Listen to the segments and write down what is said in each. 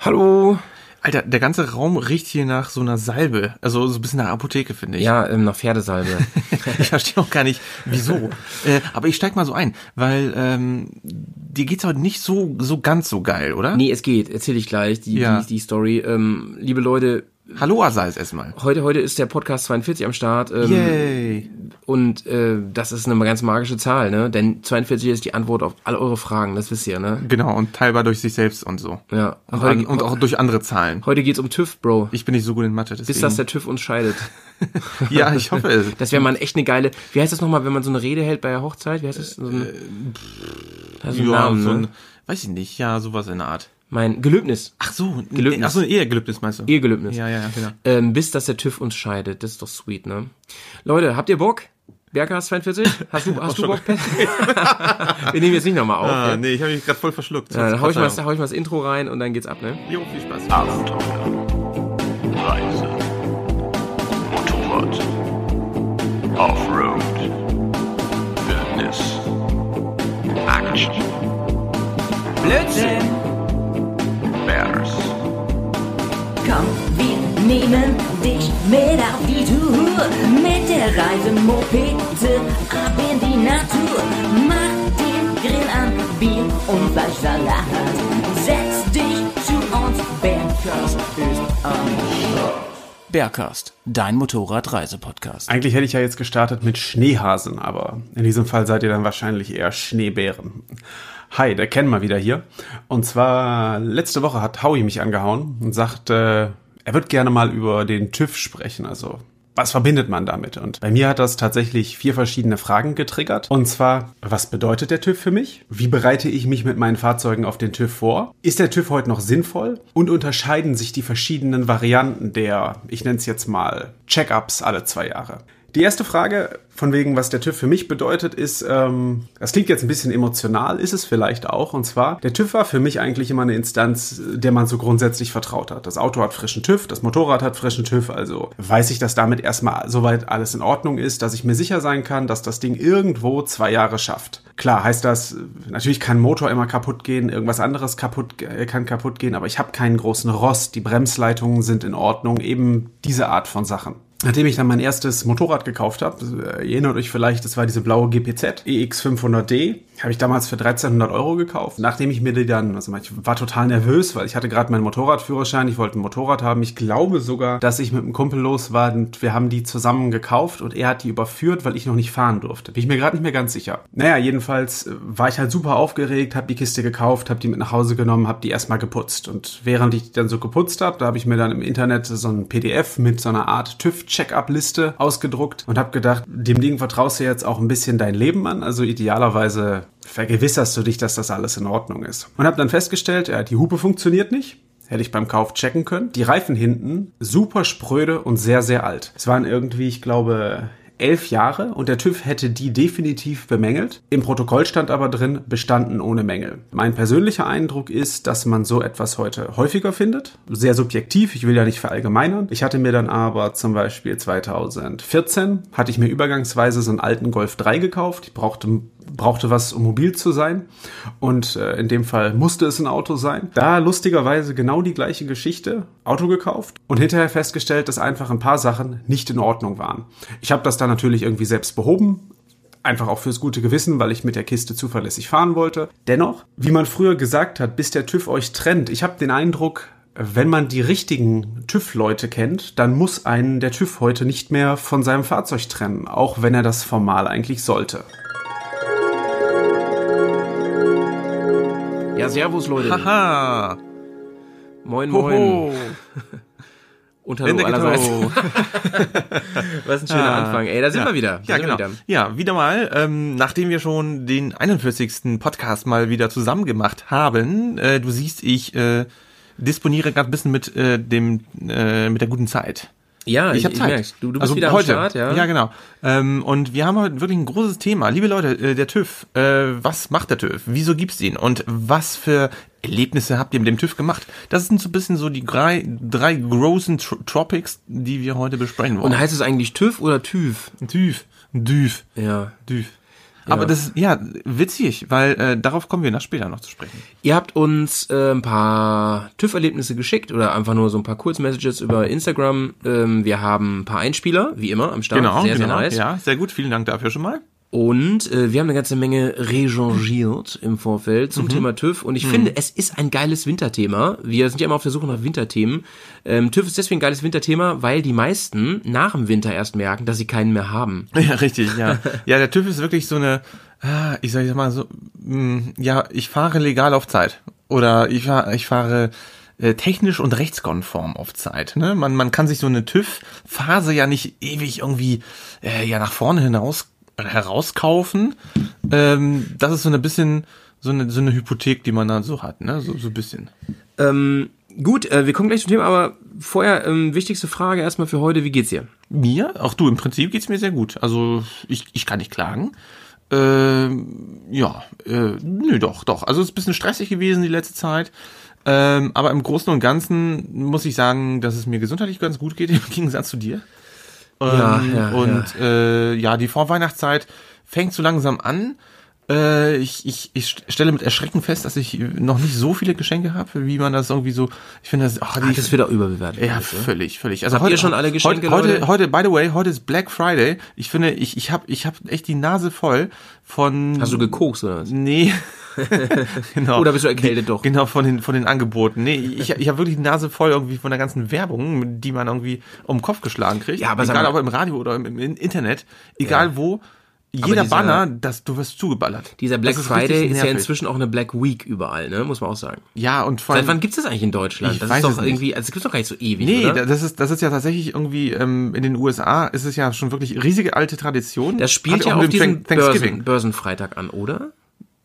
Hallo. Alter, der ganze Raum riecht hier nach so einer Salbe. Also so ein bisschen nach Apotheke, finde ich. Ja, ähm, nach Pferdesalbe. ich verstehe auch gar nicht, wieso. äh, aber ich steig mal so ein, weil ähm, dir geht's heute nicht so, so ganz so geil, oder? nee, es geht. Erzähl ich gleich die, Ja. die, die Story. Ähm, liebe Leute, Hallo Asais erstmal. heute, heute ist der Podcast 42 am Start. Ähm, Yay. Und äh, das ist eine ganz magische Zahl, ne? Denn 42 ist die Antwort auf alle eure Fragen, das wisst ihr, ne? Genau, und teilbar durch sich selbst und so. Ja. Und, Heute, an, und auch durch andere Zahlen. heute geht's um TÜV, Bro. Ich bin nicht so gut in Mathe, deswegen. Bis das der TÜV uns scheidet. ja, ich hoffe es. Das wäre mal echt eine geile. Wie heißt das nochmal, wenn man so eine Rede hält bei der Hochzeit? Wie heißt das? So eine, das ist ein ja, Name, so ne? ein, weiß ich nicht, ja, sowas in der Art. Mein Gelöbnis. Ach so, Gelöbnis. Ach so, ein Ehegelübnis meinst du? Ehegelöbnis. Ja, ja, ja, genau. Ähm, bis dass der TÜV uns scheidet. Das ist doch sweet, ne? Leute, habt ihr Bock? Berghaus 42? Hast du, hast du Bock, Pet? Wir nehmen jetzt nicht nochmal auf. Ah, ja? nee, ich habe mich gerade voll verschluckt. Ja, dann hau ich, mal, hau ich mal das Intro rein und dann geht's ab, ne? Jo, viel Spaß. Abenteuer, Reise, Motorrad, Offroad, Wildnis, Action, Blödsinn! Bears, Komm, wir nehmen dich mit auf die Tour. Mit der Reisemopete ab in die Natur. Mach den Grill an, Bier und Fleischsalat. Setz dich zu uns, Bergkast ist am Bergcast, dein Motorradreisepodcast. Eigentlich hätte ich ja jetzt gestartet mit Schneehasen, aber in diesem Fall seid ihr dann wahrscheinlich eher Schneebären. Hi, der Ken mal wieder hier. Und zwar letzte Woche hat Howie mich angehauen und sagt, äh, er wird gerne mal über den TÜV sprechen. Also was verbindet man damit? Und bei mir hat das tatsächlich vier verschiedene Fragen getriggert. Und zwar, was bedeutet der TÜV für mich? Wie bereite ich mich mit meinen Fahrzeugen auf den TÜV vor? Ist der TÜV heute noch sinnvoll? Und unterscheiden sich die verschiedenen Varianten der, ich nenne es jetzt mal, Check-ups alle zwei Jahre? Die erste Frage, von wegen, was der TÜV für mich bedeutet, ist, ähm, das klingt jetzt ein bisschen emotional, ist es vielleicht auch. Und zwar, der TÜV war für mich eigentlich immer eine Instanz, der man so grundsätzlich vertraut hat. Das Auto hat frischen TÜV, das Motorrad hat frischen TÜV, also weiß ich, dass damit erstmal soweit alles in Ordnung ist, dass ich mir sicher sein kann, dass das Ding irgendwo zwei Jahre schafft. Klar heißt das, natürlich kann Motor immer kaputt gehen, irgendwas anderes kaputt, äh, kann kaputt gehen, aber ich habe keinen großen Rost, die Bremsleitungen sind in Ordnung, eben diese Art von Sachen. Nachdem ich dann mein erstes Motorrad gekauft habe, äh, erinnert euch vielleicht, das war diese blaue GPZ EX500D, habe ich damals für 1300 Euro gekauft. Nachdem ich mir die dann, also ich war total nervös, weil ich hatte gerade meinen Motorradführerschein, ich wollte ein Motorrad haben. Ich glaube sogar, dass ich mit einem Kumpel los war und wir haben die zusammen gekauft und er hat die überführt, weil ich noch nicht fahren durfte. Bin ich mir gerade nicht mehr ganz sicher. Naja, jedenfalls äh, war ich halt super aufgeregt, habe die Kiste gekauft, habe die mit nach Hause genommen, habe die erstmal geputzt. Und während ich die dann so geputzt habe, da habe ich mir dann im Internet so ein PDF mit so einer Art TÜV-Check-up-Liste ausgedruckt und habe gedacht, dem Ding vertraust du jetzt auch ein bisschen dein Leben an. Also idealerweise vergewisserst du dich, dass das alles in Ordnung ist. Und habe dann festgestellt, ja, die Hupe funktioniert nicht. Hätte ich beim Kauf checken können. Die Reifen hinten super spröde und sehr, sehr alt. Es waren irgendwie, ich glaube, elf Jahre und der TÜV hätte die definitiv bemängelt. Im Protokoll stand aber drin, bestanden ohne Mängel. Mein persönlicher Eindruck ist, dass man so etwas heute häufiger findet. Sehr subjektiv, ich will ja nicht verallgemeinern. Ich hatte mir dann aber zum Beispiel 2014, hatte ich mir übergangsweise so einen alten Golf 3 gekauft. Ich brauchte brauchte was, um mobil zu sein. Und äh, in dem Fall musste es ein Auto sein. Da lustigerweise genau die gleiche Geschichte. Auto gekauft und hinterher festgestellt, dass einfach ein paar Sachen nicht in Ordnung waren. Ich habe das dann natürlich irgendwie selbst behoben. Einfach auch fürs gute Gewissen, weil ich mit der Kiste zuverlässig fahren wollte. Dennoch, wie man früher gesagt hat, bis der TÜV euch trennt, ich habe den Eindruck, wenn man die richtigen TÜV-Leute kennt, dann muss einen der TÜV heute nicht mehr von seinem Fahrzeug trennen, auch wenn er das formal eigentlich sollte. Ja, servus, Leute. Haha. Moin, moin. Hoho. Und hallo allerseits. Was ein schöner Ah. Anfang. Ey, da sind ja. wir wieder. Da Ja, genau. wieder. Ja, wieder mal, ähm, nachdem wir schon den 41. Podcast mal wieder zusammen gemacht haben, äh, du siehst, ich äh, disponiere gerade ein bisschen mit äh, dem äh, mit der guten Zeit. Ja, Ich habe Zeit. merk's. Du, du bist also wieder heute. am Start, ja? Ja, genau. Ähm, und wir haben heute wirklich ein großes Thema. Liebe Leute, äh, der TÜV, äh, was macht der TÜV? Wieso gibt's den? Und was für Erlebnisse habt ihr mit dem TÜV gemacht? Das sind so ein bisschen so die drei, drei großen Tro Tropics, die wir heute besprechen wollen. Und heißt es eigentlich TÜV oder TÜV? TÜV, TÜV, Ja. TÜV. Aber das ist, ja, witzig, weil äh, darauf kommen wir nach später noch zu sprechen. Ihr habt uns äh, ein paar TÜV-Erlebnisse geschickt oder einfach nur so ein paar Kurzmessages über Instagram. Ähm, wir haben ein paar Einspieler, wie immer, am Start. Genau, sehr, genau. sehr nice. Ja, sehr gut. Vielen Dank dafür schon mal. Und äh, wir haben eine ganze Menge rechangiert im Vorfeld zum Thema TÜV. Und ich finde, es ist ein geiles Winterthema. Wir sind ja immer auf der Suche nach Winterthemen. Ähm, TÜV ist deswegen ein geiles Winterthema, weil die meisten nach dem Winter erst merken, dass sie keinen mehr haben. Ja, richtig, ja. ja, der TÜV ist wirklich so eine, ah, ich sag jetzt mal so, mh, ja, ich fahre legal auf Zeit. Oder ich, fahr- ich fahre äh, technisch und rechtskonform auf Zeit. Ne? Man, man kann sich so eine TÜV-Phase ja nicht ewig irgendwie äh, ja nach vorne hinaus herauskaufen. Ähm, das ist so eine bisschen so eine, so eine Hypothek, die man dann so hat, ne? So, so ein bisschen. Ähm, gut, äh, wir kommen gleich zum Thema, aber vorher ähm, wichtigste Frage erstmal für heute, wie geht's dir? Mir? Auch du, im Prinzip geht's mir sehr gut. Also ich, ich kann nicht klagen. Ähm, ja, äh, nö, doch, doch. Also es ist ein bisschen stressig gewesen die letzte Zeit. Ähm, aber im Großen und Ganzen muss ich sagen, dass es mir gesundheitlich ganz gut geht, im Gegensatz zu dir. Ja, Ähm, ja, und Äh, ja, die Vorweihnachtszeit fängt so langsam an. Äh, ich, ich, ich stelle mit Erschrecken fest, dass ich noch nicht so viele Geschenke habe, wie man das irgendwie so. Ich finde das, ach, die, das wird auch überbewertet. ja, alles, völlig, völlig. Also Habt ihr schon alle Geschenke, heute, heute, heute, by the way, heute ist Black Friday. Ich finde, ich, ich habe ich hab echt die Nase voll von. Hast du gekokst oder was? Nee. genau. Oder bist du erkältet doch? Genau, von den, von den Angeboten. Nee, ich, ich habe wirklich die Nase voll irgendwie von der ganzen Werbung, die man irgendwie um den Kopf geschlagen kriegt. Ja, aber egal ob im Radio oder im, im Internet, egal wo, jeder dieser- Banner, das, du wirst zugeballert. Dieser Black ist Friday ist ja inzwischen auch eine Black Week überall, ne? Muss man auch sagen. Ja, und vor Seit allem. wann gibt's das eigentlich in Deutschland? Ich das weiß ist es doch nicht. irgendwie, also das gibt's doch gar nicht so ewig, Nee, oder? das ist, das ist ja tatsächlich irgendwie, ähm, in den USA ist es ja schon wirklich riesige alte Tradition. Das spielt Hat ja auch auf diesen Börsen, Börsenfreitag an, oder?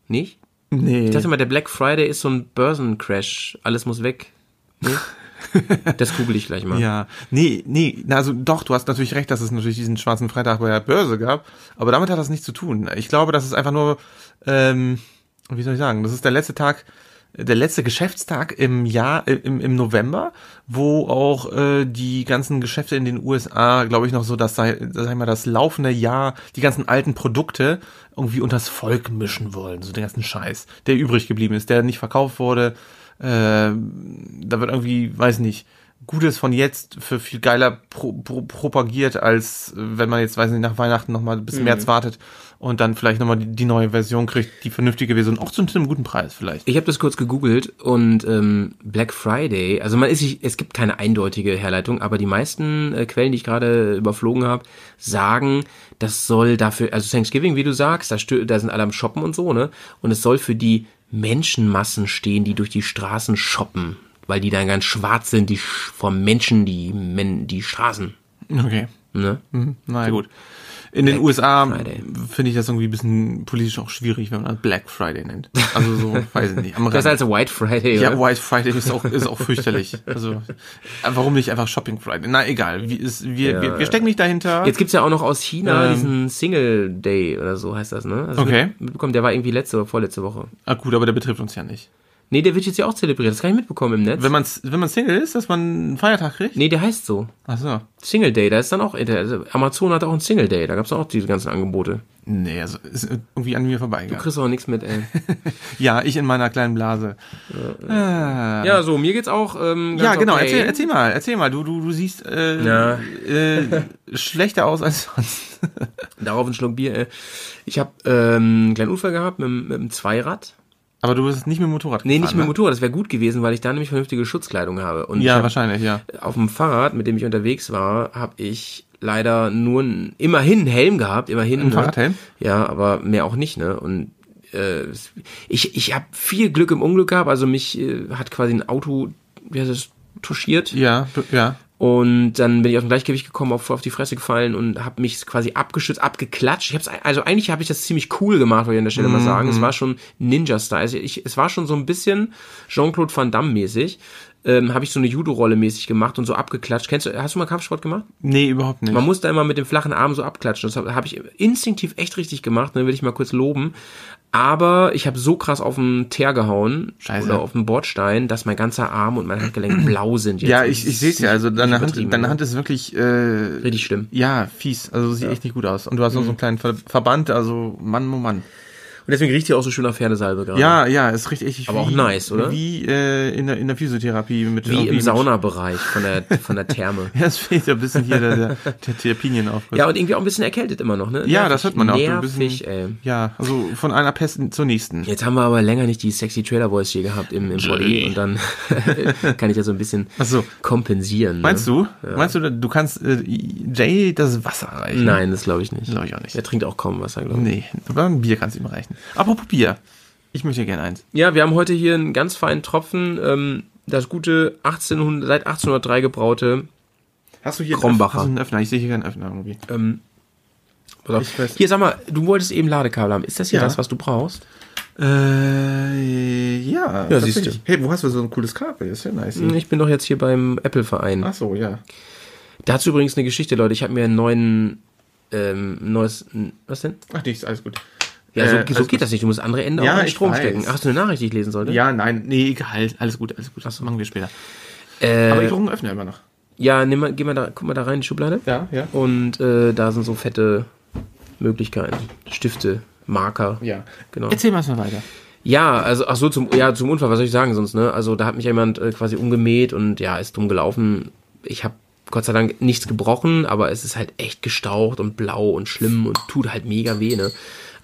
Nicht? Nee. Ich dachte mal, der Black Friday ist so ein Börsencrash. Alles muss weg. Nee? das google ich gleich mal. Ja, nee, nee, na, also doch, du hast natürlich recht, dass es natürlich diesen schwarzen Freitag bei der Börse gab, aber damit hat das nichts zu tun. Ich glaube, das ist einfach nur, ähm, wie soll ich sagen, das ist der letzte Tag, der letzte Geschäftstag im Jahr, äh, im, im November, wo auch äh, die ganzen Geschäfte in den USA, glaube ich, noch so, dass sag ich mal, das laufende Jahr, die ganzen alten Produkte irgendwie unters Volk mischen wollen, so den ganzen Scheiß, der übrig geblieben ist, der nicht verkauft wurde. Äh, da wird irgendwie, weiß nicht, Gutes von jetzt für viel geiler pro, pro, propagiert, als äh, wenn man jetzt, weiß nicht, nach Weihnachten nochmal bis März wartet und dann vielleicht nochmal die, die neue Version kriegt, die vernünftige Version, auch zu einem guten Preis vielleicht. Ich habe das kurz gegoogelt und ähm, Black Friday, also man ist sich, es gibt keine eindeutige Herleitung, aber die meisten äh, Quellen, die ich gerade überflogen habe, sagen, das soll dafür, also Thanksgiving, wie du sagst, da, da sind alle am Shoppen und so, ne? Und es soll für die Menschenmassen stehen, die durch die Straßen shoppen, weil die dann ganz schwarz sind, die vom Menschen, die Men die Straßen, Okay. ne? Mhm. Na ja, gut. In den USA finde ich das irgendwie ein bisschen politisch auch schwierig, wenn man das Black Friday nennt. Also so, weiß ich nicht. Am Das also White Friday, Ja, oder? White Friday ist auch, ist auch fürchterlich. Also, äh, warum nicht einfach Shopping Friday? Na, egal. Wie ist, wir, Ja. wir, wir stecken nicht dahinter. Jetzt gibt's ja auch noch aus China Ähm. diesen Single Day oder so heißt das, ne? Also Okay. mit- Mitbekommen, der war irgendwie letzte oder vorletzte Woche. ah, gut, aber der betrifft uns ja nicht. Nee, der wird jetzt ja auch zelebriert. Das kann ich mitbekommen im Netz. Wenn man, wenn man Single ist, dass man einen Feiertag kriegt? nee, der heißt so. Ach so. Single Day, da ist dann auch, also Amazon hat auch einen Single Day, da gab's auch diese ganzen Angebote. Nee, also ist irgendwie an mir Du vorbeigegangen. kriegst auch nichts mit, ey. Ja, ich in meiner kleinen Blase. Ah. ja, so, mir geht's auch, ähm, Ja, genau. okay. Erzähl, erzähl mal, erzähl mal. Du, du, du siehst äh, Ja. äh, schlechter aus als sonst. Darauf ein Schluck Bier, ey. Ich habe ähm, einen kleinen Unfall gehabt mit, mit dem Zweirad. Aber du bist nicht mit dem Motorrad Nee, nicht gefahren, mit dem Motorrad, das wäre gut gewesen, weil ich da nämlich vernünftige Schutzkleidung habe. Und Ne? Ja, hab- wahrscheinlich, ja. auf dem Fahrrad, mit dem ich unterwegs war, habe ich leider nur ein, immerhin einen Helm gehabt, immerhin. Ein Fahrradhelm? Ja, aber mehr auch nicht, ne? Und äh, ich, ich habe viel Glück im Unglück gehabt, also mich äh, hat quasi ein Auto, wie heißt das, touchiert. Ja, ja. Und dann bin ich aus dem Gleichgewicht gekommen, auf, auf die Fresse gefallen und habe mich quasi abgeschützt, abgeklatscht. Ich hab's, also eigentlich habe ich das ziemlich cool gemacht, wollte ich an der Stelle mal sagen. Es war schon Ninja-Style. Also ich, es war schon so ein bisschen Jean-Claude Van Damme mäßig. ähm, habe ich so eine Judo-Rolle mäßig gemacht und so abgeklatscht. Kennst du, hast du mal Kampfsport gemacht? Nee, überhaupt nicht. Man muss da immer mit dem flachen Arm so abklatschen. Das habe hab ich instinktiv echt richtig gemacht, ne, will ich mal kurz loben. Aber ich habe so krass auf den Teer gehauen Scheiße. oder auf den Bordstein, dass mein ganzer Arm und mein Handgelenk blau sind jetzt. ja, ich, ich sehe es ja. Also deine Hand, deine ne? Hand ist wirklich äh, richtig schlimm. ja fies. Also sieht echt nicht gut aus. Und du hast auch so einen kleinen Ver Verband. Also Mann, oh Mann. Und deswegen riecht hier auch so schön nach Pferdesalbe gerade. Ja, ja, es riecht echt Aber auch nice, oder? Wie äh, in, der, in der Physiotherapie mit Wie im Saunabereich von der, von der Therme. Ja, es fehlt ja ein bisschen hier der, der, der Therapinien auf. Ja, und irgendwie auch ein bisschen erkältet immer noch, ne? Ja, Nervig, das hört man auch. Nervig, bisschen, ey. Ja, also von einer Pest zur nächsten. Jetzt haben wir aber länger nicht die sexy Trailer Boys hier gehabt im, im Body und dann kann ich ja so ein bisschen so. kompensieren. Meinst ne? du? Meinst du, du kannst äh, Jay das Wasser reichen? Nein, das glaube ich nicht. Glaube ich auch nicht. Er trinkt auch kaum Wasser, glaube ich. Nee, aber ein Bier kannst du ihm reichen. Apropos Bier. Ich möchte gerne eins. Ja, wir haben heute hier einen ganz feinen Tropfen, ähm, das gute 1800, seit 1803 gebraute. Hast du hier Krombacher. Einen Öffner? Hast du einen Öffner? Ich sehe hier keinen Öffner irgendwie. Ähm, Hier, sag mal, du wolltest eben Ladekabel haben. Ist das hier Ja. das, was du brauchst? Äh, ja. Ja, siehst du. Hey, wo hast du so ein cooles Kabel? Ist ja nice. Ich bin doch jetzt hier beim Apple-Verein. Ach so, ja. Dazu übrigens eine Geschichte, Leute. Ich habe mir einen neuen, ähm, neues, was denn? Ach, nichts, alles gut. Ja, so, Äh, so geht das nicht. Du musst andere Ende Ja, auch in den Strom weiß. stecken. Ach, hast du eine Nachricht, die ich lesen sollte? Ja, nein, nee, egal. Alles gut, alles gut. Das machen wir später. Äh, Aber ich brauche einen Öffner immer noch. ja, nimm mal, geh mal da, guck mal da rein in die Schublade. Ja, ja. Und äh, da sind so fette Möglichkeiten. Stifte, Marker. Ja. Genau. Erzähl mal mal weiter. Ja, also ach so zum ja zum Unfall, was soll ich sagen sonst, ne? Also da hat mich jemand äh, quasi umgemäht und ja, ist dumm gelaufen. Ich habe Gott sei Dank nichts gebrochen, aber es ist halt echt gestaucht und blau und schlimm und tut halt mega weh, ne?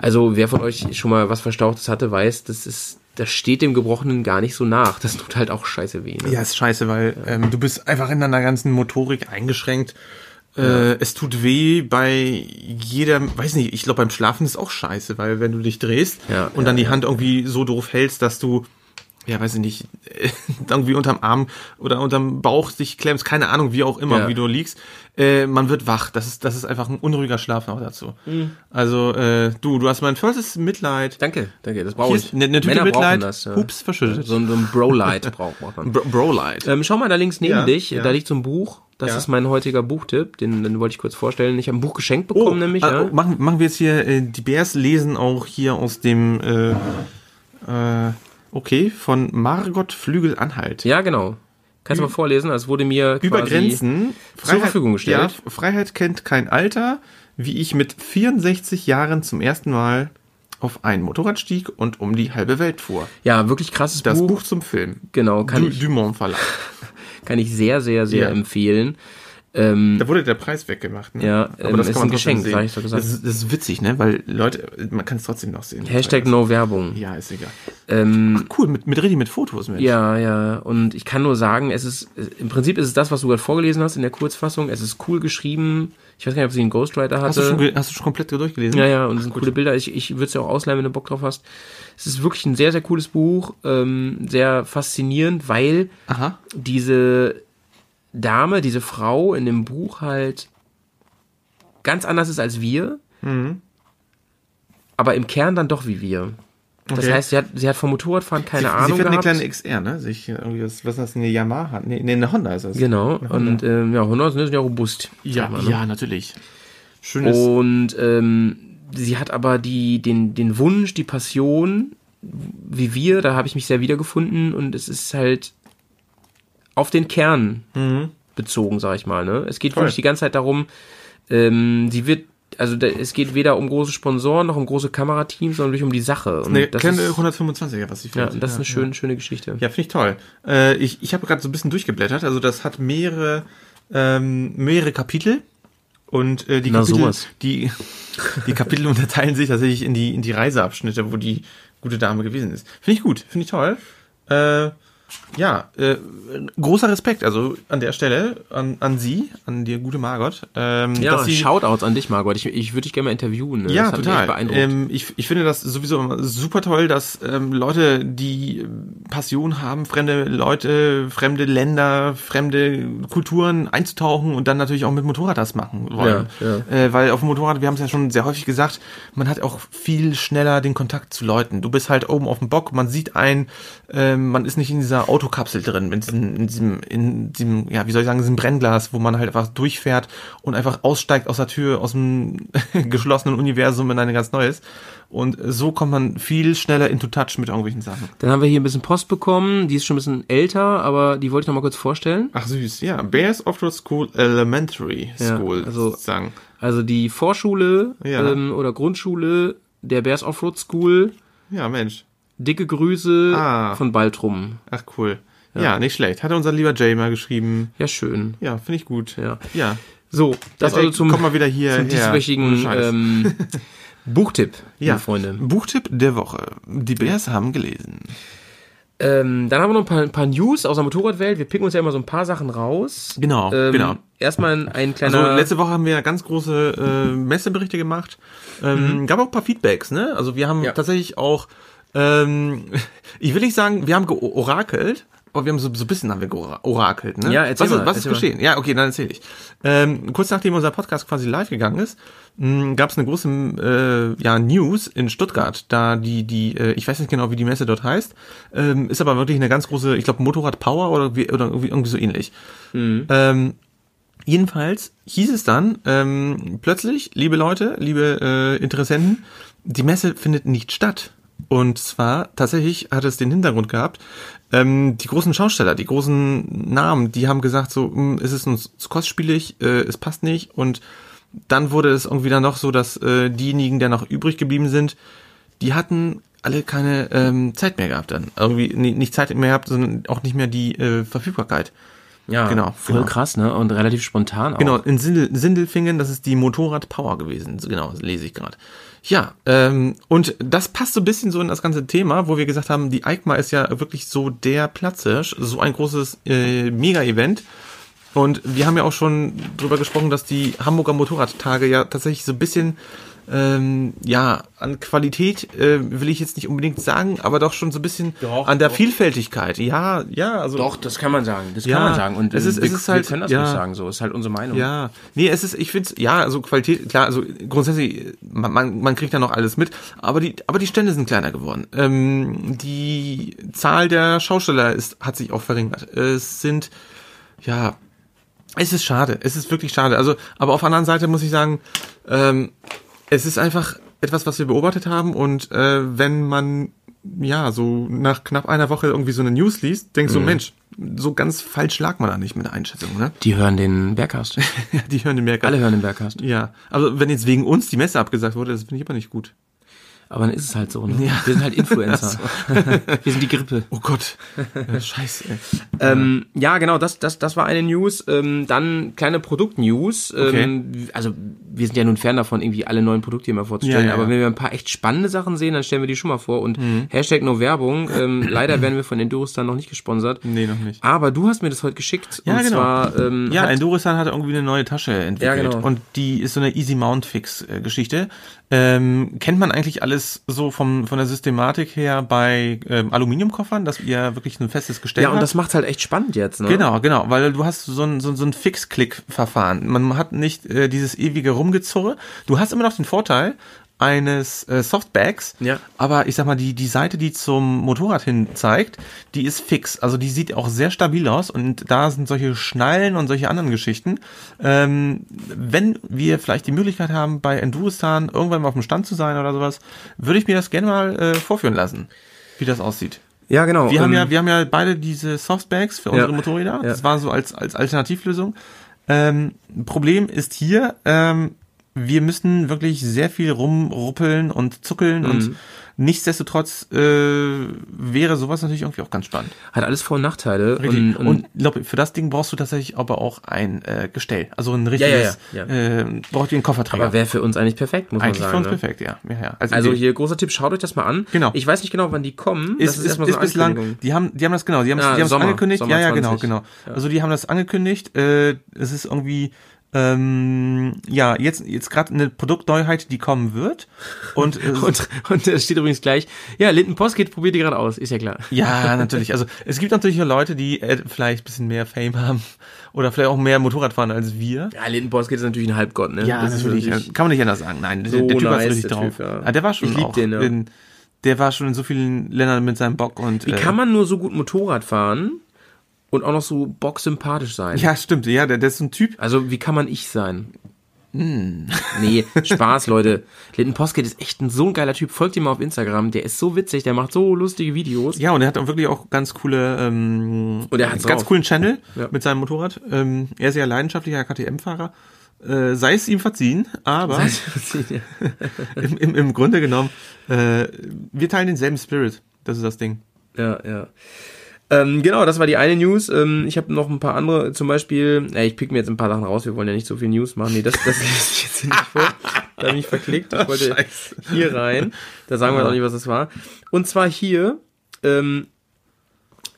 Also wer von euch schon mal was verstauchtes hatte, weiß, das ist das steht dem Gebrochenen gar nicht so nach. Das tut halt auch scheiße weh. Ne? Ja, ist scheiße, weil ähm, du bist einfach in deiner ganzen Motorik eingeschränkt. Äh, es tut weh bei jeder, weiß nicht, ich glaube beim Schlafen ist auch scheiße, weil wenn du dich drehst Ja, und ja, dann die ja. Hand irgendwie so doof hältst, dass du, ja, weiß ich nicht, irgendwie unterm Arm oder unterm Bauch dich klemmst, keine Ahnung, wie auch immer, Ja. wie du liegst, äh, man wird wach. Das ist, das ist einfach ein unruhiger Schlaf noch dazu. Mhm. Also, äh, du, du hast mein vollstes Mitleid. Danke, danke, das brauche ich. eine, Tüte Männer brauchen Mitleid, das, ja. hups, verschüttet. So ein, so ein Bro-Light braucht man. Bro, Bro-Light. Ähm, schau mal da links neben Ja, dich, da liegt so ein Buch. Das ist mein heutiger Buchtipp, den, den wollte ich kurz vorstellen. Ich habe ein Buch geschenkt bekommen, nämlich. ah, ja. oh, machen, machen wir jetzt hier, äh, die Bears lesen auch hier aus dem, äh, äh, okay, von Margot Flügel-Anhalt. ja, genau. Kannst du mal vorlesen? Es wurde mir Über Grenzen. zur Verfügung gestellt. Ja, Freiheit kennt kein Alter, wie ich mit 64 Jahren zum ersten Mal auf ein Motorrad stieg und um die halbe Welt fuhr. Ja, wirklich krasses Das Buch. Buch zum Film. Genau, kann Du, ich, Dumont Verlag. kann ich sehr, sehr, sehr Ja. empfehlen. Ähm, Da wurde der Preis weggemacht. Ne? Ja, ähm, ist ein trotzdem Geschenk, sehen. ich doch gesagt. Das ist, das ist witzig, ne? Weil Leute, man kann es trotzdem noch sehen. Hashtag No Werbung. Ja, ist egal. Ähm, Cool, mit, mit richtig mit Fotos, Mensch. ja, ja. Und ich kann nur sagen, es ist, im Prinzip ist es das, was du gerade vorgelesen hast in der Kurzfassung. Es ist cool geschrieben. Ich weiß gar nicht, ob sie einen Ghostwriter Hast du, schon, hatte. hast du schon komplett durchgelesen? Ja, ja, und es sind coole Bilder. Ich, ich würde es ja auch ausleihen, wenn du Bock drauf hast. Es ist wirklich ein sehr, sehr cooles Buch. Ähm, sehr faszinierend, weil Aha. diese Dame, diese Frau in dem Buch halt ganz anders ist als wir, aber im Kern dann doch wie wir. Das Okay. heißt, sie hat, sie hat vom Motorradfahren keine sie, Ahnung Sie fährt eine kleine XR, ne? Sich irgendwie, was, was ist das, eine Yamaha? Nee, nee, eine Honda ist das. genau. Und ähm, ja, Honda sind ja robust. ja, mal, ne? ja, natürlich. Schönes. Und ähm, sie hat aber die, den, den Wunsch, die Passion, wie wir, da habe ich mich sehr wiedergefunden und es ist halt auf den Kern bezogen, sag ich mal. Ne? Es geht Toll. wirklich die ganze Zeit darum, ähm, sie wird, also da, es geht weder um große Sponsoren noch um große Kamerateams, sondern wirklich um die Sache. Und eine das ist, 125er, was ich ja, finde. das ist eine schöne, schöne Geschichte. Ja, finde ich toll. Äh, ich ich habe gerade so ein bisschen durchgeblättert. Also das hat mehrere ähm, mehrere Kapitel und äh, die Na, Kapitel sowas. die die Kapitel unterteilen sich tatsächlich in die in die Reiseabschnitte, wo die gute Dame gewesen ist. Finde ich gut, finde ich toll. Äh, ja, äh, großer Respekt, also an der Stelle an, an Sie, an die gute Margot. Ähm, Ja, dass sie, Shoutouts an dich, Margot. Ich, ich würde dich gerne mal interviewen. Ne? ja, total. beeindruckt. Ähm, ich, ich finde das sowieso immer super toll, dass ähm, Leute, die ähm, Passion haben, fremde Leute, fremde Länder, fremde Kulturen einzutauchen und dann natürlich auch mit Motorrad das machen wollen. Ja, Äh, weil auf dem Motorrad, wir haben es ja schon sehr häufig gesagt, man hat auch viel schneller den Kontakt zu Leuten. Du bist halt oben auf dem Bock, man sieht einen, ähm, man ist nicht in dieser Autokapsel drin, in diesem, in diesem, in diesem, ja, wie soll ich sagen, diesem Brennglas, wo man halt einfach durchfährt und einfach aussteigt aus der Tür, aus dem geschlossenen Universum in ein ganz neues. Und so kommt man viel schneller into touch mit irgendwelchen Sachen. Dann haben wir hier ein bisschen Post bekommen, die ist schon ein bisschen älter, aber die wollte ich noch mal kurz vorstellen. Ach süß, ja. Bears Offroad School Elementary Ja, School, also- sozusagen. Also die Vorschule Ja. ähm, oder Grundschule der Bears Offroad School. Ja, Mensch. Dicke Grüße Ah. von Baltrum. Ach cool. Ja. nicht schlecht. Hat unser lieber Jay mal geschrieben. Ja, schön. Ja, finde ich gut. Ja. Ja. So, das also zum, komm mal wieder hier zum dieswöchigen ähm, Buchtipp, Ja, liebe Freunde. Buchtipp der Woche. Die Bears haben gelesen. Ähm, dann haben wir noch ein paar, ein paar News aus der Motorradwelt. Wir picken uns ja immer so ein paar Sachen raus. Genau, ähm, genau. Erstmal ein, ein kleiner. Also letzte Woche haben wir ja ganz große äh, Messeberichte gemacht. Ähm, Gab auch ein paar Feedbacks, ne? Also wir haben Mhm. Ja. tatsächlich auch, ähm, ich will nicht sagen, wir haben georakelt, aber wir haben so, so ein bisschen haben wir georakelt, ne? Ja, erzähl was, mal, ist, was ist erzähl mal. geschehen? Ja, okay, dann erzähle ich. Ähm, kurz nachdem unser Podcast quasi live gegangen ist, gab es eine große äh, ja, News in Stuttgart, da die, die, äh, ich weiß nicht genau, wie die Messe dort heißt, ähm, ist aber wirklich eine ganz große, ich glaube Motorrad Power oder, wie, oder irgendwie, irgendwie so ähnlich. Ähm, Jedenfalls hieß es dann ähm, plötzlich, liebe Leute, liebe äh, Interessenten, die Messe findet nicht statt. Und zwar tatsächlich hat es den Hintergrund gehabt, ähm, die großen Schausteller, die großen Namen, die haben gesagt, so, "Hm, es ist uns zu kostspielig, äh, es passt nicht. Und dann wurde es irgendwie dann noch so, dass äh, diejenigen, die noch übrig geblieben sind, die hatten alle keine ähm, Zeit mehr gehabt dann. Irgendwie nicht Zeit mehr gehabt, sondern auch nicht mehr die äh, Verfügbarkeit. ja, genau, voll genau. krass, ne? Und relativ spontan auch. Genau, in Sindel, Sindelfingen, das ist die Motorrad Power gewesen. Genau, das lese ich gerade. Ja, ähm, und das passt so ein bisschen so in das ganze Thema, wo wir gesagt haben, die EICMA ist ja wirklich so der Platzhirsch, so ein großes äh, Mega-Event. Und wir haben ja auch schon drüber gesprochen, dass die Hamburger Motorradtage ja tatsächlich so ein bisschen, ähm, ja, an Qualität äh, will ich jetzt nicht unbedingt sagen, aber doch schon so ein bisschen Doch, an der doch. Vielfältigkeit. Ja, ja, also. Doch, das kann man sagen. Das Ja, kann man sagen. Und es äh, ist- wir, es ist halt- wir können das ja. nicht sagen. So ist halt unsere Meinung. Ja, nee, es ist, ich find's, ja, also Qualität, klar, also grundsätzlich, man, man, man kriegt da noch alles mit, aber die, aber die Stände sind kleiner geworden. Ähm, die Zahl der Schausteller ist, hat sich auch verringert. Es sind, ja, es ist schade, es ist wirklich schade. Also, aber auf der anderen Seite muss ich sagen, ähm, es ist einfach etwas, was wir beobachtet haben und äh, wenn man ja so nach knapp einer Woche irgendwie so eine News liest, denkst du, Mensch, so ganz falsch lag man da nicht mit der Einschätzung, ne? Die hören den Bergcast. Ja, die hören den Merker. Alle hören den Bergcast. Ja, also wenn jetzt wegen uns die Messe abgesagt wurde, das finde ich aber nicht gut. Aber dann ist es halt so. Ne? Wir sind halt Influencer. wir sind die Grippe. Oh Gott, scheiße. Ähm, ja, genau, das, das, das war eine News. Ähm, dann kleine Produkt-News. Ähm, Also wir sind ja nun fern davon, irgendwie alle neuen Produkte mal vorzustellen. Ja, ja, aber ja. wenn wir ein paar echt spannende Sachen sehen, dann stellen wir die schon mal vor. Und Hashtag no Werbung. Ähm, leider werden wir von Endurostan noch nicht gesponsert. Nee, noch nicht. Aber du hast mir das heute geschickt. Ja, und genau. zwar, ähm, Ja, hat, Endurisan hat irgendwie eine neue Tasche entwickelt. Ja, genau. Und die ist so eine Easy Mount Fix äh, Geschichte. Ähm, kennt man eigentlich alles so vom, von der Systematik her bei ähm, Aluminiumkoffern, dass ihr wirklich ein festes Gestell ja, und habt? das macht halt echt spannend jetzt. Ne? Genau, genau, weil du hast so ein, so, so ein Fix-Click-Verfahren. Man hat nicht äh, dieses ewige Rumgezurre. Du hast immer noch den Vorteil eines äh, Softbags, Ja. aber ich sag mal, die, die Seite, die zum Motorrad hin zeigt, die ist fix. Also die sieht auch sehr stabil aus und da sind solche Schnallen und solche anderen Geschichten. Ähm, wenn wir vielleicht die Möglichkeit haben, bei Enduristan irgendwann mal auf dem Stand zu sein oder sowas, würde ich mir das gerne mal äh, vorführen lassen, wie das aussieht. Ja, genau. Wir haben ähm, ja, wir haben ja beide diese Softbags für unsere Ja. Motorräder. Ja. Das war so als, als Alternativlösung. Ähm, Problem ist hier, ähm, wir müssen wirklich sehr viel rumruppeln und zuckeln Mhm. und nichtsdestotrotz äh, wäre sowas natürlich irgendwie auch ganz spannend. hat alles Vor- und Nachteile. Richtig. Und, und, Und, glaub, für das Ding brauchst du tatsächlich aber auch ein äh, Gestell. Also ein richtiges, ja, ja. Äh, braucht ihr einen Kofferträger. aber wäre für uns eigentlich perfekt, muss Eigentlich man für sagen. uns ne? perfekt, ja. ja, ja. Also Idee. hier großer Tipp, schaut euch das mal an. Genau. Ich weiß nicht genau, wann die kommen. ist, ist, ist, bislang, Ankündigung. die haben, die haben das genau, die haben Ah, es Sommer, angekündigt. Sommer ja, ja, genau, 20. genau. Also die haben das angekündigt. Äh, es ist irgendwie ähm, ja jetzt jetzt gerade eine Produktneuheit, die kommen wird. Und, äh, Und, und da steht übrigens gleich, ja, Linden Post geht, probiert die gerade aus, ist ja klar. ja, natürlich. Also es gibt natürlich auch Leute, die äh, vielleicht ein bisschen mehr Fame haben oder vielleicht auch mehr Motorrad fahren als wir. Ja, Linden Post geht ist natürlich ein Halbgott, ne? Ja, Das ist natürlich. wirklich- Kann man nicht anders sagen. Nein, So der, der Typ nice, ist richtig der drauf. Typ, ja. ah, der war schon Ich lieb auch den, ja. in, Der war schon in so vielen Ländern mit seinem Bock und. Wie kann man nur so gut Motorrad fahren und auch noch so bocksympathisch sein? Ja, stimmt. Ja, der, der ist so ein Typ. Also, wie kann man ich sein? Nee, Spaß, Leute. Linden Posket ist echt ein so ein geiler Typ. Folgt ihm mal auf Instagram. Der ist so witzig, der macht so lustige Videos. Ja, und er hat auch wirklich auch ganz coole, ähm, Und er hat's ganz drauf. coolen Channel Ja. mit seinem Motorrad. Ähm, er ist ja leidenschaftlicher KTM-Fahrer. Äh, sei es ihm verziehen, aber im, im, im Grunde genommen, äh, wir teilen denselben Spirit. Das ist das Ding. Ja, ja. Ähm, genau, das war die eine News. Ähm, ich habe noch ein paar andere, zum Beispiel, äh, ich pick mir jetzt ein paar Sachen raus, wir wollen ja nicht so viel News machen. Nee, das, das lese ich jetzt hier nicht vor. Da habe ich mich verklickt. Ich wollte Scheiße. hier rein. Da sagen wir auch nicht, was das war. Und zwar hier, ähm,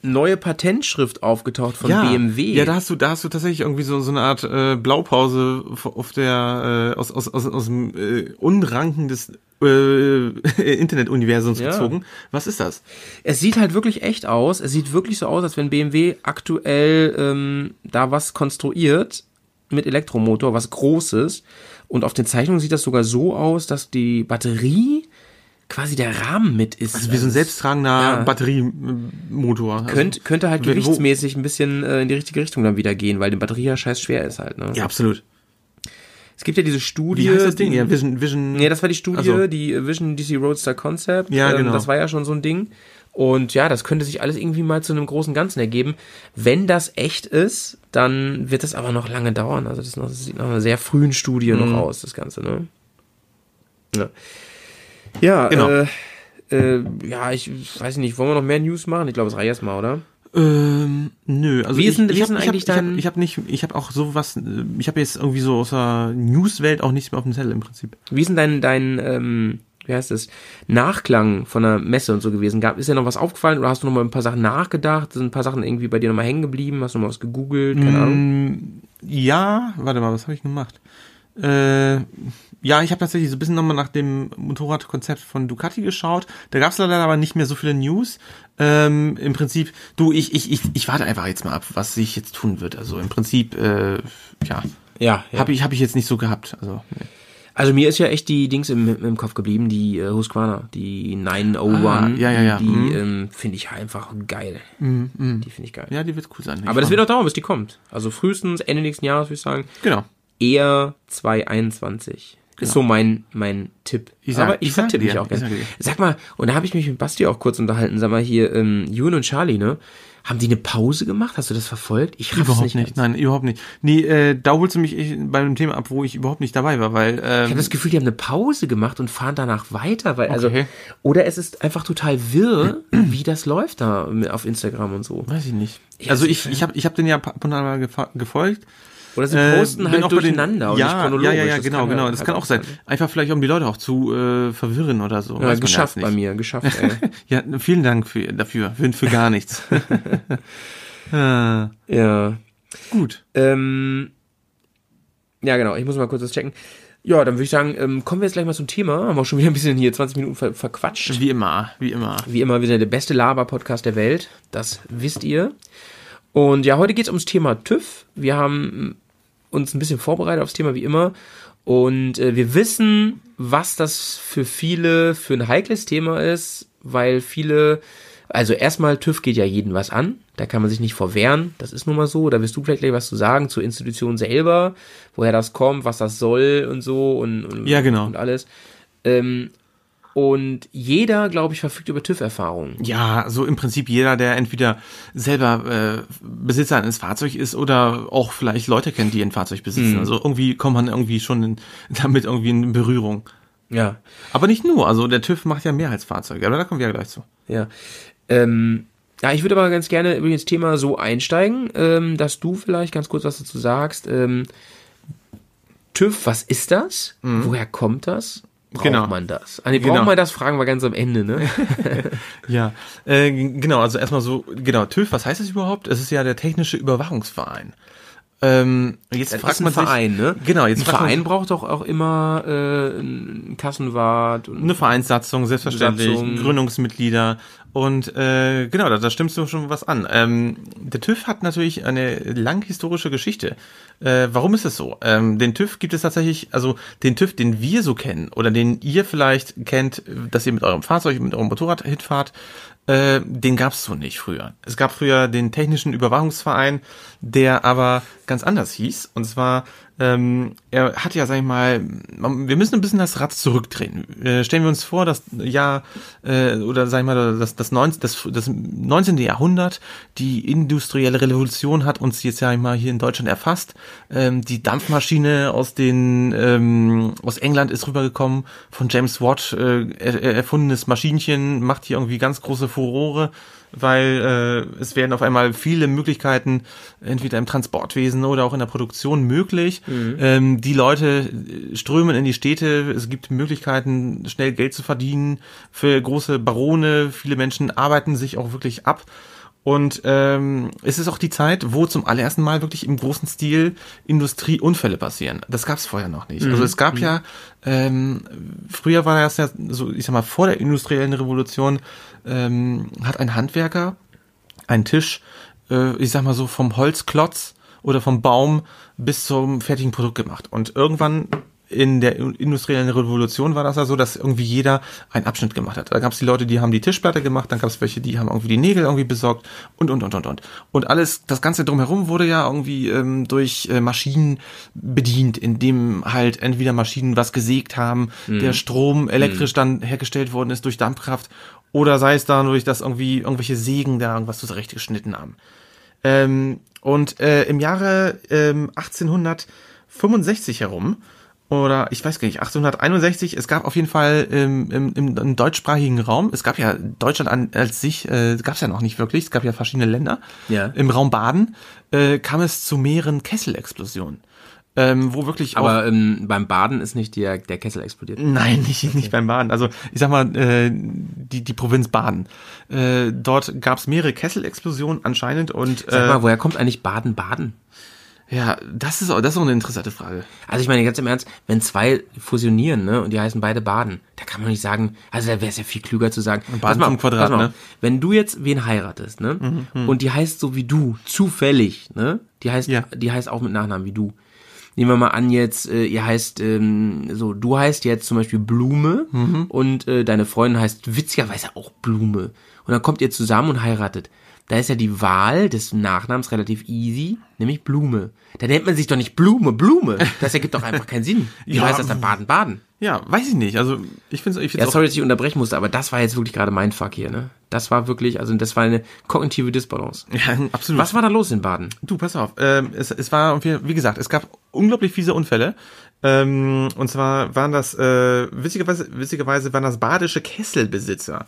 neue Patentschrift aufgetaucht von BMW. Ja, da hast du, da hast du tatsächlich irgendwie so, so eine Art äh, Blaupause auf der äh, aus, aus, aus, aus dem äh, Unranken des äh, Internetuniversums Ja. gezogen. Was ist das? Es sieht halt wirklich echt aus. Es sieht wirklich so aus, als wenn BMW aktuell ähm, da was konstruiert mit Elektromotor, was Großes. Und auf den Zeichnungen sieht das sogar so aus, dass die Batterie quasi der Rahmen mit ist. Also wie so ein selbsttragender Ja. Batteriemotor. Also, Könnt, könnte halt gewichtsmäßig ein bisschen äh, in die richtige Richtung dann wieder gehen, weil die Batterie ja scheiß schwer ist halt. Ne? ja, absolut. Es gibt ja diese Studie. Wie heißt das Ding? Ja, Vision, Vision. Nee, das war die Studie, Ach so. die Vision DC Roadster Concept. Ja, Ähm, genau. Das war ja schon so ein Ding. Und ja, das könnte sich alles irgendwie mal zu einem großen Ganzen ergeben. Wenn das echt ist, dann wird das aber noch lange dauern. Also das, noch, das sieht nach einer sehr frühen Studie Mhm. noch aus, das Ganze, ne? Ja, ja Genau. äh, äh, ja, ich weiß nicht, wollen wir noch mehr News machen? Ich glaube, es reicht erstmal, oder? Ähm, nö, also Wie ist denn- ich, ich denn hab, hab, hab, dein- ich hab nicht, ich habe auch sowas, äh, ich habe jetzt irgendwie so aus der Newswelt auch nichts mehr auf dem Zettel im Prinzip. Wie ist denn dein, dein ähm, wie heißt es, Nachklang von der Messe und so gewesen? Gab, ist dir noch was aufgefallen oder hast du noch mal ein paar Sachen nachgedacht? Sind ein paar Sachen irgendwie bei dir noch mal hängen geblieben? Hast du noch mal was gegoogelt? Keine Ahnung. Mm, Ja, warte mal, was habe ich gemacht? Äh, ja, ich habe tatsächlich so ein bisschen nochmal nach dem Motorradkonzept von Ducati geschaut. Da gab es leider aber nicht mehr so viele News. Ähm, Im Prinzip, du, ich, ich, ich, ich warte einfach jetzt mal ab, was sich jetzt tun wird. Also im Prinzip, äh, ja, Ja, ja. habe ich, hab ich jetzt nicht so gehabt. Also, nee. Also mir ist ja echt die Dings im, im Kopf geblieben, die äh, Husqvarna, die 901. Ah, ja, ja, ja. Die Mhm. ähm, finde ich einfach geil. Die finde ich geil. ja, die wird cool sein. Aber das wird auch dauern, bis die kommt. Also frühestens Ende nächsten Jahres, würde ich sagen. Genau. Eher 2021. Ist so mein, mein Tipp. Ich sag- Aber ich ich sag mich dir, auch ich gerne. sag. Sag mal, und da habe ich mich mit Basti auch kurz unterhalten. Sag mal hier, ähm, Jun und Charlie, ne? Haben die eine Pause gemacht? Hast du das verfolgt? Ich Überhaupt nicht. nicht, nein, überhaupt nicht. Nee, äh, da holst du mich bei einem Thema ab, wo ich überhaupt nicht dabei war, weil Ich ähm, habe das Gefühl, die haben eine Pause gemacht und fahren danach weiter, weil also Okay. oder es ist einfach total wirr, wie das läuft da auf Instagram und so. weiß ich nicht. Also ich, ist- ich habe ich hab den ja ab und an mal gefolgt. Oder sie Äh, posten bin halt bei den- durcheinander und ja, nicht chronologisch. Ja, ja, ja, genau, kann genau. halt- Das kann auch sein. Einfach vielleicht, um die Leute auch zu äh, verwirren oder so. Ja, geschafft ja bei mir, geschafft, ey. Ja, vielen Dank für, dafür. Für, für gar nichts. äh, ja. gut. Ähm, ja, genau, ich muss mal kurz das checken. Ja, dann würde ich sagen, ähm, kommen wir jetzt gleich mal zum Thema. Haben wir auch schon wieder ein bisschen hier 20 Minuten ver verquatscht. Wie immer, wie immer. Wie immer wieder der beste Laber-Podcast der Welt. Das wisst ihr. Und ja, heute geht es ums Thema TÜV. Wir haben uns ein bisschen vorbereitet aufs Thema wie immer. Und äh, wir wissen, was das für viele für ein heikles Thema ist, weil viele, also erstmal TÜV geht ja jeden was an. Da kann man sich nicht vorwehren. Das ist nun mal so. Da wirst du vielleicht gleich was zu sagen zur Institution selber, woher das kommt, was das soll und so und, und, Ja, genau. und alles. Ähm, und jeder, glaube ich, verfügt über TÜV-Erfahrung. Ja, so im Prinzip jeder, der entweder selber äh, Besitzer eines Fahrzeugs ist oder auch vielleicht Leute kennt, die ein Fahrzeug besitzen. Also irgendwie kommt man irgendwie schon in, damit irgendwie in Berührung. Ja, Aber nicht nur, also der TÜV macht ja mehr als Fahrzeuge, aber da kommen wir ja gleich zu. ja. Ähm, ja, ich würde aber ganz gerne über das Thema so einsteigen, ähm, dass du vielleicht ganz kurz was dazu sagst. Ähm, TÜV, was ist das? Woher kommt das? Braucht Genau. man das? Ah, nee, Genau. braucht man das? Fragen wir ganz am Ende, ne? Ja, äh, genau, also erstmal so, genau, TÜV, was heißt das überhaupt? Es ist ja der Technische Überwachungsverein. Ähm, jetzt Das fragt man sich, Verein, ne? Genau, jetzt Ein man Verein sich- braucht doch auch immer äh, einen Kassenwart und Eine Vereinssatzung, selbstverständlich, Satzung. Gründungsmitglieder und äh, genau, da, da stimmst du schon was an. Ähm, der TÜV hat natürlich eine lang historische Geschichte. Äh, warum ist es so? Ähm, den TÜV gibt es tatsächlich, also den TÜV, den wir so kennen oder den ihr vielleicht kennt, dass ihr mit eurem Fahrzeug, mit eurem Motorrad hinfahrt, äh, den gab es so nicht früher. Es gab früher den Technischen Überwachungsverein, der aber ganz anders hieß. Und zwar, ähm, er hat ja, sag ich mal, wir müssen ein bisschen das Rad zurückdrehen. Äh, stellen wir uns vor, das Jahr, äh, oder sag ich mal, das, das, 19, das, das 19. Jahrhundert, die industrielle Revolution hat uns jetzt ja mal hier in Deutschland erfasst. Ähm, die Dampfmaschine aus den ähm, aus England ist rübergekommen, von James Watt äh, er, erfundenes Maschinchen, macht hier irgendwie ganz große Furore weil äh, es werden auf einmal viele Möglichkeiten entweder im Transportwesen oder auch in der Produktion möglich. Mhm. Ähm, die Leute strömen in die Städte, es gibt Möglichkeiten, schnell Geld zu verdienen für große Barone. Viele Menschen arbeiten sich auch wirklich ab. Und ähm, es ist auch die Zeit, wo zum allerersten Mal wirklich im großen Stil Industrieunfälle passieren. Das gab es vorher noch nicht. Also mhm. Also es gab mhm. ja, ähm, früher war das ja so, ich sag mal, vor der industriellen Revolution ähm, hat ein Handwerker einen Tisch, äh, ich sag mal so, vom Holzklotz oder vom Baum bis zum fertigen Produkt gemacht. Und irgendwann in der industriellen Revolution war das ja so, dass irgendwie jeder einen Abschnitt gemacht hat. Da gab es die Leute, die haben die Tischplatte gemacht, dann gab es welche, die haben irgendwie die Nägel irgendwie besorgt und und und und und. Und alles, das Ganze drumherum wurde ja irgendwie ähm, durch äh, Maschinen bedient, indem halt entweder Maschinen was gesägt haben, mhm. der Strom elektrisch mhm. dann hergestellt worden ist durch Dampfkraft oder sei es dadurch, dass irgendwie irgendwelche Sägen da irgendwas zurechtgeschnitten haben. Ähm, und äh, im Jahre ähm, 1865 herum oder ich weiß gar nicht, 1861, es gab auf jeden Fall im, im, im deutschsprachigen Raum, es gab ja Deutschland an, als sich, äh, gab es ja noch nicht wirklich, es gab ja verschiedene Länder. Ja. Im Raum Baden äh, kam es zu mehreren Kesselexplosionen. Ähm, wo wirklich Aber ähm, beim Baden ist nicht der, der Kessel explodiert. Nein, nicht, okay. nicht beim Baden. Also ich sag mal, äh, die, die Provinz Baden. Äh, dort gab es mehrere Kesselexplosionen anscheinend und. Äh, sag mal, woher kommt eigentlich Baden-Baden? Ja, das ist, auch, das ist auch eine interessante Frage. Also ich meine ganz im Ernst, wenn zwei fusionieren, ne, und die heißen beide Baden, da kann man nicht sagen, also da wäre es ja viel klüger zu sagen. Baden mal, Quadrat, ne? Wenn du jetzt wen heiratest, ne, mhm, mhm, und die heißt so wie du, zufällig, ne, die heißt, ja. die heißt auch mit Nachnamen wie du. Nehmen wir mal an jetzt, äh, ihr heißt, ähm, so, du heißt jetzt zum Beispiel Blume mhm. und äh, deine Freundin heißt witzigerweise auch Blume. Und dann kommt ihr zusammen und heiratet da ist ja die Wahl des Nachnamens relativ easy, nämlich Blume. Da nennt man sich doch nicht Blume, Blume. Das ergibt doch einfach keinen Sinn. Wie ja, heißt das dann Baden-Baden? Ja, weiß ich nicht. Also ich finde ich find's Ja, sorry, dass ich unterbrechen musste, aber das war jetzt wirklich gerade mein Fuck hier, ne? Das war wirklich, also das war eine kognitive Disbalance. Ja, absolut. Was war da los in Baden? Du, pass auf. Ähm, es, es war, wie gesagt, es gab unglaublich fiese Unfälle. Ähm, und zwar waren das, äh, witzigerweise, witzigerweise waren das badische Kesselbesitzer,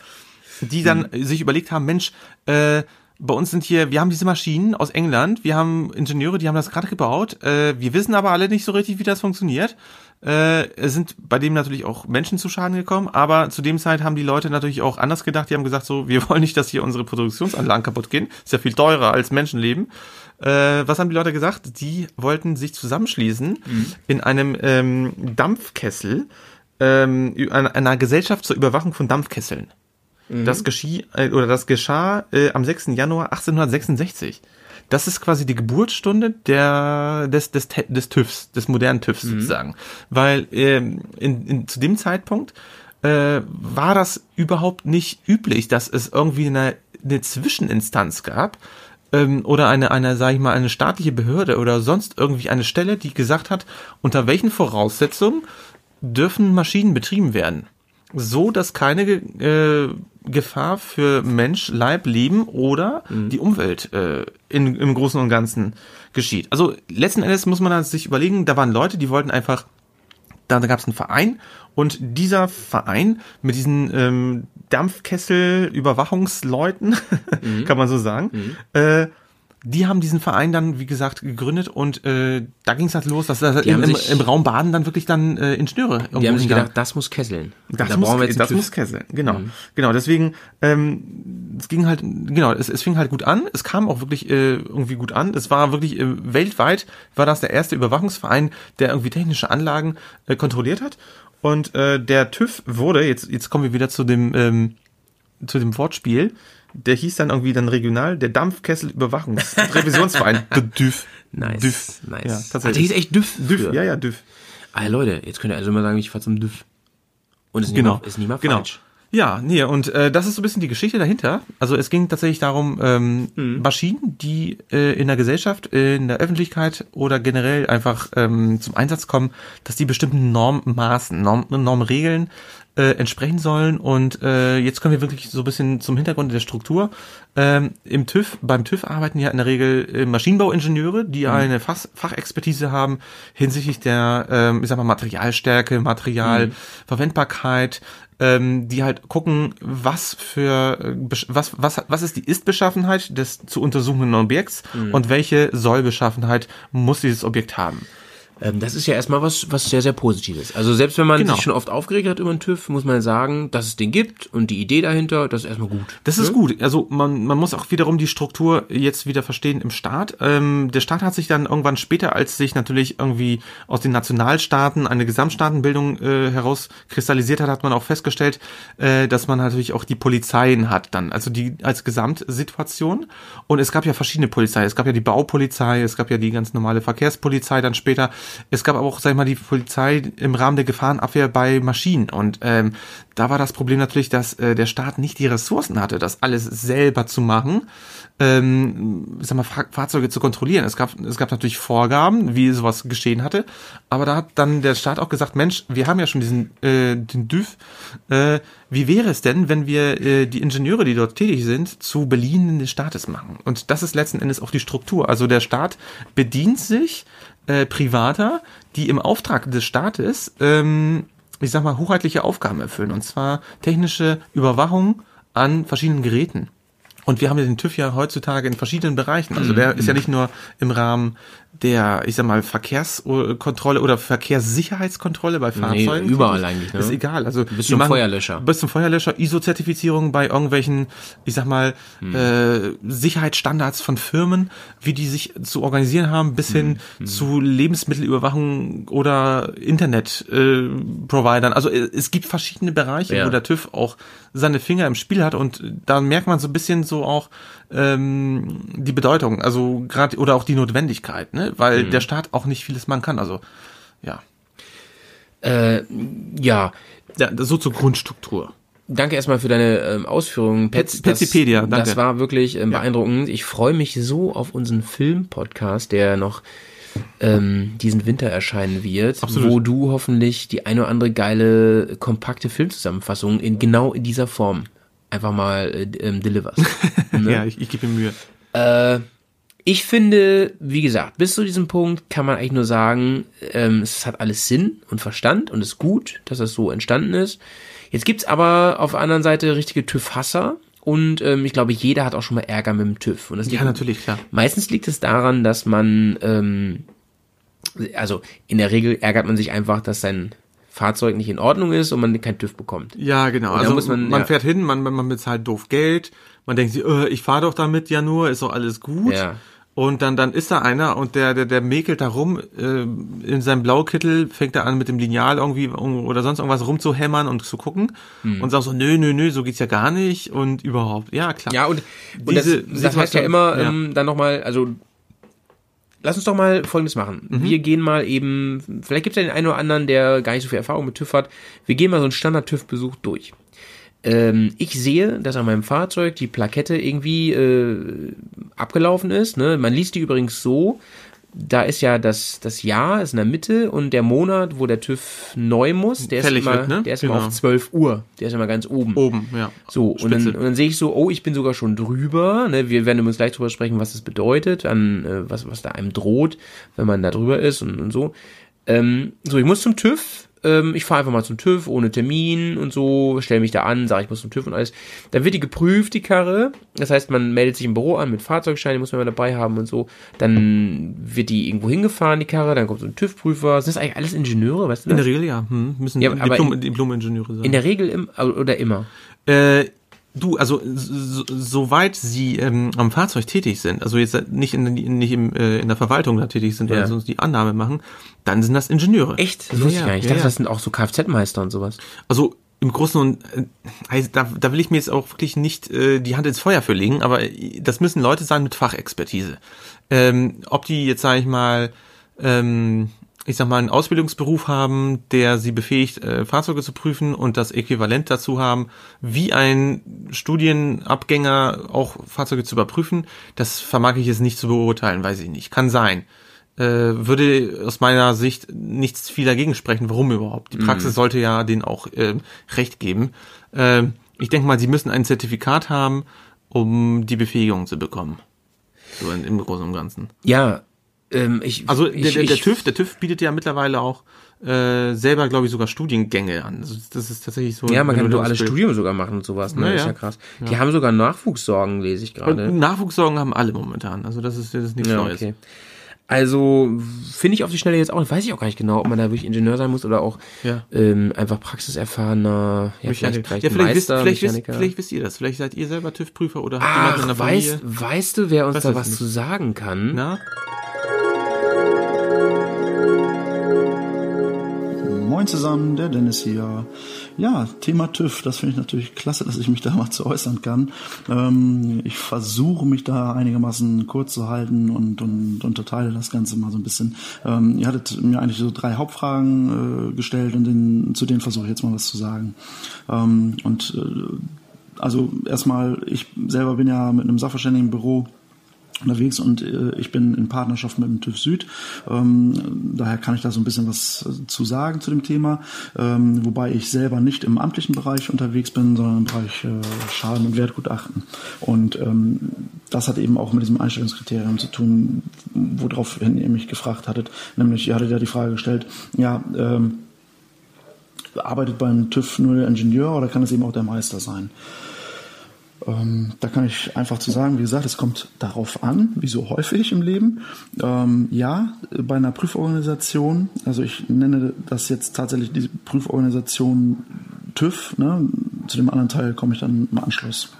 die dann hm. sich überlegt haben, Mensch, äh, bei uns sind hier, wir haben diese Maschinen aus England, wir haben Ingenieure, die haben das gerade gebaut. Äh, wir wissen aber alle nicht so richtig, wie das funktioniert. Äh, es sind bei dem natürlich auch Menschen zu Schaden gekommen, aber zu dem Zeit haben die Leute natürlich auch anders gedacht. Die haben gesagt, so, wir wollen nicht, dass hier unsere Produktionsanlagen kaputt gehen. Ist ja viel teurer als Menschenleben. Äh, was haben die Leute gesagt? Die wollten sich zusammenschließen mhm. in einem ähm, Dampfkessel, ähm, einer Gesellschaft zur Überwachung von Dampfkesseln. Mhm. Das, geschie, äh, oder das geschah äh, am 6. Januar 1866. Das ist quasi die Geburtsstunde der, des, des, des TÜVs, des modernen TÜVs mhm. sozusagen. Weil ähm, in, in, zu dem Zeitpunkt äh, war das überhaupt nicht üblich, dass es irgendwie eine, eine Zwischeninstanz gab, ähm, oder eine, eine, sag ich mal, eine staatliche Behörde oder sonst irgendwie eine Stelle, die gesagt hat, unter welchen Voraussetzungen dürfen Maschinen betrieben werden so, dass keine äh, Gefahr für Mensch, Leib, Leben oder mhm. die Umwelt äh, in, im Großen und Ganzen geschieht. Also letzten Endes muss man dann sich überlegen, da waren Leute, die wollten einfach, da, da gab es einen Verein und dieser Verein mit diesen ähm, Dampfkessel-Überwachungsleuten, mhm. kann man so sagen, mhm. äh, die haben diesen Verein dann, wie gesagt, gegründet und äh, da ging es halt los, dass da im, im, im, Raum Baden dann wirklich dann äh, Ingenieure Die haben sich gedacht, das muss kesseln. Das, da muss, das muss kesseln, genau. Mhm. Genau, deswegen, ähm, es ging halt, genau, es, es fing halt gut an, es kam auch wirklich äh, irgendwie gut an. Es war wirklich äh, weltweit, war das der erste Überwachungsverein, der irgendwie technische Anlagen äh, kontrolliert hat. Und äh, der TÜV wurde, jetzt, jetzt kommen wir wieder zu dem, ähm, zu dem Wortspiel, der hieß dann irgendwie dann regional der Dampfkessel Überwachungs Revisionsverein. Der DÜV. Nice, DÜV. nice. Ja, Ach, der tatsächlich. hieß echt Düff. DÜV, früher. ja, ja, DÜV. Ah, Leute, jetzt könnt ihr also immer sagen, ich fahr zum Düff. Und ist nicht Genau. mal, ist nicht mal genau. falsch. Ja, nee, und äh, das ist so ein bisschen die Geschichte dahinter. Also es ging tatsächlich darum, ähm, Mhm. Maschinen, die äh, in der Gesellschaft, äh, in der Öffentlichkeit oder generell einfach ähm, zum Einsatz kommen, dass die bestimmten Normmaßen, Norm, Normregeln äh, entsprechen sollen. Und äh, jetzt kommen wir wirklich so ein bisschen zum Hintergrund der Struktur. Ähm, Im TÜV, beim TÜV arbeiten ja in der Regel äh, Maschinenbauingenieure, die eine Fach, Fachexpertise haben hinsichtlich der, ähm, ich sag mal, Materialstärke, Materialverwendbarkeit, ähm, die halt gucken, was für äh, was was was ist die Ist-Beschaffenheit des zu untersuchenden Objekts und welche Soll-Beschaffenheit muss dieses Objekt haben. Ähm, das ist ja erstmal was, was sehr, sehr Positives. Also selbst wenn man Genau. sich schon oft aufgeregt hat über den TÜV, muss man sagen, dass es den gibt und die Idee dahinter, das ist erstmal gut. Das ist gut. Also man, man muss auch wiederum die Struktur jetzt wieder verstehen im Staat. Ähm, der Staat hat sich dann irgendwann später, als sich natürlich irgendwie aus den Nationalstaaten eine Gesamtstaatenbildung äh, herauskristallisiert hat, hat man auch festgestellt, äh, dass man natürlich auch die Polizeien hat dann, also die als Gesamtsituation. Und es gab ja verschiedene Polizei. Es gab ja die Baupolizei, es gab ja die ganz normale Verkehrspolizei dann später. Es gab aber auch, sag ich mal, die Polizei im Rahmen der Gefahrenabwehr bei Maschinen. Und ähm, da war das Problem natürlich, dass äh, der Staat nicht die Ressourcen hatte, das alles selber zu machen, ähm, sag mal, Fahr Fahrzeuge zu kontrollieren. Es gab, es gab natürlich Vorgaben, wie sowas geschehen hatte, aber da hat dann der Staat auch gesagt, Mensch, wir haben ja schon diesen äh, den DÜV, äh, wie wäre es denn, wenn wir äh, die Ingenieure, die dort tätig sind, zu Beliehenen des Staates machen? Und das ist letzten Endes auch die Struktur. Also der Staat bedient sich äh, Privater, die im Auftrag des Staates ähm, ich sag mal, hoheitliche Aufgaben erfüllen. Und zwar technische Überwachung an verschiedenen Geräten. Und wir haben ja den TÜV ja heutzutage in verschiedenen Bereichen. Also der ist ja nicht nur im Rahmen der, ich sag mal, Verkehrskontrolle oder Verkehrssicherheitskontrolle bei Fahrzeugen. überall tätig. eigentlich, ne? Ist egal. Also Bis zum machen- Feuerlöscher. Bis zum Feuerlöscher, ISO-Zertifizierung bei irgendwelchen, ich sag mal, Hm. äh, Sicherheitsstandards von Firmen, wie die sich zu organisieren haben, bis hin Hm. zu Lebensmittelüberwachung oder Internet-Providern. also äh, es gibt verschiedene Bereiche, Ja. wo der TÜV auch seine Finger im Spiel hat und da merkt man so ein bisschen so auch ähm, die Bedeutung, also gerade oder auch die Notwendigkeit, ne? weil Hm. der Staat auch nicht vieles machen kann. Also ja, Äh, ja, ja so zur Grundstruktur. danke erstmal für deine ähm, Ausführungen. Das- Petzipedia, danke. Das war wirklich ähm, beeindruckend. Ich freue mich so auf unseren Film-Podcast, der noch ähm, diesen Winter erscheinen wird, Absolut. wo du hoffentlich die eine oder andere geile, kompakte Filmzusammenfassung in genau in dieser Form einfach mal äh, ähm, deliverst. Ne? Ja, ich, ich gebe mir Mühe. Äh, ich finde, wie gesagt, bis zu diesem Punkt kann man eigentlich nur sagen, ähm, es hat alles Sinn und Verstand und ist gut, dass das so entstanden ist. Jetzt gibt's aber auf der anderen Seite richtige TÜV-Hasser und ähm, ich glaube, jeder hat auch schon mal Ärger mit dem TÜV. Und das liegt, Ja, natürlich, klar. Meistens liegt es daran, dass man, ähm, also in der Regel ärgert man sich einfach, dass sein Fahrzeug nicht in Ordnung ist und man kein TÜV bekommt. Ja, genau. Also muss man, man- ja. fährt hin, man, man bezahlt doof Geld, man denkt sich, äh, ich fahre doch damit ja nur, ist doch alles gut. Ja. Und dann, dann ist da einer und der, der, der mäkelt da rum, äh, in seinem Blaukittel fängt er an mit dem Lineal irgendwie oder sonst irgendwas rumzuhämmern und zu gucken Hm. und sagt so, nö, nö, nö, so geht's ja gar nicht und überhaupt. Ja, klar. Ja, und, und das, Diese das heißt ja immer ja. ähm, dann nochmal, also lass uns doch mal Folgendes machen. Mhm. Wir gehen mal eben, vielleicht gibt es ja den einen oder anderen, der gar nicht so viel Erfahrung mit TÜV hat. Wir gehen mal so einen Standard-TÜV-Besuch durch. Ähm, ich sehe, dass an meinem Fahrzeug die Plakette irgendwie äh, abgelaufen ist. Ne? Man liest die übrigens so, da ist ja das, das Jahr ist in der Mitte und der Monat, wo der TÜV neu muss, der Fällig ist immer, wird, ne? der ist immer Genau. auf 12 Uhr. Der ist immer ganz oben. Oben, ja. So, und dann, und dann sehe ich so, oh, ich bin sogar schon drüber. Ne? Wir werden übrigens gleich drüber sprechen, was das bedeutet, an, äh, was, was da einem droht, wenn man da drüber ist und, und so. Ähm, so, ich muss zum TÜV. Ähm, ich fahre einfach mal zum TÜV ohne Termin und so, stelle mich da an, sage ich muss zum TÜV und alles. Dann wird die geprüft, die Karre. Das heißt, man meldet sich im Büro an mit Fahrzeugschein, den muss man immer dabei haben und so. Dann wird die irgendwo hingefahren, die Karre. Dann kommt so ein TÜV-Prüfer. Sind das eigentlich alles Ingenieure, weißt du In das? der Regel ja. Hm, müssen Ja, in- Diplom-Ingenieure sein. In der Regel im, oder immer. Äh, du, also so, soweit sie ähm, am Fahrzeug tätig sind, also jetzt nicht in, nicht im, äh, in der Verwaltung da tätig sind, Ja. oder sonst die Annahme machen, dann sind das Ingenieure. Echt? Das wusste ich Ja, gar nicht. Ich ja, dachte, ja. das sind auch so Kfz-Meister und sowas. Also im Großen und äh, da, da will ich mir jetzt auch wirklich nicht äh, die Hand ins Feuer für legen, aber äh, das müssen Leute sein mit Fachexpertise. Ähm, ob die jetzt, sage ich mal, ähm, ich sag mal, einen Ausbildungsberuf haben, der sie befähigt, äh, Fahrzeuge zu prüfen und das Äquivalent dazu haben, wie ein Studienabgänger auch Fahrzeuge zu überprüfen, das vermag ich jetzt nicht zu beurteilen, weiß ich nicht. Kann sein. Äh, würde aus meiner Sicht nichts viel dagegen sprechen, warum überhaupt. Die Praxis Mhm. sollte ja denen auch äh, recht geben. Äh, ich denke mal, sie müssen ein Zertifikat haben, um die Befähigung zu bekommen. So in, im Großen und Ganzen. Ja, ähm, ich, Also der, ich, der, der TÜV, der TÜV bietet ja mittlerweile auch äh, selber, glaube ich, sogar Studiengänge an. Also das ist tatsächlich so. Ja, man kann du duales Studium sogar machen und sowas, ne? Ja, Das ist ja. ja krass. Die haben sogar Nachwuchssorgen, lese ich gerade. Nachwuchssorgen haben alle momentan. Also das ist, das ist nichts Ja, Neues. okay. Also finde ich auf die Schnelle jetzt auch, weiß ich auch gar nicht genau, ob man da wirklich Ingenieur sein muss oder auch Ja. ähm, einfach praxiserfahrener, ja, vielleicht, vielleicht, ja, vielleicht, wisst, Meister, vielleicht, wisst, Mechaniker. vielleicht wisst ihr das. Vielleicht seid ihr selber TÜV-Prüfer oder habt jemanden in der Ach, weißt, Familie. weißt du, wer uns Weiß da was zu sagen kann? Na? Moin zusammen, der Dennis hier. Ja, Thema TÜV, das finde ich natürlich klasse, dass ich mich da mal zu äußern kann. Ähm, ich versuche mich da einigermaßen kurz zu halten und, und unterteile das Ganze mal so ein bisschen. Ähm, ihr hattet mir eigentlich so drei Hauptfragen äh, gestellt und den, zu denen versuche ich jetzt mal was zu sagen. Ähm, und äh, also erstmal, ich selber bin ja mit einem Sachverständigenbüro unterwegs und äh, ich bin in Partnerschaft mit dem TÜV Süd. Ähm, daher kann ich da so ein bisschen was äh, zu sagen zu dem Thema, ähm, wobei ich selber nicht im amtlichen Bereich unterwegs bin, sondern im Bereich äh, Schaden- und Wertgutachten. Und ähm, das hat eben auch mit diesem Einstellungskriterium zu tun, woraufhin ihr mich gefragt hattet. Nämlich, ihr hattet ja die Frage gestellt, ja, ähm, arbeitet beim TÜV nur der Ingenieur oder kann es eben auch der Meister sein? Ähm, da kann ich einfach zu sagen, wie gesagt, es kommt darauf an, wie so häufig im Leben. Ähm, ja, bei einer Prüforganisation, also ich nenne das jetzt tatsächlich die Prüforganisation TÜV, ne? zu dem anderen Teil komme ich dann im Anschluss.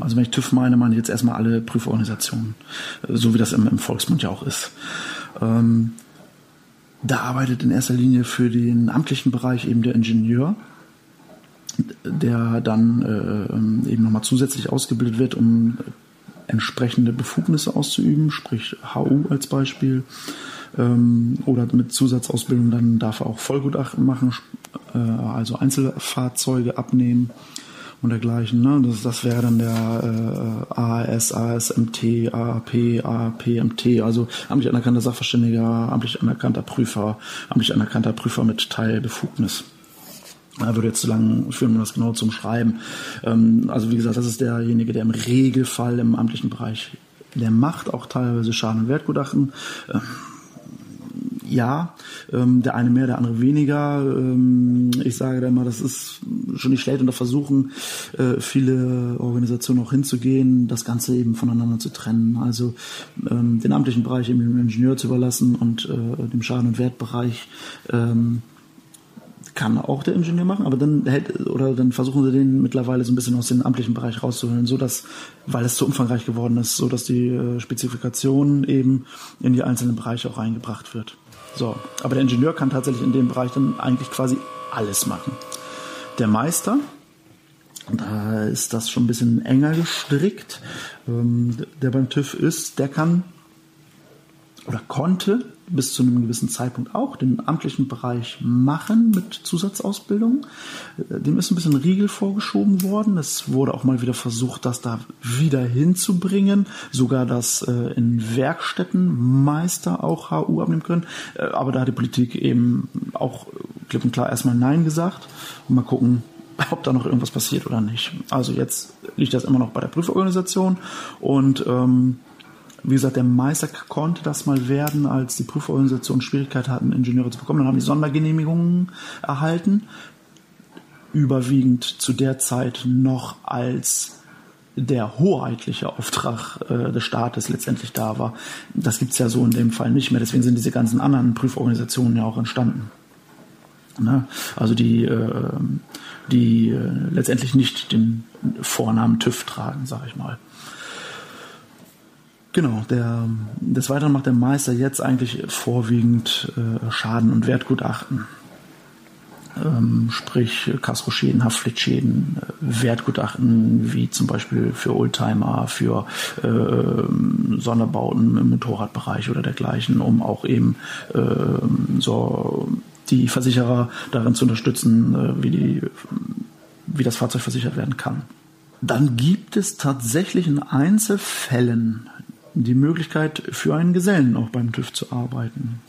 Also wenn ich TÜV meine, meine ich jetzt erstmal alle Prüforganisationen, äh, so wie das im, im Volksmund ja auch ist. Ähm, da arbeitet in erster Linie für den amtlichen Bereich eben der Ingenieur der dann äh, ähm, eben nochmal zusätzlich ausgebildet wird, um entsprechende Befugnisse auszuüben, sprich HU als Beispiel. Ähm, oder mit Zusatzausbildung dann darf er auch Vollgutachten machen, äh, also Einzelfahrzeuge abnehmen und dergleichen. Ne? Das, das wäre dann der äh, AAS, ASMT, AAP, APMT, also amtlich anerkannter Sachverständiger, amtlich anerkannter Prüfer, amtlich anerkannter Prüfer mit Teilbefugnis. Würde jetzt zu lang führen, um das genau zu umschreiben. Ähm, also wie gesagt, das ist derjenige, der im Regelfall im amtlichen Bereich, der macht auch teilweise Schaden- und Wertgutachten. Ähm, ja, ähm, der eine mehr, der andere weniger. Ich sage da immer, das ist schon nicht schlecht und da versuchen äh, viele Organisationen auch hinzugehen, das Ganze eben voneinander zu trennen. Also den amtlichen Bereich eben dem Ingenieur zu überlassen und äh, dem Schaden- und Wertbereich kann auch der Ingenieur machen, aber dann hält, oder dann versuchen sie den mittlerweile so ein bisschen aus dem amtlichen Bereich rauszuholen, so dass, weil es zu umfangreich geworden ist, so dass die äh, Spezifikation eben in die einzelnen Bereiche auch reingebracht wird. So, aber der Ingenieur kann tatsächlich in dem Bereich dann eigentlich quasi alles machen. Der Meister, da ist das schon ein bisschen enger gestrickt, ähm, der beim TÜV ist, der kann oder konnte bis zu einem gewissen Zeitpunkt auch den amtlichen Bereich machen mit Zusatzausbildung. Äh, Dem ist ein bisschen Riegel vorgeschoben worden. Es wurde auch mal wieder versucht, das da wieder hinzubringen. Sogar, dass äh, in Werkstätten Meister auch HU abnehmen können. Äh, Aber da hat die Politik eben auch klipp und klar erstmal Nein gesagt. Und mal gucken, ob da noch irgendwas passiert oder nicht. Also jetzt liegt das immer noch bei der Prüforganisation und ähm, wie gesagt, der Meister konnte das mal werden, als die Prüforganisation Schwierigkeit hatten, Ingenieure zu bekommen. Dann haben die Sondergenehmigungen erhalten. Überwiegend zu der Zeit noch als der hoheitliche Auftrag äh, des Staates letztendlich da war. Das gibt's ja so in dem Fall nicht mehr. Deswegen sind diese ganzen anderen Prüforganisationen ja auch entstanden. Ne? Also die, äh, die äh, letztendlich nicht den Vornamen TÜV tragen, sage ich mal. Genau, der, des Weiteren macht der Meister jetzt eigentlich vorwiegend äh, Schaden- und Wertgutachten. ähm, sprich Kaskoschäden, Haftpflichtschäden, äh, Wertgutachten wie zum Beispiel für Oldtimer, für äh, Sonderbauten im Motorradbereich oder dergleichen, um auch eben äh, so die Versicherer darin zu unterstützen, äh, wie, die, wie das Fahrzeug versichert werden kann. Dann gibt es tatsächlich in Einzelfällen die Möglichkeit für einen Gesellen auch beim TÜV zu arbeiten.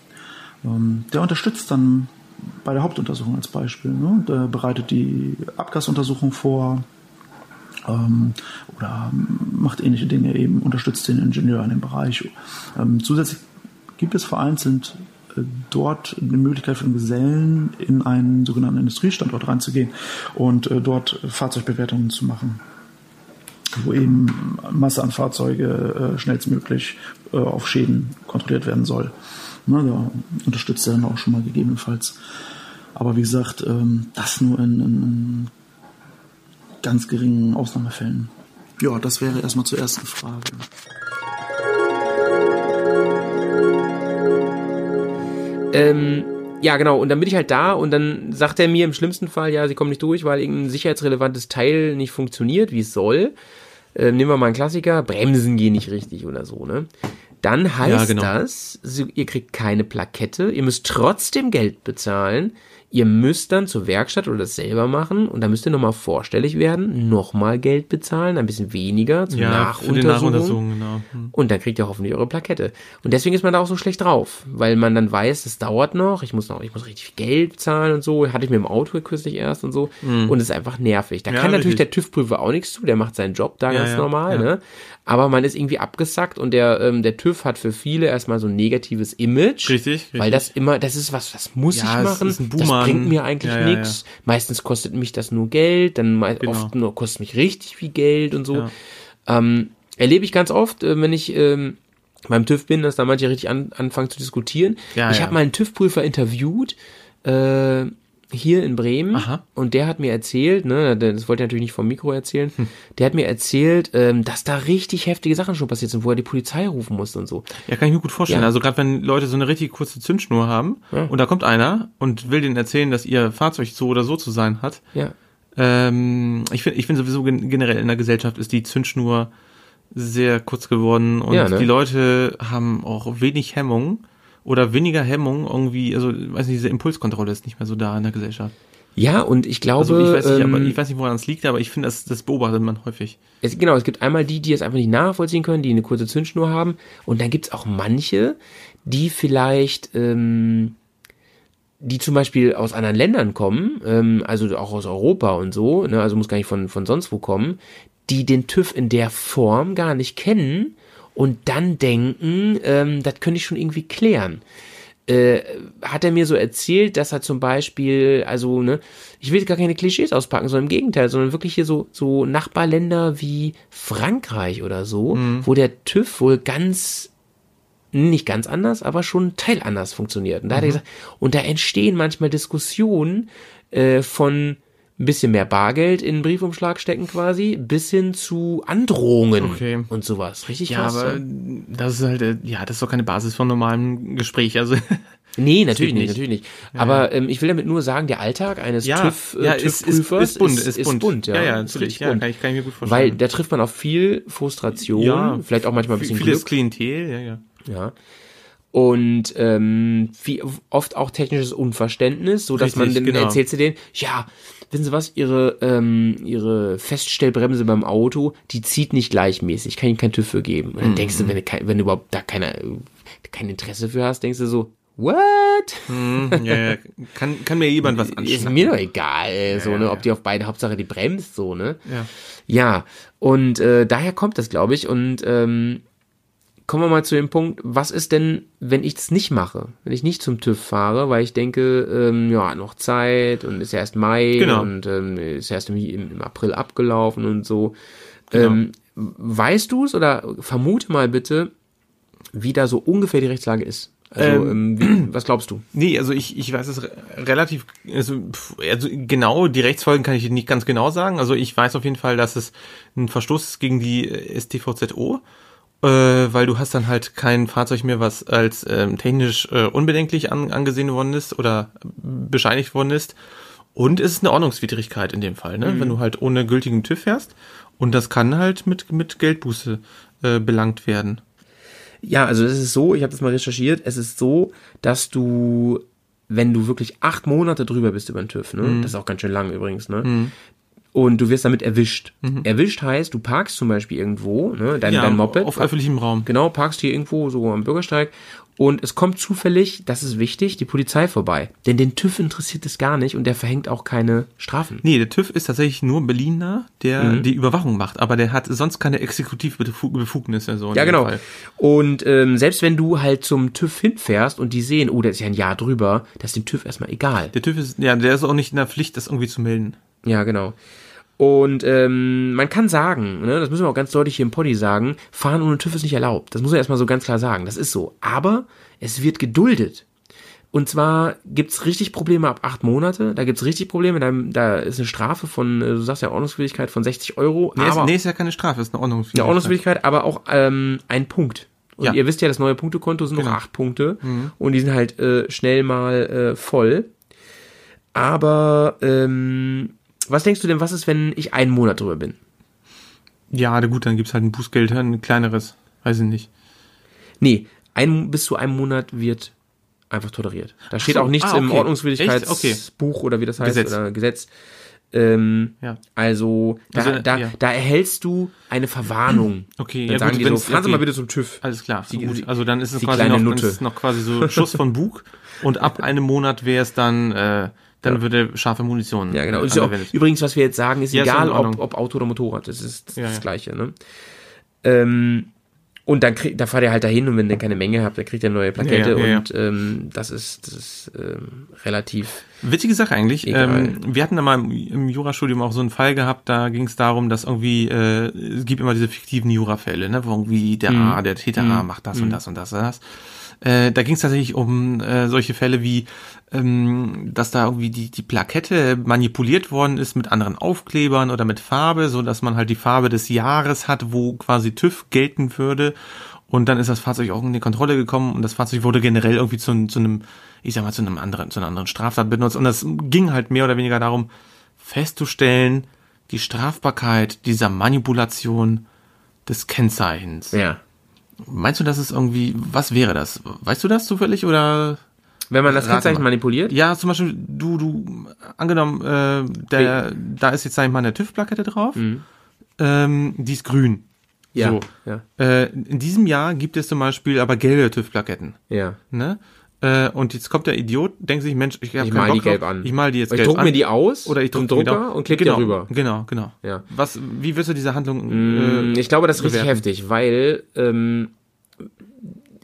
Ähm, der unterstützt dann bei der Hauptuntersuchung als Beispiel. Ne? Der bereitet die Abgasuntersuchung vor ähm, oder macht ähnliche Dinge eben, unterstützt den Ingenieur in dem Bereich. Ähm, zusätzlich gibt es vereinzelt äh, dort eine Möglichkeit für den Gesellen in einen sogenannten Industriestandort reinzugehen und äh, dort Fahrzeugbewertungen zu machen wo eben Masse an Fahrzeuge äh, schnellstmöglich äh, auf Schäden kontrolliert werden soll. Na, da unterstützt er dann auch schon mal gegebenenfalls. Aber wie gesagt, ähm, das nur in, in ganz geringen Ausnahmefällen. Ja, das wäre erstmal zur ersten Frage. Ähm, ja, genau. Und dann bin ich halt da und dann sagt er mir im schlimmsten Fall, ja, sie kommen nicht durch, weil irgendein sicherheitsrelevantes Teil nicht funktioniert, wie es soll. Ähm, nehmen wir mal einen Klassiker, Bremsen gehen nicht richtig oder so, ne? Dann heißt Ja, genau. das, ihr kriegt keine Plakette, ihr müsst trotzdem Geld bezahlen, ihr müsst dann zur Werkstatt oder das selber machen und dann müsst ihr nochmal vorstellig werden, nochmal Geld bezahlen, ein bisschen weniger zur Ja, Nachuntersuchung. Nachuntersuchung, genau. Hm. Und dann kriegt ihr hoffentlich eure Plakette. Und deswegen ist man da auch so schlecht drauf, weil man dann weiß, es dauert noch, ich muss noch, ich muss richtig viel Geld zahlen und so, hatte ich mir im Auto kürzlich erst und so. Und es ist einfach nervig. Da. Ja, kann natürlich richtig. der TÜV-Prüfer auch nichts zu, der macht seinen Job da Ja, ganz normal, ne? Aber man ist irgendwie abgesackt und der, ähm, der TÜV hat für viele erstmal so ein negatives Image. Richtig, Weil richtig. das immer, das ist was, das muss Ja, ich machen. ist ein das bringt mir eigentlich Ja, ja, nichts. Meistens kostet mich das nur Geld, dann Genau. oft nur kostet mich richtig viel Geld und so. Ähm, erlebe ich ganz oft, äh, wenn ich ähm, beim TÜV bin, dass da manche richtig an, anfangen zu diskutieren. Ja, ich habe mal einen TÜV-Prüfer interviewt, äh, hier in Bremen Aha. und der hat mir erzählt, ne, das wollte er natürlich nicht vom Mikro erzählen, Hm. der hat mir erzählt, ähm, dass da richtig heftige Sachen schon passiert sind, wo er die Polizei rufen musste und so. Ja, kann ich mir gut vorstellen. Ja. Also gerade wenn Leute so eine richtig kurze Zündschnur haben Ja. und da kommt einer und will denen erzählen, dass ihr Fahrzeug so oder so zu sein hat. Ja. Ähm, ich finde ich finde sowieso gen- generell in der Gesellschaft ist die Zündschnur sehr kurz geworden und Ja, ne? die Leute haben auch wenig Hemmung oder weniger Hemmung irgendwie, also weiß nicht, diese Impulskontrolle ist nicht mehr so da in der Gesellschaft. Ja, und ich glaube, Also ich weiß nicht, aber ähm, ich weiß nicht, woran es liegt, aber ich finde, das, das beobachtet man häufig. Es, genau, es gibt einmal die, die es einfach nicht nachvollziehen können, die eine kurze Zündschnur haben. Und dann gibt es auch manche, die vielleicht, ähm, die zum Beispiel aus anderen Ländern kommen, ähm, also auch aus Europa und so, ne, also muss gar nicht von, von sonst wo kommen, die den TÜV in der Form gar nicht kennen und dann denken, ähm, das könnte ich schon irgendwie klären. Äh, hat er mir so erzählt, dass er zum Beispiel, also, ne, ich will gar keine Klischees auspacken, sondern im Gegenteil, sondern wirklich hier so, so Nachbarländer wie Frankreich oder so, wo der TÜV wohl ganz, nicht ganz anders, aber schon teilanders funktioniert. Und da hat er gesagt, und da entstehen manchmal Diskussionen äh, von ein bisschen mehr Bargeld in den Briefumschlag stecken quasi, bis hin zu Androhungen Okay. und sowas. Richtig Ja, krass. aber das ist halt, äh, ja, das ist doch keine Basis von normalem Gespräch. Also Nee, natürlich nicht, nicht. natürlich nicht. Aber ähm, ich will damit nur sagen, der Alltag eines ja, TÜV, äh, ja, ist, ist, TÜV-Prüfers ist bunt, ist, bunt. ja, ja, ja, ist natürlich. richtig Ja, bunt. kann ich, kann ich mir gut vorstellen. Weil da trifft man auf viel Frustration, vielleicht auch manchmal ein bisschen vieles Glück. Klientel, ja, ja. Ja. Und ähm, wie, oft auch technisches Unverständnis, so dass Richtig, man dann genau. erzählt zu denen, ja, wissen Sie was, Ihre ähm, Ihre Feststellbremse beim Auto, die zieht nicht gleichmäßig, kann Ihnen kein TÜV für geben. Und dann denkst Mhm. du, wenn du, wenn du überhaupt da keine, kein Interesse für hast, denkst du so, what? Hm, ja, ja. Kann, kann mir jemand was Ist anschneiden. mir doch egal, äh, so, Ja, ne, ja, ob die auf beide, Hauptsache die bremst, so, ne? Ja. Ja, und äh, daher kommt das, glaube ich. Und ähm, kommen wir mal zu dem Punkt, was ist denn, wenn ich es nicht mache? Wenn ich nicht zum TÜV fahre, weil ich denke, ähm, ja, noch Zeit und ist ja erst Mai Genau. und ähm, ist ja erst im, im April abgelaufen und so. Genau. Ähm, weißt du es oder vermute mal bitte, wie da so ungefähr die Rechtslage ist? Also, ähm, wie, was glaubst du? Nee, also ich, ich weiß es re- relativ, also, also genau, die Rechtsfolgen kann ich nicht ganz genau sagen. Also ich weiß auf jeden Fall, dass es ein Verstoß ist gegen die äh, StVZO, äh, weil du hast dann halt kein Fahrzeug mehr, was als ähm, technisch äh, unbedenklich an, angesehen worden ist oder bescheinigt worden ist. Und es ist eine Ordnungswidrigkeit in dem Fall, ne? wenn du halt ohne gültigen TÜV fährst. Und das kann halt mit, mit Geldbuße äh, belangt werden. Ja, also es ist so, ich habe das mal recherchiert, es ist so, dass du, wenn du wirklich acht Monate drüber bist über den TÜV, ne, das ist auch ganz schön lang übrigens, ne, und du wirst damit erwischt. Erwischt heißt, du parkst zum Beispiel irgendwo, ne, dein, dein Moped. auf öffentlichem Raum. Genau, parkst hier irgendwo so am Bürgersteig und es kommt zufällig, das ist wichtig, die Polizei vorbei. Denn den TÜV interessiert es gar nicht und der verhängt auch keine Strafen. Nee, der TÜV ist tatsächlich nur Berliner, der Mhm. die Überwachung macht, aber der hat sonst keine Exekutivbefugnisse. So Ja, genau. Fall. Und ähm, selbst wenn du halt zum TÜV hinfährst und die sehen, oh, der ist ja ein Jahr drüber, das ist dem TÜV erstmal egal. Der TÜV ist, ja, der ist auch nicht in der Pflicht, das irgendwie zu melden. Ja, genau. Und ähm, man kann sagen, ne, das müssen wir auch ganz deutlich hier im Poddy sagen, fahren ohne TÜV ist nicht erlaubt. Das muss man erstmal so ganz klar sagen. Das ist so. Aber es wird geduldet. Und zwar gibt's richtig Probleme ab acht Monate. Da gibt's richtig Probleme. Da, da ist eine Strafe von, äh, du sagst ja Ordnungswidrigkeit von 60 Euro. Nee, ist, aber nee, ist ja keine Strafe, ist eine Ordnungswidrigkeit. eine Ordnungswidrigkeit, aber auch ähm, ein Punkt. Und Ja. ihr wisst ja, das neue Punktekonto sind Genau. noch acht Punkte. Und die sind halt äh, schnell mal äh, voll. Aber ähm, was denkst du denn, was ist, wenn ich einen Monat drüber bin? Ja, gut, dann gibt's halt ein Bußgeld, ein kleineres, weiß ich nicht. Nee, ein, bis zu einem Monat wird einfach toleriert. Da steht so, auch nichts ah, im okay. Ordnungswidrigkeitsbuch oder wie das heißt, Gesetz. oder Gesetz. Ähm, Ja. Also, da, Also, da, ja. da erhältst du eine Verwarnung. Okay, Dann ja, sagen gut, die so, fahren Sie okay. mal bitte zum TÜV. Alles klar, Sie- gut. sie- Also dann ist es die quasi noch, es noch quasi so Schuss von Bug und ab einem Monat wäre es dann, äh, dann würde scharfe Munition. Ja, genau. ist ja auch, übrigens, was wir jetzt sagen, ist Ja, ist egal, in ob, ob Auto oder Motorrad. Das ist das, ist Ja, das ja. Gleiche, ne? Ähm, und dann krieg, da fahrt ihr halt dahin und wenn ihr keine Menge habt, dann kriegt ihr eine neue Plakette Ja, ja, ja, und ähm, das ist, das ist ähm, relativ. Witzige Sache eigentlich. Ähm, wir hatten da mal im, im Jurastudium auch so einen Fall gehabt, da ging es darum, dass irgendwie, äh, es gibt immer diese fiktiven Jurafälle, ne, wo irgendwie der Mhm. A, der Täter A macht das und das und das und das. Äh, da ging es tatsächlich um äh, solche Fälle wie, ähm, dass da irgendwie die, die Plakette manipuliert worden ist mit anderen Aufklebern oder mit Farbe, so dass man halt die Farbe des Jahres hat, wo quasi TÜV gelten würde. Und dann ist das Fahrzeug auch in die Kontrolle gekommen und das Fahrzeug wurde generell irgendwie zu, zu einem, ich sag mal, zu einem anderen, zu einer anderen Straftat benutzt. Und das ging halt mehr oder weniger darum, festzustellen, die Strafbarkeit dieser Manipulation des Kennzeichens. Ja. Meinst du, das ist irgendwie, was wäre das? Weißt du das zufällig oder? Wenn man das Kennzeichen manipuliert, Ja, zum Beispiel, du, du, angenommen, äh, der, da ist jetzt, sag ich mal, eine TÜV-Plakette drauf, ähm, die ist grün. Mhm. ja, So. ja, Äh, in diesem Jahr gibt es zum Beispiel aber gelbe TÜV-Plaketten. ja. Ne? Äh, und jetzt kommt der Idiot, denkt sich, Mensch, ich, hab Ich mal Bock die gelb an. Ich mal die jetzt Ich gelb druck an. mir die aus oder ich druck Drucker und klick die genau, rüber. Genau, genau. Ja. Was, wie wirst du diese Handlung? Mm, Äh, ich glaube, das ist richtig heftig, weil ähm,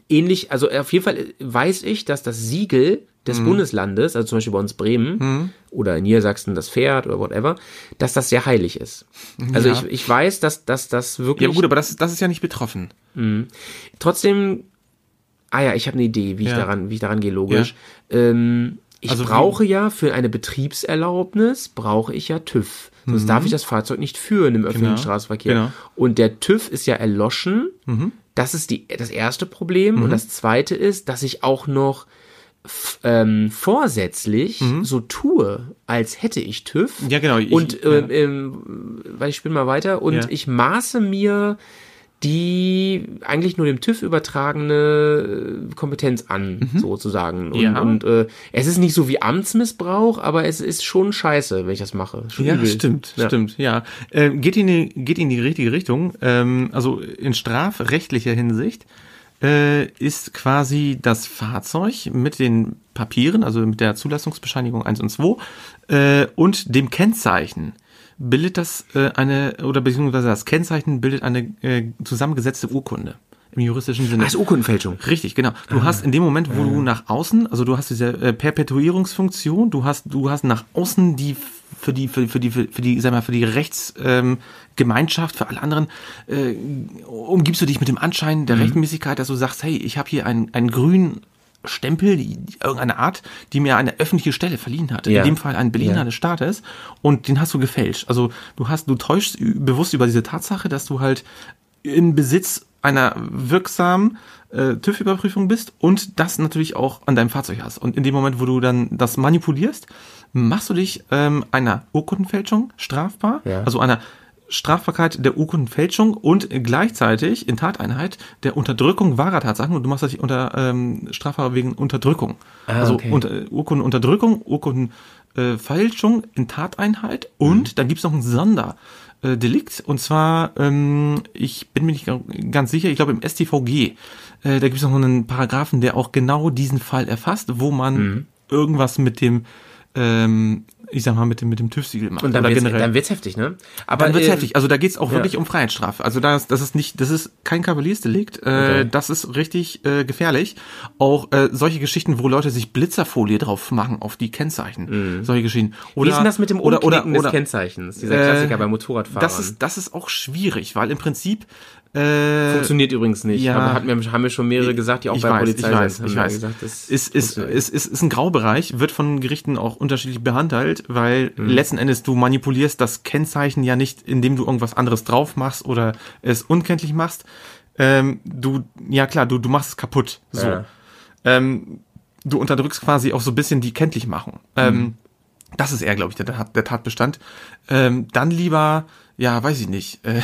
ähnlich, also auf jeden Fall weiß ich, dass das Siegel Mhm. des Bundeslandes, also zum Beispiel bei uns Bremen oder in Niedersachsen das Pferd oder whatever, dass das sehr heilig ist. Also Ja. ich, ich weiß, dass, dass das wirklich ja gut, aber das, das ist ja nicht betroffen. trotzdem. Ah ja, ich habe eine Idee, wie ich Ja. daran, wie ich daran gehe, logisch. Ähm, ich Also wie- brauche ja für eine Betriebserlaubnis brauche ich ja TÜV. Sonst darf ich das Fahrzeug nicht führen im öffentlichen Mhm. Genau, Straßenverkehr. genau. Und der TÜV ist ja erloschen. Mhm. Das ist die, das erste Problem. Und das zweite ist, dass ich auch noch ähm, vorsätzlich so tue, als hätte ich TÜV. Mhm. Ja, genau, ich- und ja. ähm, ähm, weil ich spinne mal weiter und Ja. ich maße mir die eigentlich nur dem TÜV übertragene äh, Kompetenz an, sozusagen. Und, Mhm. Ja. und äh, es ist nicht so wie Amtsmissbrauch, aber es ist schon scheiße, wenn ich das mache. Schon Ja, übel. stimmt, Ja. stimmt, ja. Äh, geht, in die, geht in die richtige Richtung. Ähm, also in strafrechtlicher Hinsicht äh, ist quasi das Fahrzeug mit den Papieren, also mit der Zulassungsbescheinigung 1 und 2 äh, und dem Kennzeichen bildet das äh, eine, oder beziehungsweise das Kennzeichen bildet eine äh, zusammengesetzte Urkunde im juristischen Sinne. Ah, ist Urkundenfälschung. Richtig, genau. Du hast in dem Moment, wo du nach außen, also du hast diese äh, Perpetuierungsfunktion, du hast, du hast nach außen die für die, für, für die, für, für die, sag mal, für die Rechtsgemeinschaft, ähm, für alle anderen, äh, umgibst du dich mit dem Anschein der Rechtmäßigkeit, dass du sagst, hey, ich habe hier einen, einen grünen Stempel, irgendeine Art, die mir eine öffentliche Stelle verliehen hat. Ja. In dem Fall ein Berliner Ja. des Staates. Und den hast du gefälscht. Also du hast, du täuschst bewusst über diese Tatsache, dass du halt in Besitz einer wirksamen äh, TÜV-Überprüfung bist und das natürlich auch an deinem Fahrzeug hast. Und in dem Moment, wo du dann das manipulierst, machst du dich ähm, einer Urkundenfälschung strafbar, Ja. also einer Strafbarkeit der Urkundenfälschung und gleichzeitig in Tateinheit der Unterdrückung wahrer Tatsachen und du machst dich unter ähm, strafbar wegen Unterdrückung. Ah, also okay. unter, Urkundenunterdrückung, Urkundenfälschung in Tateinheit und Mhm. dann gibt's noch ein Sonderdelikt äh, Delikt, und zwar, ähm, ich bin mir nicht ga- ganz sicher, ich glaube im StVG, äh, da gibt's noch einen Paragraphen, der auch genau diesen Fall erfasst, wo man Mhm. irgendwas mit dem ähm, ich sag mal, mit dem, mit dem TÜV-Siegel macht. Und dann Oder wird's, generell. dann wird's heftig, ne? Aber Dann wird's äh, heftig. Also da geht's auch ja. wirklich um Freiheitsstrafe. Also das, das ist nicht, das ist kein Kavaliersdelikt. Äh, Okay. Das ist richtig äh, gefährlich. Auch äh, solche Geschichten, wo Leute sich Blitzerfolie drauf machen auf die Kennzeichen. Solche Geschichten. Oder, Mhm. Wie ist denn das mit dem oder, oder, Umknicken des oder, Kennzeichens? Dieser äh, Klassiker bei Motorradfahrern. Das ist, das ist auch schwierig, weil im Prinzip äh, Funktioniert übrigens nicht. ja. aber mir, haben mir schon mehrere gesagt, die auch bei weiß, Polizei ich weiß, sind. ich weiß. Gesagt, ist, ist, ist, ist, ist ein Graubereich, wird von Gerichten auch unterschiedlich behandelt, weil Mhm. letzten Endes du manipulierst das Kennzeichen ja nicht, indem du irgendwas anderes drauf machst oder es unkenntlich machst. Ähm, du, ja klar, du, du machst es kaputt. So. Ja. Ähm, du unterdrückst quasi auch so ein bisschen die Kenntlichmachung. Ähm, das ist eher, glaube ich, der, der Tatbestand. Ähm, dann lieber, ja, weiß ich nicht. Äh,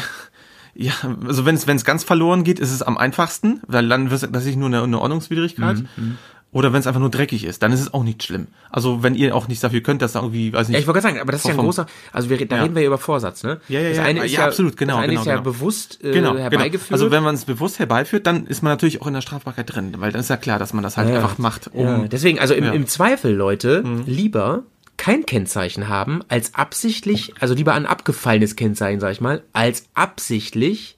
ja, also wenn es wenn es ganz verloren geht, ist es am einfachsten, weil dann wird es tatsächlich nur eine, eine Ordnungswidrigkeit. Mhm, Oder wenn es einfach nur dreckig ist, dann ist es auch nicht schlimm. Also wenn ihr auch nichts dafür könnt, dass da irgendwie, weiß nicht. Ja, ich wollte gerade sagen, aber das ist ja ein großer, also wir, da Ja. reden wir ja über Vorsatz, ne? Ja, ja, das ja. eine ist Ja, absolut, genau, Das eine genau, ist ja genau. bewusst äh, genau, herbeigeführt. Genau. Also wenn man es bewusst herbeiführt, dann ist man natürlich auch in der Strafbarkeit drin, weil dann ist ja klar, dass man das halt einfach macht. Um, deswegen, also im. Mhm. im Zweifel, Leute, lieber kein Kennzeichen haben, als absichtlich, also lieber ein abgefallenes Kennzeichen, sag ich mal, als absichtlich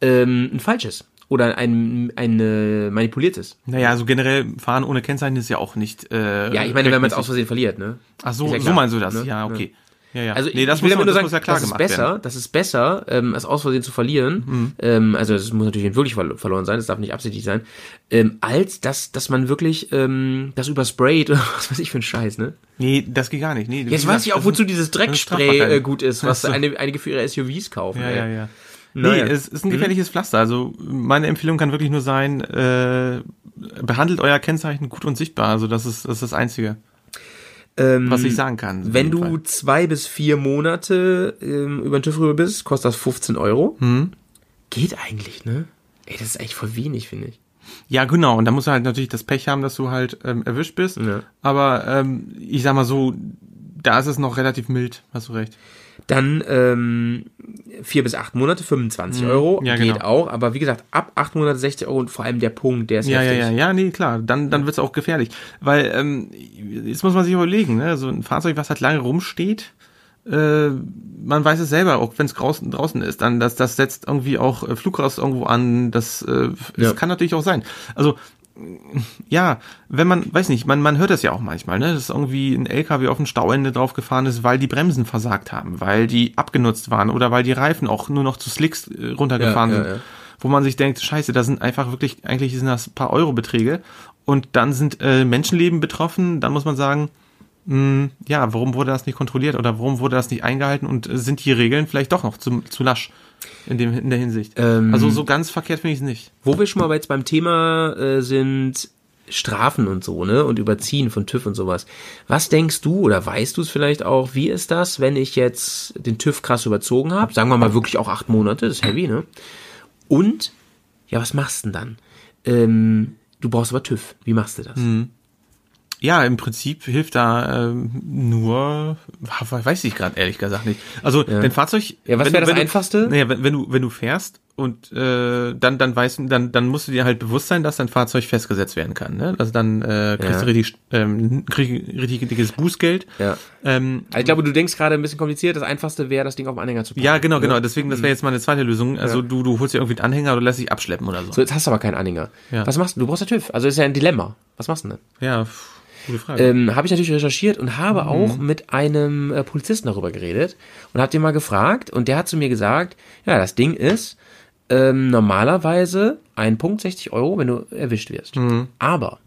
ähm, ein falsches oder ein, ein äh, manipuliertes. Naja, also generell fahren ohne Kennzeichen ist ja auch nicht. Äh, Ja, ich meine, wenn man es aus Versehen verliert, ne? Ach so, ja so klar, meinst du das? ne? Ja, okay. Ja, ja. Also nee, das ich will muss, man- das sagen, muss ja klar das ist gemacht besser, werden. Mhm. das ist besser, ähm, es aus Versehen zu verlieren. Ähm, also es muss natürlich wirklich verlo- verloren sein, es darf nicht absichtlich sein, ähm, als dass, dass man wirklich ähm, das übersprayt oder was weiß ich für ein Scheiß, ne? Nee, das geht gar nicht. Nee, Jetzt weiß ich auch, wozu dieses Dreckspray äh, gut ist, was so. eine, einige für ihre SUVs kaufen. Ja, ey. ja, ja. Nee, Naja. es ist ein gefährliches Pflaster. Also meine Empfehlung kann wirklich nur sein, äh, behandelt euer Kennzeichen gut und sichtbar. Also das ist das, ist das Einzige, Ähm, was ich sagen kann. Wenn du Fall. zwei bis vier Monate ähm, über den TÜV rüber bist, kostet das 15 Euro. Hm? Geht eigentlich, ne? Ey, das ist eigentlich voll wenig, finde ich. Ja, genau. Und da musst du halt natürlich das Pech haben, dass du halt ähm, erwischt bist. Ja. Aber ähm, ich sag mal so, da ist es noch relativ mild, hast du recht. Dann ähm, vier bis acht Monate, 25 Euro, Mhm. Ja, geht genau. auch. Aber wie gesagt, ab acht Monate 60 Euro und vor allem der Punkt, der ist Ja, ja, heftig. ja, ja, nee, klar. Dann, dann wird's auch gefährlich. Weil, ähm, jetzt muss man sich überlegen, ne? So ein Fahrzeug, was halt lange rumsteht, äh, man weiß es selber, auch wenn es draußen, draußen ist, dann das, das setzt irgendwie auch äh, Flugrast irgendwo an, das, äh, das Ja. kann natürlich auch sein. Also ja, wenn man, weiß nicht, man, man hört das ja auch manchmal, ne, dass irgendwie ein LKW auf ein Stauende draufgefahren ist, weil die Bremsen versagt haben, weil die abgenutzt waren oder weil die Reifen auch nur noch zu Slicks äh, runtergefahren Ja, ja, sind. ja. Wo man sich denkt, scheiße, da sind einfach wirklich, eigentlich sind das ein paar Euro-Beträge und dann sind äh, Menschenleben betroffen, dann muss man sagen, mh, ja, warum wurde das nicht kontrolliert oder warum wurde das nicht eingehalten und äh, sind die Regeln vielleicht doch noch zu, zu lasch in, dem, in der Hinsicht. Ähm, also so ganz verkehrt finde ich es nicht. Wo wir schon mal jetzt beim Thema äh, sind Strafen und so, ne? Und Überziehen von TÜV und sowas. Was denkst du oder weißt du es vielleicht auch, wie ist das, wenn ich jetzt den TÜV krass überzogen habe? Sagen wir mal wirklich auch acht Monate, das ist heavy, ne? Und, ja, was machst du denn dann? Ähm, du brauchst aber TÜV. Wie machst du das? Mhm. Ja, im Prinzip hilft da ähm, nur, weiß ich gerade ehrlich gesagt nicht. Also dein Fahrzeug. Ja, was wäre das wenn Einfachste? Naja, wenn, wenn du wenn du fährst und äh, dann dann weißt du, dann dann musst du dir halt bewusst sein, dass dein Fahrzeug festgesetzt werden kann. Ne? Also dann äh, kriegst Ja. du richtig ähm, krieg, richtiges Bußgeld. Ja. Ähm, Also ich glaube, du denkst gerade ein bisschen kompliziert. Das Einfachste wäre, das Ding auf den Anhänger zu packen. ja, genau, genau. Ne? Deswegen, das wäre jetzt meine zweite Lösung. Also du, du holst dir irgendwie einen Anhänger oder lässt dich abschleppen oder so. So, jetzt hast du aber keinen Anhänger. Ja. Was machst du? Du brauchst ja TÜV. Also ist ja ein Dilemma. Was machst du denn? Ja, pff. Ähm, habe ich natürlich recherchiert und Mhm. habe auch mit einem äh, Polizisten darüber geredet und habe den mal gefragt und der hat zu mir gesagt, ja, das Ding ist ähm, normalerweise ein Punkt 60 Euro, wenn du erwischt wirst. Mhm. Aber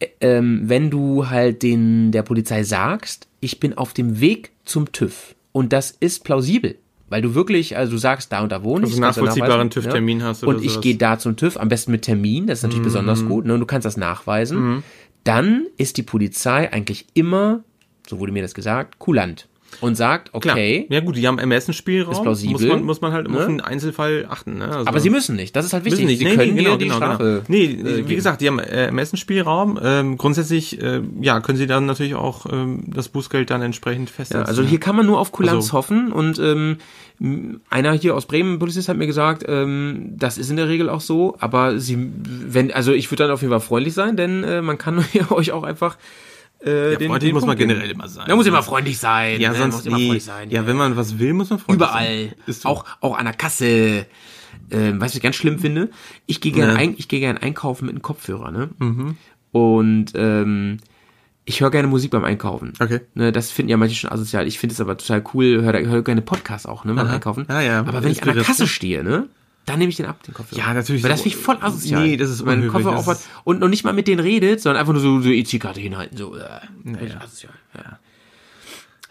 äh, ähm, wenn du halt den der Polizei sagst, ich bin auf dem Weg zum TÜV und das ist plausibel, Weil du wirklich, also du sagst, da und da wohne ich. Also kannst du nachvollziehbaren TÜV-Termin hast oder Und ich sowas. gehe da zum TÜV, am besten mit Termin, das ist natürlich Mhm. besonders gut, ne? und du kannst das nachweisen. Dann ist die Polizei eigentlich immer, so wurde mir das gesagt, kulant. Und sagt, Klar. okay, Ja gut, die haben Ermessensspielraum. Ist plausibel. Muss man, muss man halt Ne? auf den Einzelfall achten. Ne? Also aber sie müssen nicht, das ist halt wichtig. Müssen nicht. Sie Nee, können nee, genau, die genau, Strafe. genau. Nee, äh, wie gesagt, die haben äh, Ermessensspielraum. Ähm, grundsätzlich, äh, ja, können sie dann natürlich auch ähm, das Bußgeld dann entsprechend Ja, festsetzen. also hier kann man nur auf Kulanz Also- hoffen und ähm, einer hier aus Bremen, Polizist, hat mir gesagt, ähm, das ist in der Regel auch so, aber sie, wenn, also ich würde dann auf jeden Fall freundlich sein, denn äh, man kann euch auch einfach äh, Ja, freundlich muss man generell immer sein. Da muss immer freundlich sein. ja, ne? sonst muss freundlich sein. Ja, wenn man was will, muss man freundlich überall, sein. Ist so. auch auch an der Kasse. Ähm, weißt du, was ich ganz schlimm finde? Ich gehe gerne Ne. ein, ich gehe gerne einkaufen mit einem Kopfhörer, ne? Und ähm, ich höre gerne Musik beim Einkaufen. Okay. Ne, das finden ja manche schon asozial. Ich finde es aber total cool. Hör, hör gerne Podcasts auch, ne, beim Aha. Einkaufen. Ja, ja. Aber wenn ich an der Kasse ne? stehe, ne, dann nehme ich den ab, den Kopfhörer. Ja, natürlich. Weil das finde ich voll asozial. Nee, das ist unhöflich, Kopfhörer aufhat und noch nicht mal mit denen redet, sondern einfach nur so, so EC-Karte hinhalten, so, äh, naja. asozial. Ja.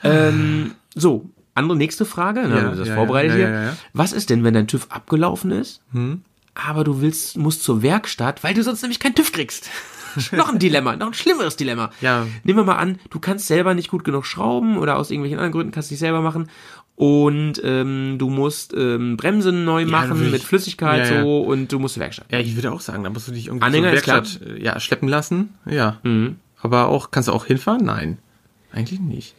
Ähm, so, andere nächste Frage, ne, Ja, das ja, vorbereitet ja, hier. Was ist denn, wenn dein TÜV abgelaufen ist, Hm? aber du willst, musst zur Werkstatt, weil du sonst nämlich keinen TÜV kriegst? noch ein Dilemma, noch ein schlimmeres Dilemma. Ja. Nehmen wir mal an, du kannst selber nicht gut genug schrauben oder aus irgendwelchen anderen Gründen kannst du nicht selber machen und ähm, du musst ähm, Bremsen neu machen natürlich. mit Flüssigkeit Ja, ja. so und du musst Werkstatt. Ja, ich würde auch sagen, da musst du dich irgendwie Anhänger zur. Werkstatt äh, ja, schleppen lassen. Ja. Mhm. Aber auch, kannst du auch hinfahren? Nein. Eigentlich nicht.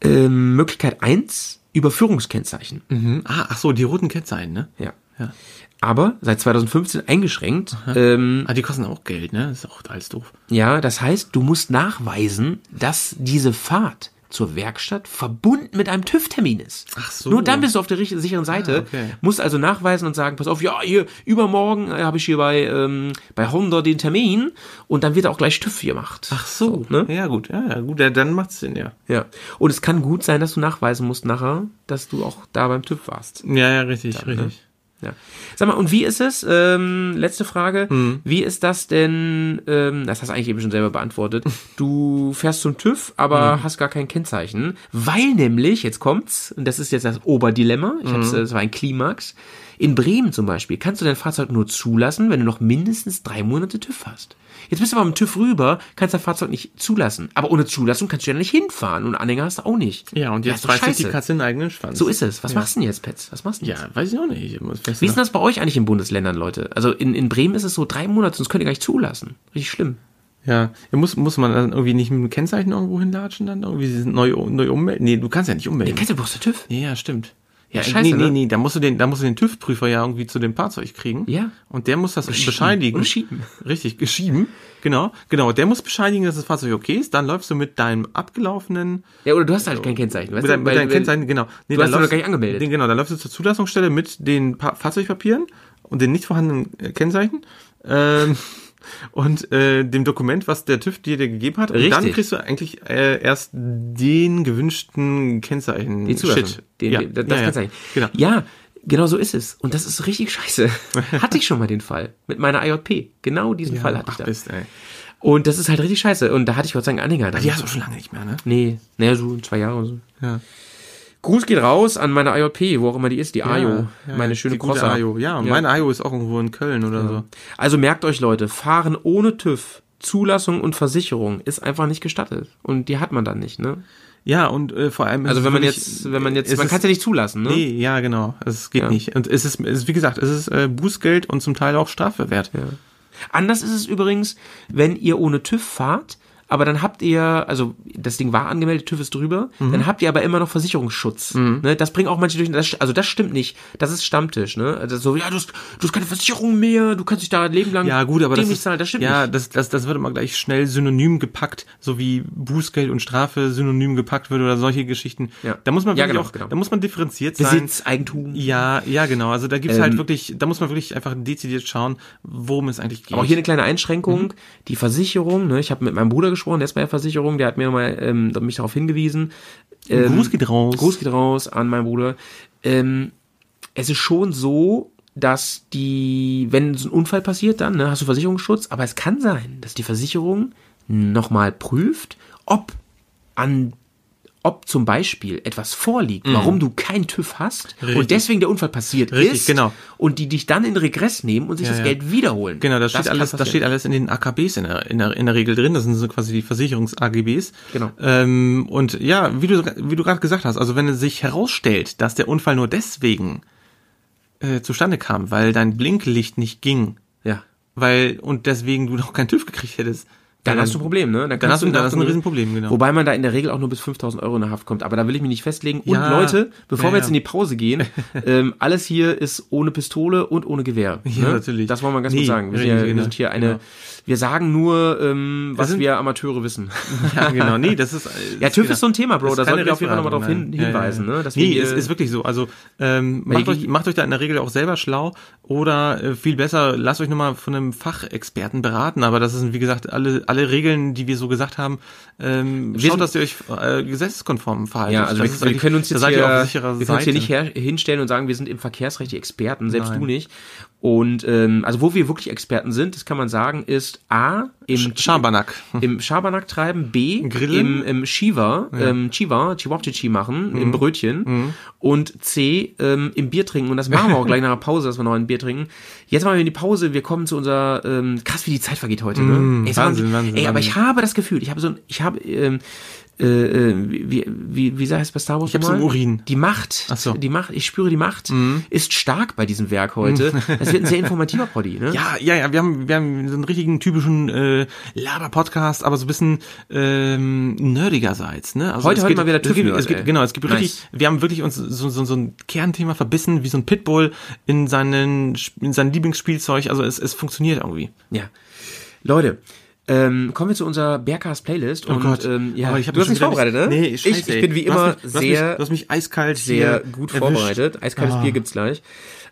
Ähm, Möglichkeit eins Überführungskennzeichen. Mhm. Ah, ach so, die roten Kennzeichen, ne? Ja. Ja. Aber seit 2015 eingeschränkt. Ähm, Ah, die kosten auch Geld, ne? Das ist auch alles doof. ja, das heißt, du musst nachweisen, dass diese Fahrt zur Werkstatt verbunden mit einem TÜV-Termin ist. Ach so. Nur dann bist du auf der richtigen, sicheren Seite. Ah, okay. Musst also nachweisen und sagen, pass auf, ja, hier, übermorgen äh, habe ich hier bei, ähm, bei Honda den Termin und dann wird auch gleich TÜV gemacht. Ach so, ne? Ja, gut, ja, ja, gut, ja, dann macht's Sinn, ja. Ja. Und es kann gut sein, dass du nachweisen musst nachher, dass du auch da beim TÜV warst. Ja, ja, richtig, ne? richtig. Ja. Sag mal, und wie ist es, ähm, letzte Frage, Hm. wie ist das denn, ähm, das hast du eigentlich eben schon selber beantwortet, du fährst zum TÜV, aber Hm. hast gar kein Kennzeichen, weil nämlich, jetzt kommt's, und das ist jetzt das Oberdilemma, ich hab's, Hm. äh, das war ein Klimax, in Bremen zum Beispiel kannst du dein Fahrzeug nur zulassen, wenn du noch mindestens drei Monate TÜV hast. Jetzt bist du aber dem TÜV rüber, kannst dein Fahrzeug nicht zulassen. Aber ohne Zulassung kannst du ja nicht hinfahren und Anhänger hast du auch nicht. Ja, und jetzt sich die. Katze in den eigenen Schwanz. So ist es. Was machst du denn jetzt, Pets? Was machst du denn jetzt? Ja, weiß ich auch nicht. Ich muss- Wie ist denn das bei euch eigentlich in Bundesländern, Leute? Also in, in Bremen ist es so drei Monate, sonst könnt ihr gar nicht zulassen. Richtig schlimm. Ja, muss, muss man dann irgendwie nicht mit dem Kennzeichen irgendwo hinlatschen dann? Irgendwie neu, neu ummelden? Nee, du kannst ja nicht ummelden. Kennst du brauchst du TÜV? Ja, stimmt. Ja, scheiße, nee, nee, ne? nee, da musst du den, da musst du den TÜV-Prüfer ja irgendwie zu dem Fahrzeug kriegen. Ja. Und der muss das schieben. bescheinigen. Oder schieben. Richtig, geschieben. Genau, genau. Der muss bescheinigen, dass das Fahrzeug okay ist. Dann läufst du mit deinem abgelaufenen, Ja, oder du hast halt kein Kennzeichen. Weißt mit, deinem, du? mit deinem Kennzeichen, genau. Nee, Du hast läufst- gar nicht angemeldet. Den, genau, dann läufst du zur Zulassungsstelle mit den pa Fahrzeugpapieren und den nicht vorhandenen äh, Kennzeichen. Ähm, und äh, dem Dokument, was der TÜV dir, dir gegeben hat. Und dann Richtig. kriegst du eigentlich äh, erst den gewünschten Kennzeichen. Die Zulassung. Shit. Den, ja, das ja, ja. Kennzeichen. Genau. Ja, genau so ist es. Und das ist richtig scheiße. hatte ich schon mal den Fall. Mit meiner IJP. Genau diesen Fall hatte ich da. Mist, ey. Und das ist halt richtig scheiße. Und da hatte ich Gott sei Dank einen Anhänger. Die hast du schon lange nicht mehr, ne? Nee, naja, so zwei Jahre oder so. Ja. Gruß geht raus an meine IJP, wo auch immer die ist, die Ajo. ja, meine schöne die gute Crosser. Ja, und meine Ajo ist auch irgendwo in Köln oder so. Also merkt euch Leute, fahren ohne TÜV, Zulassung und Versicherung ist einfach nicht gestattet. Und die hat man dann nicht, ne? Ja, und äh, vor allem. ist Also wenn man jetzt, wenn man jetzt, man kann es ja nicht zulassen, ne? Nee, ja, genau. Es geht Ja. nicht. Und es ist, es ist, wie gesagt, es ist äh, Bußgeld und zum Teil auch Strafverwehrt. Ja. Anders ist es übrigens, wenn ihr ohne TÜV fahrt, aber dann habt ihr, also das Ding war angemeldet, TÜV ist drüber, Mhm. dann habt ihr aber immer noch Versicherungsschutz. Ne? Das bringen auch manche durch, das, also das stimmt nicht. Das ist Stammtisch, ne? Also so, ja, du hast, du hast keine Versicherung mehr, du kannst dich da ein Leben lang Ja, gut, aber das, ist, zahlen, das stimmt ja, nicht. das, das, das wird immer gleich schnell synonym gepackt, so wie Bußgeld und Strafe synonym gepackt wird oder solche Geschichten. Ja. Da muss man Ja, wirklich genau, auch, genau. da muss man differenziert sein. Besitz, Eigentum. Ja, ja, genau. Also da gibt's Ähm, halt wirklich, da muss man wirklich einfach dezidiert schauen, worum es eigentlich geht. Aber auch hier eine kleine Mhm. Einschränkung. Die Versicherung, ne, ich habe mit meinem Bruder gesprochen, der ist bei der Versicherung, der hat mir mal ähm, mich darauf hingewiesen. Ähm, Gruß geht raus. Gruß geht raus an meinen Bruder. Ähm, es ist schon so, dass die, wenn so ein Unfall passiert, dann ne, hast du Versicherungsschutz, aber es kann sein, dass die Versicherung nochmal prüft, ob an ob zum Beispiel etwas vorliegt, warum du keinen TÜV hast Mhm. Richtig. und deswegen der Unfall passiert Richtig, ist genau. und die dich dann in Regress nehmen und sich das ja. Geld wiederholen. Genau, das, steht kann alles, das steht alles in den AKBs in der, in der, in der Regel drin. Das sind so quasi die Versicherungs-AGBs. Genau. Ähm, und ja, wie du, wie du gerade gesagt hast, also wenn es sich herausstellt, dass der Unfall nur deswegen äh, zustande kam, weil dein Blinklicht nicht ging, Ja. weil, und deswegen du noch keinen TÜV gekriegt hättest, Dann hast du ein Problem, ne? Dann kannst hast du, dann hast du ein Riesenproblem, genau. Wobei man da in der Regel auch nur bis 5000 Euro in der Haft kommt. Aber da will ich mich nicht festlegen. Und Ja. Leute, bevor Ja, wir jetzt ja. in die Pause gehen, ähm, alles hier ist ohne Pistole und ohne Gewehr. Ja, ne? natürlich. Das wollen wir ganz Nee, kurz sagen. Wir, sind, richtig, ja, wir genau. sind hier eine, Genau. wir sagen nur, ähm, was sind- wir Amateure wissen. ja, genau, nee, das ist. äh, Ja, das TÜV genau- ist so ein Thema, Bro. das ist Da sollten wir auf jeden Fall nochmal drauf hin, hinweisen. Ja, ja, ja. Ne? Dass nee, wir, es ist wirklich so. Also ähm, macht, euch, macht euch da in der Regel auch selber schlau oder äh, viel besser, lasst euch nochmal von einem Fachexperten beraten. Aber das sind, wie gesagt, alle, alle Regeln, die wir so gesagt haben, ähm, Wir schaut, sind- dass ihr euch äh, gesetzeskonform verhaltet. Ja, also Das wir, wir können uns jetzt hier, wir können uns hier nicht her, hinstellen und sagen, wir sind im Verkehrsrecht die Experten, selbst Nein. du nicht. Und ähm, also wo wir wirklich Experten sind, das kann man sagen, ist A im Schabernack. im Schabernack treiben, B Grillen. im, im Shiva, ähm, Chiva, Chihuahua machen, Mhm. im Brötchen und C ähm, im Bier trinken und das machen wir auch gleich nach der Pause, dass wir noch ein Bier trinken. Jetzt machen wir in die Pause, wir kommen zu unserer ähm, krass wie die Zeit vergeht heute, ne? Ey, Mhm. Wahnsinn, Wahnsinn, Ey, aber Wahnsinn. ich habe das Gefühl, ich habe so ein, ich habe ähm, äh, äh, wie, wie, wie sagt es bei Star Wars Ich hab's im Urin. Die Macht, Ach so. Mhm. die Macht, ich spüre die Macht, ist stark bei diesem Werk heute. Das wird ein sehr informativer Poddy, ne? Ja, ja, ja, wir haben, wir haben so einen richtigen typischen äh, Laber-Podcast, aber so ein bisschen ähm, nerdigerseits, ne? Also Heute- heute mal wieder TÜV-Nerd, es gibt. Genau, es gibt Nice. richtig, wir haben wirklich uns so, so, so ein Kernthema verbissen, wie so ein Pitbull in seinen in sein Lieblingsspielzeug, also es, es funktioniert irgendwie. Ja. Leute, ähm, kommen wir zu unserer Bergcast Playlist und ähm, ja, Aber ich hab du hast mich mich vorbereitet, ne? Nee, ich, scheiße, ich ey. bin wie Du immer mich, du hast sehr mich, du hast mich eiskalt sehr gut erwischt. vorbereitet. Eiskaltes Ah. Bier gibt's gleich.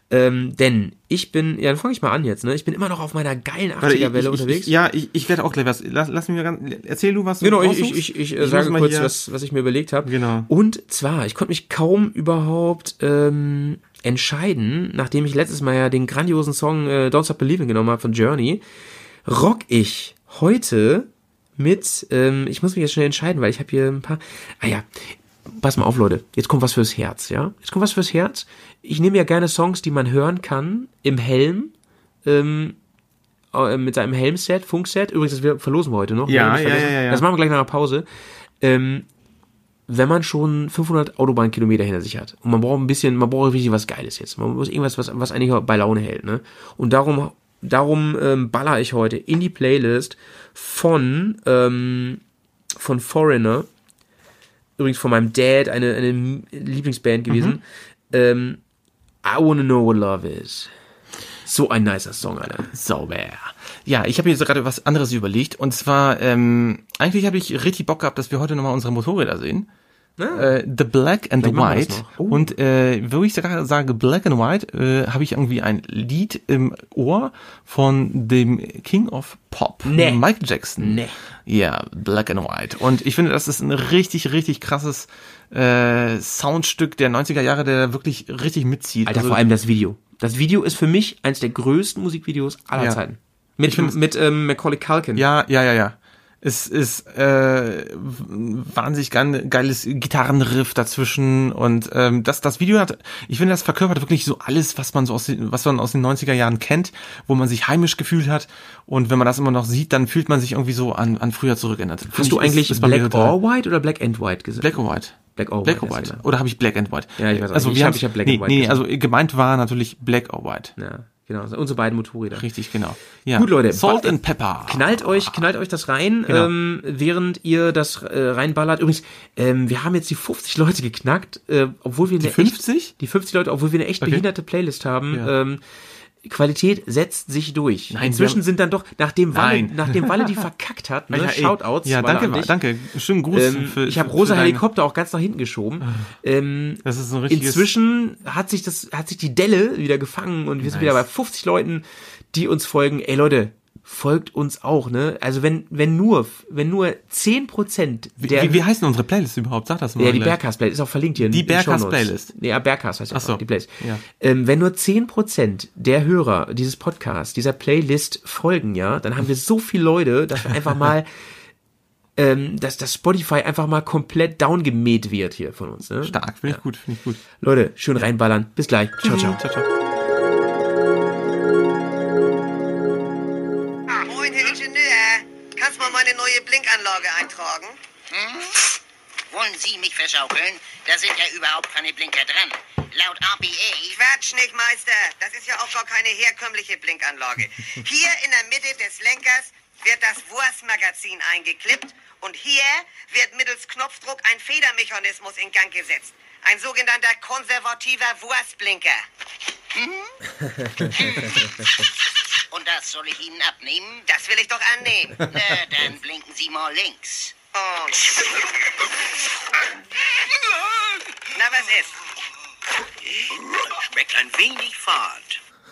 Ähm, denn ich bin, ja, dann fange ich mal an jetzt, ne? Ich bin immer noch auf meiner geilen Warte, 80er-Welle ich, unterwegs. Ich, ja, ich, ich werde auch gleich was. Lass, lass mich mal ganz. Erzähl du was. du Genau, ich, raussuchst. ich, ich, ich, äh, sage mal kurz, hier- was, was ich mir überlegt habe. Genau. Und zwar, ich konnte mich kaum überhaupt ähm, entscheiden, nachdem ich letztes Mal ja den grandiosen Song äh, Don't Stop Believing genommen habe von Journey, rock ich heute mit, ähm, ich muss mich jetzt schnell entscheiden, weil ich habe hier ein paar, ah ja, pass mal auf, Leute, jetzt kommt was fürs Herz, ja? Jetzt kommt was fürs Herz. Ich nehme ja gerne Songs, die man hören kann im Helm, ähm, äh, mit seinem Helmset, Funkset. Übrigens, das wir verlosen wir heute noch. Ja, ja, ja, ja. Das machen wir gleich nach einer Pause. Ähm, wenn man schon 500 Autobahnkilometer hinter sich hat und man braucht ein bisschen, man braucht richtig was Geiles jetzt. Man muss irgendwas, was, was eigentlich bei Laune hält, ne? Und darum, darum ähm, baller ich heute in die Playlist von, ähm, von Foreigner. Übrigens von meinem Dad, eine, eine Lieblingsband gewesen. Ähm, I Wanna Know What Love Is. So ein nicer Song, Alter. Sauber. Ja, ich habe mir jetzt gerade was anderes überlegt. Und zwar, ähm, eigentlich habe ich richtig Bock gehabt, dass wir heute nochmal unsere Motorräder sehen. Äh, the Black and the Vielleicht White. Oh. Und äh, wo ich sage Black and White, äh, habe ich irgendwie ein Lied im Ohr von dem King of Pop, Nee. Michael Jackson. Nee. Ja, Black and White. Und ich finde, das ist ein richtig, richtig krasses äh, Soundstück der 90er Jahre, der wirklich richtig mitzieht. Alter, Also- vor allem das Video. Das Video ist für mich eines der größten Musikvideos aller Ja. Zeiten. Mit, mit ähm, Macaulay Culkin. Ja, ja, ja, ja. Es ist äh, wahnsinnig geil, geiles Gitarrenriff dazwischen und ähm, das das Video hat, ich finde, das verkörpert wirklich so alles, was man so aus den, was man aus den 90er Jahren kennt, wo man sich heimisch gefühlt hat und wenn man das immer noch sieht, dann fühlt man sich irgendwie so an an früher zurückerinnert. Find Hast ich, du ist- eigentlich ist mir Black or White oder Black and White gesagt? Black or White? Black or Black White. or ist White. Oder habe ich Black and White? Ja, ich weiß auch also nicht. Ich hab- haben's- ich hab Black nee, and White Nee, gesagt. also gemeint war natürlich Black or White. Ja, genau. Unsere beiden Motorräder. Richtig, genau. Ja. Gut, Leute. Salt and Pepper. Knallt euch, knallt euch das rein, Genau. ähm, während ihr das äh, reinballert. Übrigens, ähm, wir haben jetzt die 50 Leute geknackt, äh, obwohl wir eine Die 50? Echt, die 50 Leute, obwohl wir eine echt Okay. behinderte Playlist haben. Ja. Ähm, Qualität setzt sich durch. Nein, Inzwischen haben- sind dann doch, nachdem Walle, Nein. nachdem Walle die verkackt hat, ne, Ja. Shoutouts. Ja, Walle danke, danke. Schönen Gruß Ähm, für ich habe rosa deine- Helikopter auch ganz nach hinten geschoben. Ähm, Das ist so ein richtiges inzwischen hat sich das, hat sich die Delle wieder gefangen und wir sind wieder bei 50 Leuten, die uns folgen. Ey Leute, folgt uns auch, ne? Also wenn, wenn nur, wenn nur 10% der, wie, wie heißt denn unsere Playlist überhaupt? Sag das mal. ja, die gleich. Bergcast Playlist ist auch verlinkt hier. Die den Shownotes. Bergcast Playlist. Nee, ja, Bergcast heißt Ach so. die Playlist. Ja. Ähm, wenn nur 10% der Hörer dieses Podcasts, dieser Playlist folgen, ja, dann haben wir so viele Leute, dass wir einfach mal ähm, dass das Spotify einfach mal komplett downgemäht wird hier von uns. Ne? Stark, finde ich gut, finde ich gut. Leute, schön reinballern. Bis gleich. Ciao, ciao. Ciao, ciao. Neue Blinkanlage eintragen? Hm? Wollen Sie mich verschaukeln? Da sind ja überhaupt keine Blinker dran. Laut RPA Quatsch nicht, Meister. Das ist ja auch gar keine herkömmliche Blinkanlage. Hier in der Mitte des Lenkers wird das Wurstmagazin eingeklippt und hier wird mittels Knopfdruck ein Federmechanismus in Gang gesetzt. Ein sogenannter konservativer Wurstblinker. und das soll ich Ihnen abnehmen? Das will ich doch annehmen. Na, dann blinken Sie mal links. Und Na, was ist? Schmeckt ein wenig fad.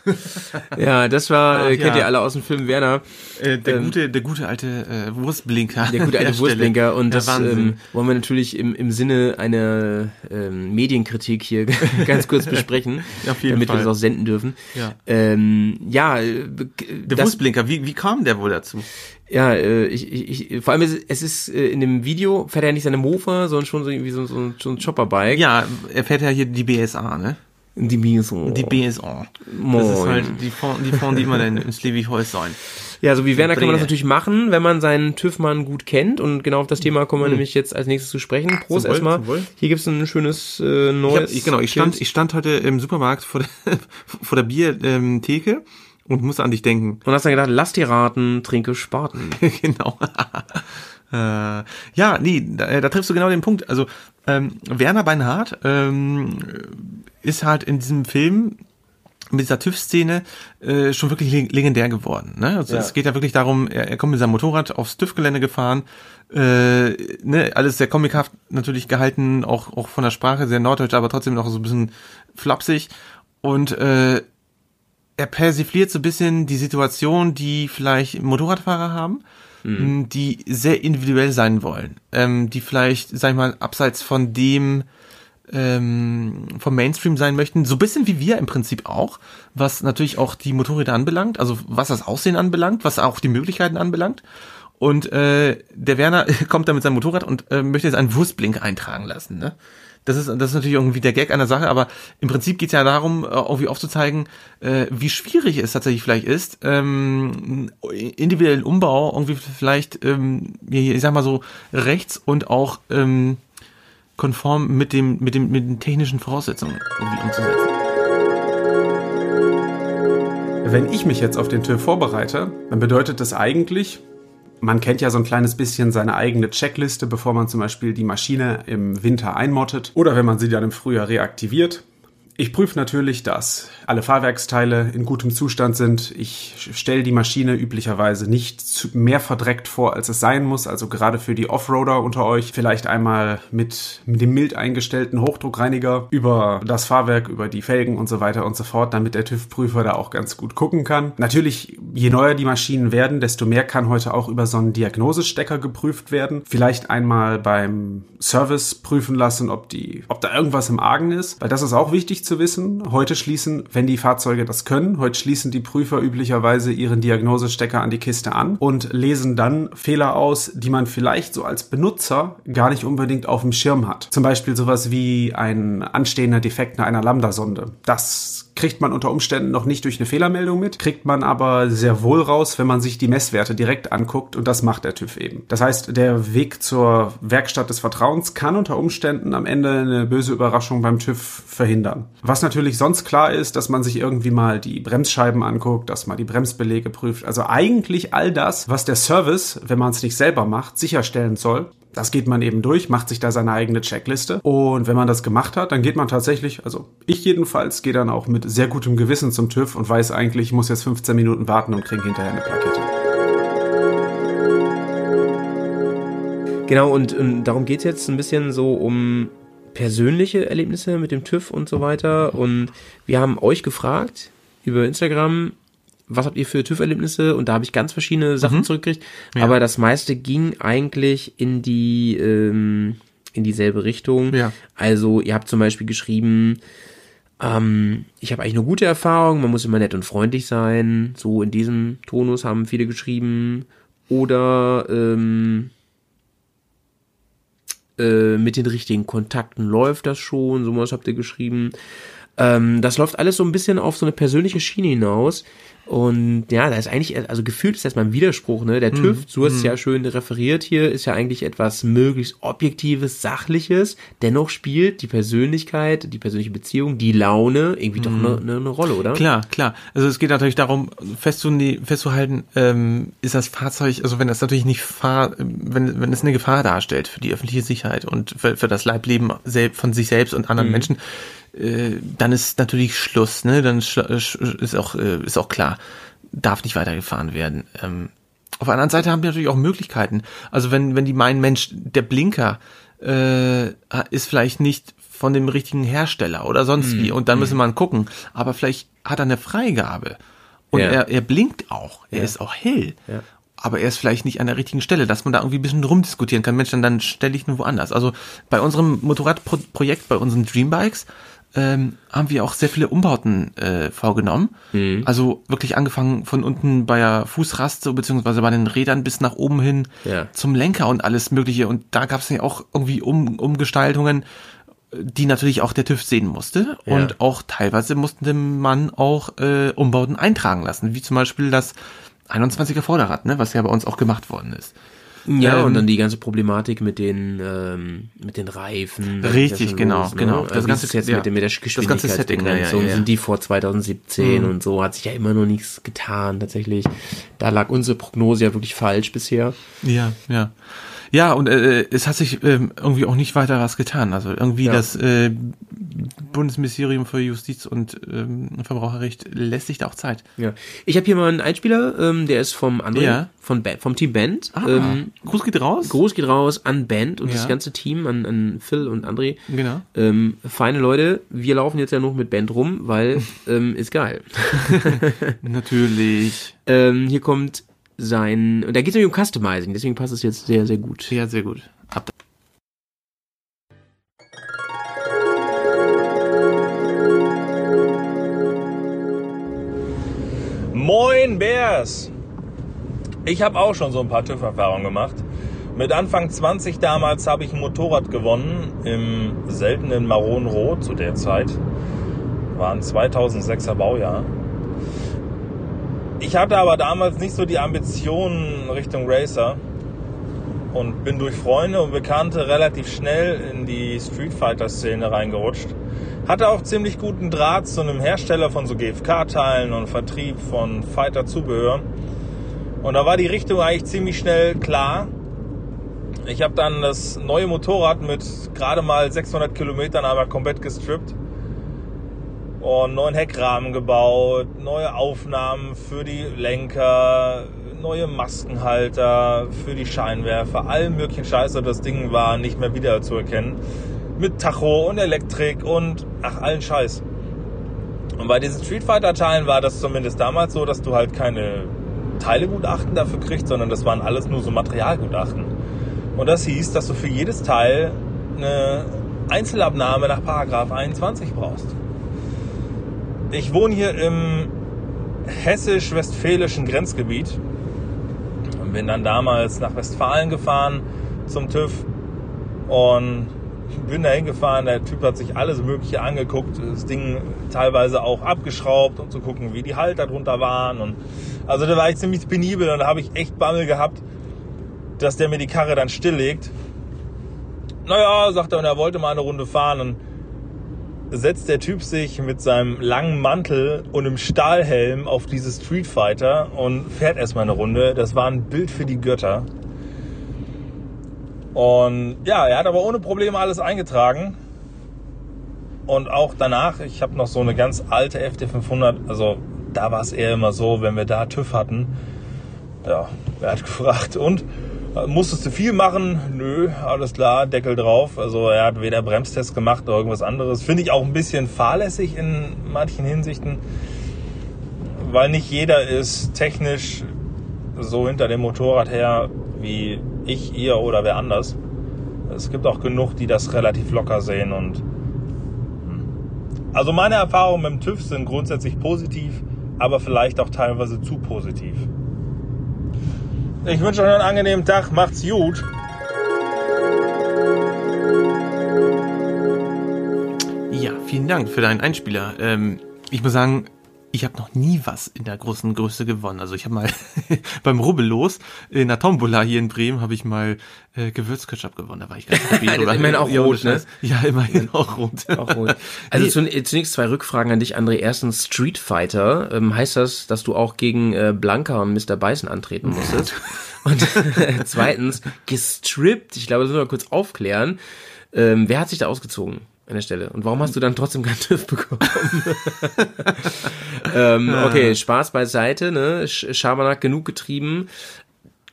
Ja, das war, Ach, äh, kennt ja. ihr alle aus dem Film Werner. Äh, der, Ähm, gute, der gute alte äh, Wurstblinker. Der gute alte Stelle. Wurstblinker und Der das ähm, wollen wir natürlich im, im Sinne einer ähm, Medienkritik hier ganz kurz besprechen, Auf jeden damit Fall. wir das auch senden dürfen. Ja. ähm, ja äh, der das, Wurstblinker, wie, wie kam der wohl dazu? ja, äh, ich, ich, vor allem ist, es ist in dem Video fährt er nicht seine Mofa, sondern schon so irgendwie so, so, so ein Chopperbike. Ja, er fährt ja hier die BSA, ne? Die BSO. Die BSA. Das ist Moin. halt die Form, die, Form, die immer dann in Schleswig-Holstein. Ja, so wie Werner kann man das natürlich machen, wenn man seinen TÜV-Mann gut kennt. Und genau auf das Thema kommen wir nämlich jetzt als nächstes zu sprechen. Prost erstmal. Hier gibt's ein schönes äh, Ich, neues. hab, ich, genau, ich stand, ich stand heute im Supermarkt vor der, vor der Biertheke und musste an dich denken. und hast dann gedacht, lass dir raten, trinke Spaten. genau. äh, ja, nee, da, da triffst du genau den Punkt. Also ähm, Werner Beinhardt ähm, ist halt in diesem Film mit dieser TÜV-Szene äh, schon wirklich leg legendär geworden. Ne? Also es geht ja wirklich darum, er, er kommt mit seinem Motorrad aufs TÜV-Gelände gefahren, äh, ne, alles sehr comichaft natürlich gehalten, auch, auch von der Sprache sehr norddeutsch, aber trotzdem noch so ein bisschen flapsig. Und äh, er persifliert so ein bisschen die Situation, die vielleicht Motorradfahrer haben, mh, die sehr individuell sein wollen, ähm, die vielleicht, sag ich mal, abseits von dem ähm, vom Mainstream sein möchten, so bisschen wie wir im Prinzip auch, was natürlich auch die Motorräder anbelangt, also was das Aussehen anbelangt, was auch die Möglichkeiten anbelangt. Und äh, der Werner kommt da mit seinem Motorrad und äh, möchte jetzt einen Wurstblink eintragen lassen. Ne? Das ist, das ist natürlich irgendwie der Gag der Sache, aber im Prinzip geht es ja darum, äh, irgendwie aufzuzeigen, äh, wie schwierig es tatsächlich vielleicht ist, ähm, individuellen Umbau irgendwie vielleicht, ähm, ich sag mal so, rechts und auch ähm, konform mit dem, mit dem, mit den technischen Voraussetzungen irgendwie umzusetzen. Wenn ich mich jetzt auf den TÜV vorbereite, dann bedeutet das eigentlich, man kennt ja so ein kleines bisschen seine eigene Checkliste, bevor man zum Beispiel die Maschine im Winter einmottet oder wenn man sie dann im Frühjahr reaktiviert. Ich prüfe natürlich, dass alle Fahrwerksteile in gutem Zustand sind. Ich stelle die Maschine üblicherweise nicht mehr verdreckt vor, als es sein muss. Also gerade für die Offroader unter euch vielleicht einmal mit, mit dem mild eingestellten Hochdruckreiniger über das Fahrwerk, über die Felgen und so weiter und so fort, damit der TÜV-Prüfer da auch ganz gut gucken kann. Natürlich, je neuer die Maschinen werden, desto mehr kann heute auch über so einen Diagnosestecker geprüft werden. Vielleicht einmal beim Service prüfen lassen, ob die, ob da irgendwas im Argen ist, weil das ist auch wichtig zu wissen. Heute schließen, wenn die Fahrzeuge das können, heute schließen die Prüfer üblicherweise ihren Diagnosestecker an die Kiste an und lesen dann Fehler aus, die man vielleicht so als Benutzer gar nicht unbedingt auf dem Schirm hat. Zum Beispiel sowas wie ein anstehender Defekt einer Lambda-Sonde. Das kriegt man unter Umständen noch nicht durch eine Fehlermeldung mit, kriegt man aber sehr wohl raus, wenn man sich die Messwerte direkt anguckt und das macht der TÜV eben. Das heißt, der Weg zur Werkstatt des Vertrauens kann unter Umständen am Ende eine böse Überraschung beim TÜV verhindern. Was natürlich sonst klar ist, dass man sich irgendwie mal die Bremsscheiben anguckt, dass man die Bremsbelege prüft. Also eigentlich all das, was der Service, wenn man es nicht selber macht, sicherstellen soll, das geht man eben durch, macht sich da seine eigene Checkliste. Und wenn man das gemacht hat, dann geht man tatsächlich, also ich jedenfalls, gehe dann auch mit sehr gutem Gewissen zum TÜV und weiß eigentlich, ich muss jetzt 15 Minuten warten und kriege hinterher eine Plakette. Genau, und, und darum geht's jetzt ein bisschen so um persönliche Erlebnisse mit dem TÜV und so weiter. Und wir haben euch gefragt über Instagram, was habt ihr für TÜV-Erlebnisse? Und da habe ich ganz verschiedene Sachen zurückgekriegt. Aber das meiste ging eigentlich in die ähm, in dieselbe Richtung. Ja. Also ihr habt zum Beispiel geschrieben, ähm, ich habe eigentlich eine gute Erfahrung, man muss immer nett und freundlich sein. So in diesem Tonus haben viele geschrieben. Oder ähm, äh, mit den richtigen Kontakten läuft das schon, sowas habt ihr geschrieben. Ähm, das läuft alles so ein bisschen auf so eine persönliche Schiene hinaus. Und ja, da ist eigentlich, also gefühlt ist das mal ein Widerspruch, ne? Der Mhm. TÜV, du hast es ja schön referiert hier, ist ja eigentlich etwas möglichst Objektives, Sachliches. Dennoch spielt die Persönlichkeit, die persönliche Beziehung, die Laune irgendwie doch eine ne, ne Rolle, oder? Mhm. Klar, klar. Also es geht natürlich darum, festzuhalten, ähm, ist das Fahrzeug, also wenn das natürlich nicht fahr, wenn, wenn es eine Gefahr darstellt für die öffentliche Sicherheit und für, für das Leibleben von sich selbst und anderen Menschen, äh, dann ist natürlich Schluss, ne? Dann ist auch, äh, ist auch klar, darf nicht weitergefahren werden. Ähm, auf der anderen Seite haben wir natürlich auch Möglichkeiten. Also wenn, wenn die meinen, Mensch, der Blinker äh, ist vielleicht nicht von dem richtigen Hersteller oder sonst wie und dann müssen wir mal gucken. Aber vielleicht hat er eine Freigabe und Ja. er, er blinkt auch, er ist auch hell. Ja. Aber er ist vielleicht nicht an der richtigen Stelle, dass man da irgendwie ein bisschen rumdiskutieren kann. Mensch, dann, dann stelle ich nur woanders. Also bei unserem Motorradprojekt, bei unseren Dreambikes, ähm, haben wir auch sehr viele Umbauten äh, vorgenommen. Also wirklich angefangen von unten bei der Fußraste beziehungsweise bei den Rädern bis nach oben hin Ja. zum Lenker und alles Mögliche. Und da gab es ja auch irgendwie um, Umgestaltungen, die natürlich auch der TÜV sehen musste. Ja. Und auch teilweise musste man auch äh, Umbauten eintragen lassen, wie zum Beispiel das 21er Vorderrad, ne, was ja bei uns auch gemacht worden ist. Ja, Ähm, und dann die ganze Problematik mit den, ähm, mit den Reifen. Richtig, genau, los, ne? genau. Also Das ganze- jetzt ja. mit, mit der Das ganze Setting, Geschwindigkeitsbegrenzung, ja, ja, sind die vor 2017 und so, hat sich ja immer noch nichts getan, tatsächlich. Da lag unsere Prognose ja wirklich falsch bisher. Ja, ja. Ja, und äh, es hat sich ähm, irgendwie auch nicht weiter was getan. Also irgendwie Ja. das äh, Bundesministerium für Justiz und ähm, Verbraucherrecht lässt sich da auch Zeit. Ja. Ich habe hier mal einen Einspieler, ähm, der ist vom André, Ja. von ba vom Team Band. Ah, Ähm, Gruß geht raus. Gruß geht raus an Band und Ja. das ganze Team, an, an Phil und André. Genau. Ähm, feine Leute, wir laufen jetzt ja noch mit Band rum, weil ähm, ist geil. Natürlich. Ähm, hier kommt sein, und da geht es nämlich um Customizing, deswegen passt es jetzt sehr, sehr gut. Ja, sehr gut. Ab Moin Bears! Ich habe auch schon so ein paar TÜV-Erfahrungen gemacht. Mit Anfang 20 damals habe ich ein Motorrad gewonnen im seltenen Maronrot zu der Zeit. War ein 2006er Baujahr. Ich hatte aber damals nicht so die Ambitionen Richtung Racer und bin durch Freunde und Bekannte relativ schnell in die Street Fighter Szene reingerutscht. Hatte auch ziemlich guten Draht zu einem Hersteller von so GFK-Teilen und Vertrieb von Fighter-Zubehör. Und da war die Richtung eigentlich ziemlich schnell klar. Ich habe dann das neue Motorrad mit gerade mal 600 Kilometern einmal komplett gestrippt und neuen Heckrahmen gebaut, neue Aufnahmen für die Lenker, neue Maskenhalter für die Scheinwerfer, allen möglichen Scheiß und das Ding war nicht mehr wieder zu erkennen. Mit Tacho und Elektrik und ach, allen Scheiß. Und bei diesen Street Fighter Teilen war das zumindest damals so, dass du halt keine Teilegutachten dafür kriegst, sondern das waren alles nur so Materialgutachten. Und das hieß, dass du für jedes Teil eine Einzelabnahme nach Paragraph 21 brauchst. Ich wohne hier im hessisch-westfälischen Grenzgebiet und bin dann damals nach Westfalen gefahren zum TÜV und bin da hingefahren. Der Typ hat sich alles Mögliche angeguckt, das Ding teilweise auch abgeschraubt, um zu gucken, wie die Halter drunter waren. Und also da war ich ziemlich penibel und da habe ich echt Bammel gehabt, dass der mir die Karre dann stilllegt. Naja, sagt er, und er wollte mal eine Runde fahren und setzt der Typ sich mit seinem langen Mantel und einem Stahlhelm auf diese Street Fighter und fährt erstmal eine Runde. Das war ein Bild für die Götter. Und ja, er hat aber ohne Probleme alles eingetragen. Und auch danach, ich habe noch so eine ganz alte FT500, also da war es eher immer so, wenn wir da TÜV hatten, ja, er hat gefragt, und musstest du viel machen? Nö, alles klar, Deckel drauf. Also er hat weder Bremstest gemacht noch irgendwas anderes. Finde ich auch ein bisschen fahrlässig in manchen Hinsichten, weil nicht jeder ist technisch so hinter dem Motorrad her wie ich, ihr oder wer anders. Es gibt auch genug, die das relativ locker sehen und hm. also meine Erfahrungen mit dem TÜV sind grundsätzlich positiv, aber vielleicht auch teilweise zu positiv. Ich wünsche euch noch einen angenehmen Tag. Macht's gut. Ja, vielen Dank für deinen Einspieler. Ähm, ich muss sagen, ich habe noch nie was in der großen Größe gewonnen. Also ich habe mal beim Rubbellos in der Tombola hier in Bremen habe ich mal äh, Gewürzketchup gewonnen. Da war ich ganz happy. Immerhin auch rot, ne? Ja, immerhin auch rot. Auch rot. Also zun zunächst zwei Rückfragen an dich, André. Erstens Street Fighter. Ähm, heißt das, dass du auch gegen äh, Blanca und Mr. Bison antreten musstest? und zweitens, gestrippt. Ich glaube, das müssen wir kurz aufklären. Ähm, wer hat sich da ausgezogen an der Stelle? Und warum hast du dann trotzdem keinen TÜV bekommen? ähm, okay, Spaß beiseite, ne? Sch- Schabernack genug getrieben.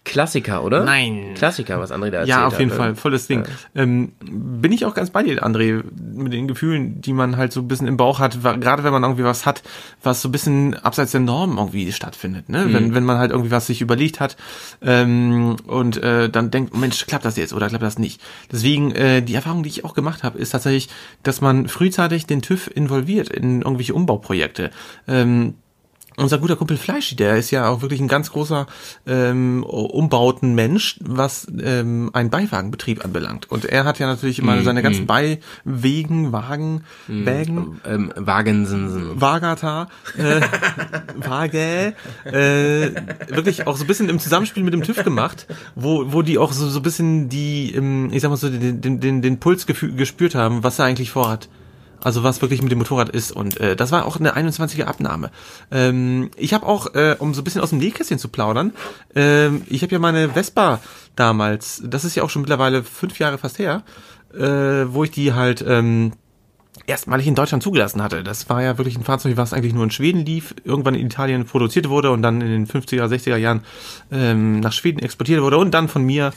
Klassiker, oder? Nein. Klassiker, was André da erzählt Ja, auf jeden hat, Fall, ne? volles Ding. Ähm, bin ich auch ganz bei dir, André, mit den Gefühlen, die man halt so ein bisschen im Bauch hat, gerade wenn man irgendwie was hat, was so ein bisschen abseits der Norm irgendwie stattfindet, ne? Mhm. Wenn, wenn man halt irgendwie was sich überlegt hat ähm, und äh, dann denkt, Mensch, klappt das jetzt oder klappt das nicht? Deswegen, äh, die Erfahrung, die ich auch gemacht habe, ist tatsächlich, dass man frühzeitig den TÜV involviert in irgendwelche Umbauprojekte. Ähm, unser guter Kumpel Fleischi, der ist ja auch wirklich ein ganz großer ähm, Umbauten-Mensch, was ähm, einen Beiwagenbetrieb anbelangt. Und er hat ja natürlich immer Mm, seine ganzen mm. Beiwegen, Wagen, Wägen, Ähm, Wagensinsen. Vagata, äh, Waage, äh, wirklich auch so ein bisschen im Zusammenspiel mit dem TÜV gemacht, wo, wo die auch so, so ein bisschen die, ähm, ich sag mal so, den, den, den, den Puls gespürt haben, was er eigentlich vorhat. Also was wirklich mit dem Motorrad ist. Und äh, das war auch eine 21er Abnahme. Ähm, ich habe auch, äh, um so ein bisschen aus dem Nähkästchen zu plaudern, ähm, ich habe ja meine Vespa damals, das ist ja auch schon mittlerweile fünf Jahre fast her, äh, wo ich die halt ähm, erstmalig in Deutschland zugelassen hatte. Das war ja wirklich ein Fahrzeug, was eigentlich nur in Schweden lief, irgendwann in Italien produziert wurde und dann in den 50er, 60er Jahren ähm, nach Schweden exportiert wurde und dann von mir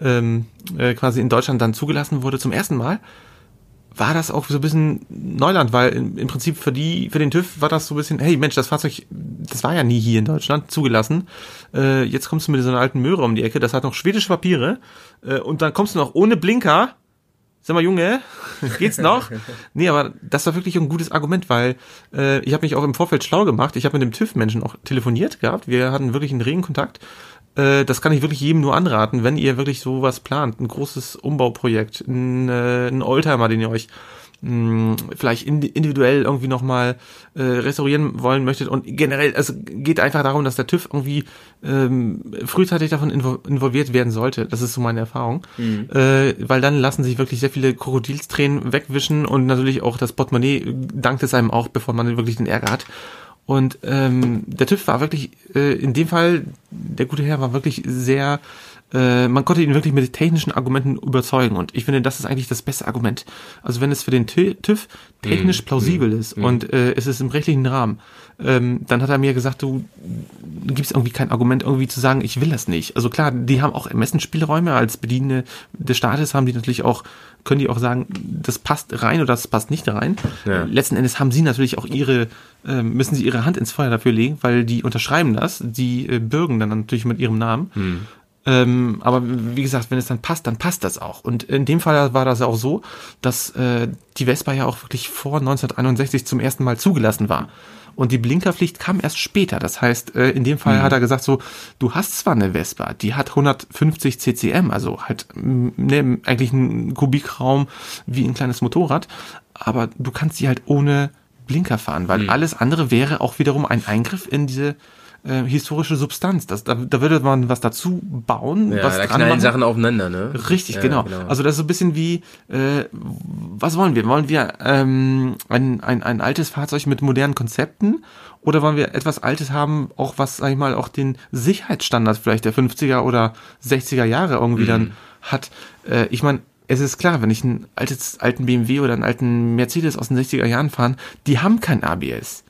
ähm, äh, quasi in Deutschland dann zugelassen wurde zum ersten Mal war das auch so ein bisschen Neuland, weil im, Prinzip für die, für den TÜV war das so ein bisschen, hey Mensch, das Fahrzeug, das war ja nie hier in Deutschland zugelassen. Äh, jetzt kommst du mit so einer alten Möhre um die Ecke, das hat noch schwedische Papiere äh, und dann kommst du noch ohne Blinker. Sag mal, Junge, geht's noch? nee, aber das war wirklich ein gutes Argument, weil äh, ich habe mich auch im Vorfeld schlau gemacht. Ich habe mit dem TÜV-Menschen auch telefoniert gehabt. Wir hatten wirklich einen regen Kontakt. Äh, das kann ich wirklich jedem nur anraten, wenn ihr wirklich sowas plant, ein großes Umbauprojekt, ein, äh, ein Oldtimer, den ihr euch mh, vielleicht indi- individuell irgendwie nochmal äh, restaurieren wollen möchtet und generell, es geht einfach darum, dass der TÜV irgendwie ähm, frühzeitig davon invo involviert werden sollte. Das ist so meine Erfahrung. Äh, weil dann lassen sich wirklich sehr viele Krokodilstränen wegwischen und natürlich auch das Portemonnaie dankt es einem auch, bevor man wirklich den Ärger hat. Und ähm, der TÜV war wirklich, äh, in dem Fall, der gute Herr war wirklich sehr, äh, man konnte ihn wirklich mit technischen Argumenten überzeugen. Und ich finde, das ist eigentlich das beste Argument. Also wenn es für den Tü- TÜV technisch plausibel ist und äh, es ist im rechtlichen Rahmen, ähm, dann hat er mir gesagt, du gibt es irgendwie kein Argument, irgendwie zu sagen, ich will das nicht. Also klar, die haben auch Ermessensspielräume als Bedienende des Staates, haben die natürlich auch, können die auch sagen, das passt rein oder das passt nicht rein. Ja. Letzten Endes haben sie natürlich auch ihre, müssen sie ihre Hand ins Feuer dafür legen, weil die unterschreiben das, die äh, bürgen dann natürlich mit ihrem Namen. Ähm, aber wie gesagt, wenn es dann passt, dann passt das auch. Und in dem Fall war das auch so, dass äh, die Vespa ja auch wirklich vor 1961 zum ersten Mal zugelassen war. Und die Blinkerpflicht kam erst später. Das heißt, äh, in dem Fall hat er gesagt so, du hast zwar eine Vespa, die hat 150 CCM, also halt mm, ne, eigentlich ein Kubikraum wie ein kleines Motorrad, aber du kannst sie halt ohne Blinker fahren, weil alles andere wäre auch wiederum ein Eingriff in diese äh, historische Substanz. Das, da, da würde man was dazu bauen, Ja, was da knallen machen. Sachen aufeinander, ne? Richtig, Ja, genau. Also das ist so ein bisschen wie, äh, was wollen wir? Wollen wir ähm, ein, ein, ein altes Fahrzeug mit modernen Konzepten oder wollen wir etwas Altes haben, auch was, sag ich mal, auch den Sicherheitsstandards vielleicht der 50er oder 60er Jahre irgendwie dann hat? Äh, ich meine, es ist klar, wenn ich einen altes, alten BMW oder einen alten Mercedes aus den 60er Jahren fahren, die haben kein ABS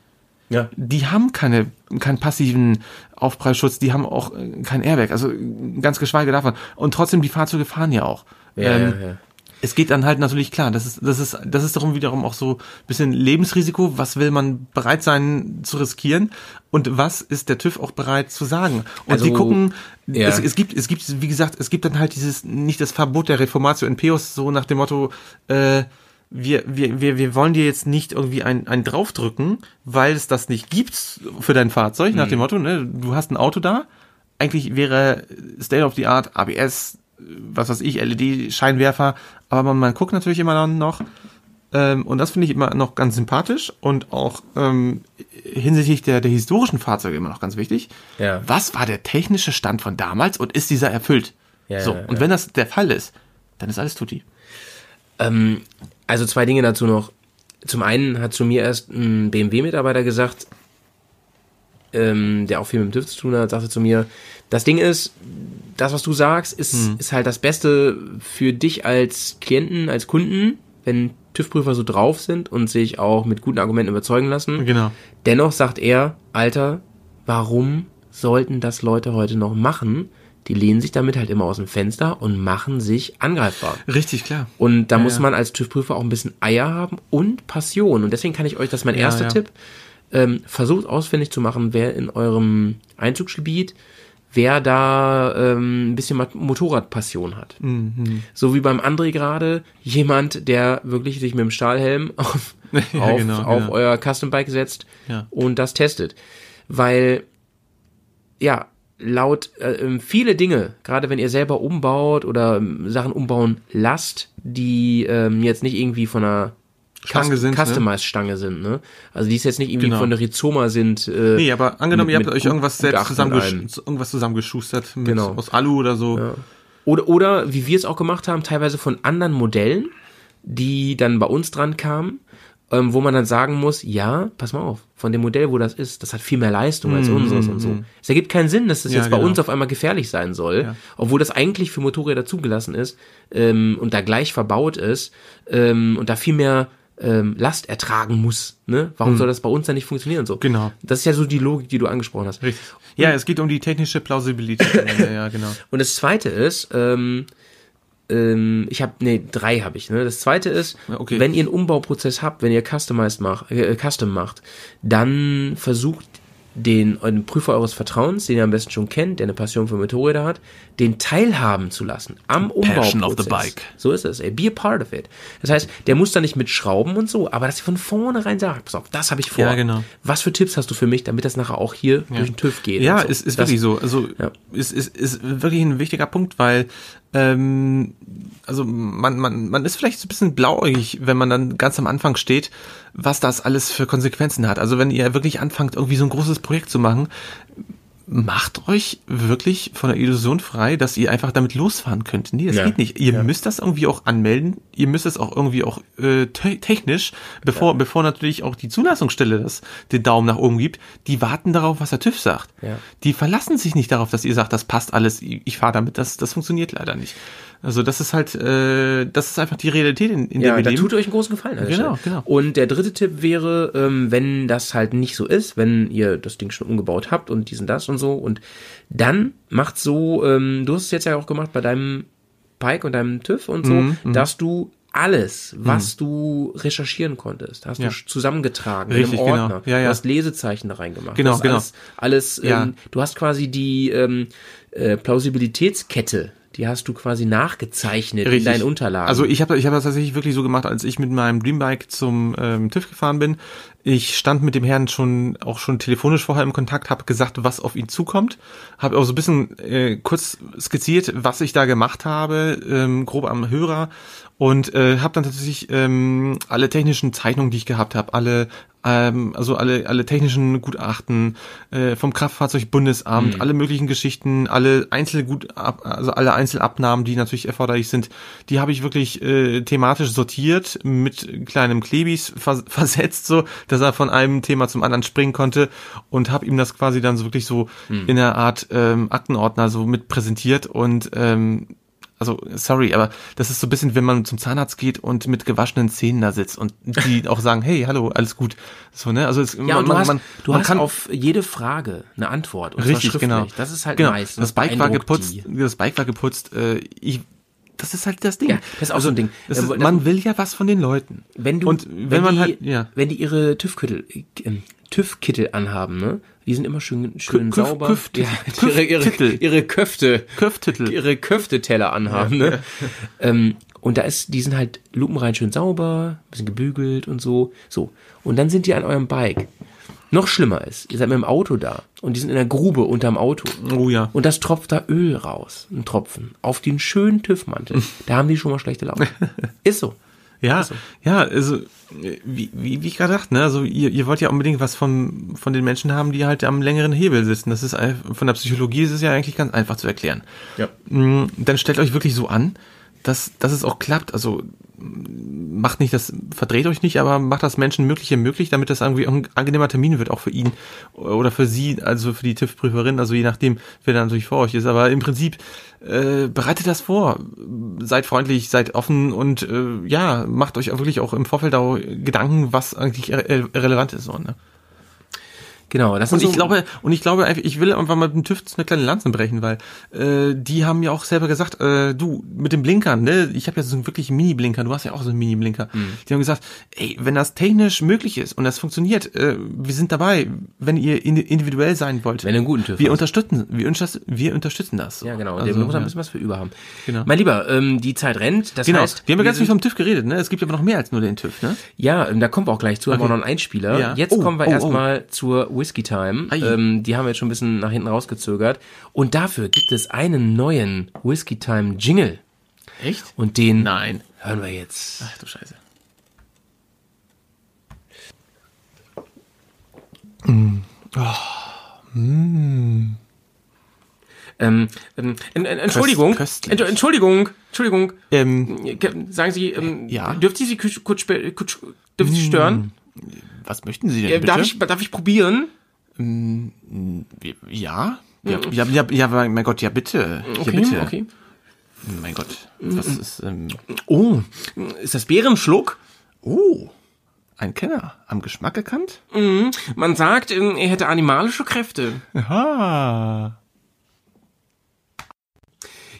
Ja. die haben keine, keinen passiven Aufprallschutz, die haben auch äh, kein Airbag, also ganz geschweige davon. Und trotzdem, die Fahrzeuge fahren ja auch. Ja, ähm, ja, ja. Es geht dann halt natürlich klar, das ist, das ist, das ist darum wiederum auch so ein bisschen Lebensrisiko. Was will man bereit sein zu riskieren? Und was ist der TÜV auch bereit zu sagen? Und Also, die gucken, ja. es, es gibt, es gibt, wie gesagt, es gibt dann halt dieses, nicht das Verbot der Reformatio in Peus, so nach dem Motto, äh, wir, wir, wir, wir wollen dir jetzt nicht irgendwie ein, ein draufdrücken, weil es das nicht gibt für dein Fahrzeug, nach dem Motto, ne, du hast ein Auto da, eigentlich wäre State of the Art, ABS, was weiß ich, LED-Scheinwerfer, aber man, man guckt natürlich immer dann noch, Ähm, und das finde ich immer noch ganz sympathisch und auch ähm, hinsichtlich der, der historischen Fahrzeuge immer noch ganz wichtig. Ja. Was war der technische Stand von damals und ist dieser erfüllt? Ja, so, ja, und wenn das der Fall ist, dann ist alles tutti. Ähm, also zwei Dinge dazu noch. Zum einen hat zu mir erst ein BMW-Mitarbeiter gesagt, ähm, der auch viel mit dem TÜV zu tun hat, sagte zu mir, das Ding ist, das, was du sagst, ist, Hm. ist halt das Beste für dich als Klienten, als Kunden, wenn TÜV-Prüfer so drauf sind und sich auch mit guten Argumenten überzeugen lassen. Genau. Dennoch sagt er, Alter, warum sollten das Leute heute noch machen? Die lehnen sich damit halt immer aus dem Fenster und machen sich angreifbar. Richtig, klar. Und da Ja, muss man als TÜV-Prüfer auch ein bisschen Eier haben und Passion. Und deswegen kann ich euch, das ist mein Ja, erster ja. Tipp, ähm, versucht ausfindig zu machen, wer in eurem Einzugsgebiet, wer da ähm, ein bisschen Motorradpassion hat. Mhm. So wie beim André gerade, jemand, der wirklich sich mit dem Stahlhelm auf, Ja, auf, genau, auf genau. euer Custom Bike setzt Ja. und das testet. Weil, ja, laut äh, ähm, viele Dinge, gerade wenn ihr selber umbaut oder ähm, Sachen umbauen lasst, die ähm, jetzt nicht irgendwie von einer Stange sind, ne? Customized-Stange sind, ne? Also die ist jetzt nicht irgendwie Genau. von der Rizoma sind. Äh, Nee, aber angenommen, mit- ihr habt euch irgendwas selbst zusammengesch irgendwas zusammengeschustert mit, Genau. aus Alu oder so. Ja. Oder, oder wie wir es auch gemacht haben, teilweise von anderen Modellen, die dann bei uns dran kamen, ähm, wo man dann sagen muss, ja, pass mal auf, von dem Modell, wo das ist, das hat viel mehr Leistung als Mhm, unseres und so. Es ergibt keinen Sinn, dass das Ja, jetzt bei genau. uns auf einmal gefährlich sein soll, Ja. obwohl das eigentlich für Motorräder zugelassen ist ähm, und da gleich verbaut ist ähm, und da viel mehr ähm, Last ertragen muss. Ne? Warum Mhm. soll das bei uns dann nicht funktionieren? So. Genau. Das ist ja so die Logik, die du angesprochen hast. Richtig. Ja, es geht um die technische Plausibilität. ja, genau. Und das zweite ist, ähm, ähm, ich habe, nee, drei habe ich. Ne? Das zweite ist, okay. wenn ihr einen Umbauprozess habt, wenn ihr Customized macht, äh, Custom macht, dann versucht den, den Prüfer eures Vertrauens, den ihr am besten schon kennt, der eine Passion für Motorräder hat, den teilhaben zu lassen am Passion of the bike. So ist es, ey. Be a part of it. Das heißt, der muss da nicht mit Schrauben und so, aber dass ihr von vornherein sagt, pass auf, das habe ich vor. Ja, genau. Was für Tipps hast du für mich, damit das nachher auch hier durch den TÜV geht? Ja, so. ist, ist Das- wirklich so. Also Ja. ist, ist, ist wirklich ein wichtiger Punkt, weil ähm, also man, man, man ist vielleicht so ein bisschen blauäugig, wenn man dann ganz am Anfang steht, was das alles für Konsequenzen hat. Also wenn ihr wirklich anfangt, irgendwie so ein großes Projekt zu machen, macht euch wirklich von der Illusion frei, dass ihr einfach damit losfahren könnt. Nee, das Ja. geht nicht. Ihr müsst das irgendwie auch anmelden. Ihr müsst es auch irgendwie auch äh, te technisch, bevor, bevor natürlich auch die Zulassungsstelle das den Daumen nach oben gibt, die warten darauf, was der TÜV sagt. Ja. Die verlassen sich nicht darauf, dass ihr sagt, das passt alles, ich, ich fahre damit. Das, das funktioniert leider nicht. Also das ist halt, äh, das ist einfach die Realität, in, in der Ja, wir da leben. tut euch einen großen Gefallen. an der Genau, Stelle. genau. Und der dritte Tipp wäre, ähm, wenn das halt nicht so ist, wenn ihr das Ding schon umgebaut habt und diesen das und so und dann macht so, ähm, du hast es jetzt ja auch gemacht bei deinem Pike und deinem TÜV und so, Mhm, dass du alles, was du recherchieren konntest, hast Ja. du zusammengetragen Richtig, in einem genau. Ordner. Ja, ja. Du hast Lesezeichen da reingemacht. Genau, genau. Alles, alles ähm, du hast quasi die ähm, äh, Plausibilitätskette, die hast du quasi nachgezeichnet in deinen Unterlagen. Also ich habe ich hab das tatsächlich wirklich so gemacht, als ich mit meinem Dreambike zum ähm, TÜV gefahren bin. Ich stand mit dem Herrn schon auch schon telefonisch vorher im Kontakt, habe gesagt, was auf ihn zukommt, habe auch so ein bisschen äh, kurz skizziert, was ich da gemacht habe, ähm, grob am Hörer und äh, habe dann tatsächlich ähm, alle technischen Zeichnungen, die ich gehabt habe, alle ähm, also alle alle technischen Gutachten äh, vom Kraftfahrzeugbundesamt, Mhm. alle möglichen Geschichten, alle Einzelgut also alle Einzelabnahmen, die natürlich erforderlich sind, die habe ich wirklich äh, thematisch sortiert mit kleinem Klebis vers versetzt, so dass er von einem Thema zum anderen springen konnte und habe ihm das quasi dann so wirklich so Mhm. in einer Art ähm, Aktenordner so mit präsentiert und ähm, also sorry, aber das ist so ein bisschen, wenn man zum Zahnarzt geht und mit gewaschenen Zähnen da sitzt und die auch sagen, hey, hallo, alles gut. So, ne? Also es, Ja, und du hast, du man hast auf jede Frage eine Antwort. Und richtig, genau. Das ist halt genau. nice. Das Bike war geputzt, die. das Bike war geputzt, äh, ich das ist halt das Ding. Ja, das ist auch so ein Ding. Äh, ist, das- man will ja was von den Leuten. Wenn du, und wenn, man die, halt, ja. wenn die ihre TÜV-Kittel, äh, TÜV-Kittel anhaben, ne? Die sind immer schön, schön Küff- sauber. Küff- ja, Küff- ihre, ihre, Kittel. ihre Köfte, Köftitel. ihre Köfteteller anhaben, ne? Ähm, und da ist, die sind halt lupenrein schön sauber, bisschen gebügelt und so. So. Und dann sind die an eurem Bike. Noch schlimmer ist, ihr seid mit dem Auto da und die sind in der Grube unterm Auto. Oh ja. Und das tropft da Öl raus, ein Tropfen, auf den schönen TÜV-Mantel. Da haben die schon mal schlechte Laune. Ist so. Ja, ja, also wie, wie, wie ich gerade dachte, ne? Also ihr, ihr wollt ja unbedingt was von, von den Menschen haben, die halt am längeren Hebel sitzen. Das ist von der Psychologie ist es ja eigentlich ganz einfach zu erklären. Ja. Mm, Dann stellt euch wirklich so an, dass, dass es auch klappt. Also macht nicht das, verdreht euch nicht, aber macht das Menschen mögliche möglich, damit das irgendwie ein angenehmer Termin wird, auch für ihn oder für sie, also für die TÜV-Prüferin, also je nachdem, wer dann natürlich vor euch ist. Aber im Prinzip äh, bereitet das vor, seid freundlich, seid offen und äh, ja, macht euch wirklich auch im Vorfeld auch Gedanken, was eigentlich re relevant ist. So, ne? Genau, das Und ich so, glaube, und ich glaube, einfach, ich will einfach mal mit dem TÜV eine kleine Lanze brechen, weil äh, die haben ja auch selber gesagt, äh, du mit den Blinkern, ne, ich habe ja so einen wirklich Mini-Blinker, du hast ja auch so einen Mini-Blinker. Die haben gesagt, ey, wenn das technisch möglich ist und das funktioniert, äh, wir sind dabei, wenn ihr indi- individuell sein wollt. Wenn ihr einen guten TÜV wir hast. unterstützen, wir, unterstützen- wir unterstützen das. ja, genau. Also, der muss ein ja. bisschen was für über haben. Genau. Mein Lieber, ähm, die Zeit rennt. Das Genau, heißt, wir haben ja ganz viel vom TÜV geredet, ne? Es gibt aber noch mehr als nur den TÜV, ne? Ja, ähm, da kommen wir auch gleich zu, haben wir Okay. noch einen Einspieler. Ja. Jetzt Oh, kommen wir oh, oh. erstmal zur Whisky Time. Ähm, die haben wir jetzt schon ein bisschen nach hinten rausgezögert. Und dafür gibt es einen neuen Whisky Time Jingle. Echt? Und den Nein. hören wir jetzt. Ach du Scheiße. Ähm, ähm, en- en- Entschuldigung, köstlich. Ent- Entschuldigung, Entschuldigung. Ähm, Sagen Sie, ähm, Ja? dürfte ich Sie kurz, kurz, kurz dürfte ich Sie stören? Was möchten Sie denn bitte? darf, ich, darf ich probieren? Ja? Ja, ja, ja, ja, mein Gott, ja bitte. Ja, Okay, bitte. okay. Mein Gott, was ist, ähm, Oh, ist das Bärenschluck? oh, ein Kenner, am Geschmack erkannt? Man sagt, ähm, er hätte animalische Kräfte. Aha.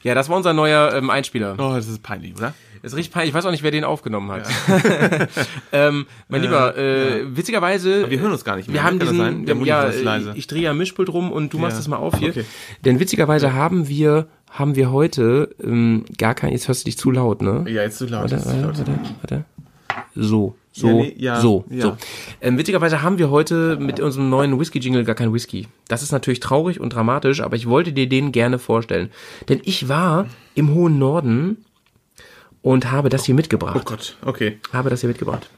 Ja, das war unser neuer ähm, Einspieler. Oh, das ist peinlich, oder? Das ist richtig peinlich. Ich weiß auch nicht, wer den aufgenommen hat. ähm, mein Lieber, äh, witzigerweise. wir hören uns gar nicht mehr, Wir ne? haben Kann das diesen, sein? wir haben, ja, leise. ich drehe ja Mischpult rum und du machst Ja. das mal auf hier. Okay. Denn witzigerweise haben wir, haben wir heute ähm, gar kein, jetzt hörst du dich zu laut, ne? Ja, jetzt zu laut. Warte, warte, warte, warte. So, so, Ja, nee, ja, so, ja. so. Ähm, witzigerweise haben wir heute mit unserem neuen Whisky-Jingle gar kein Whisky. Das ist natürlich traurig und dramatisch, aber ich wollte dir den gerne vorstellen. Denn ich war im hohen Norden und habe das hier mitgebracht. Oh Gott, okay. Habe das hier mitgebracht.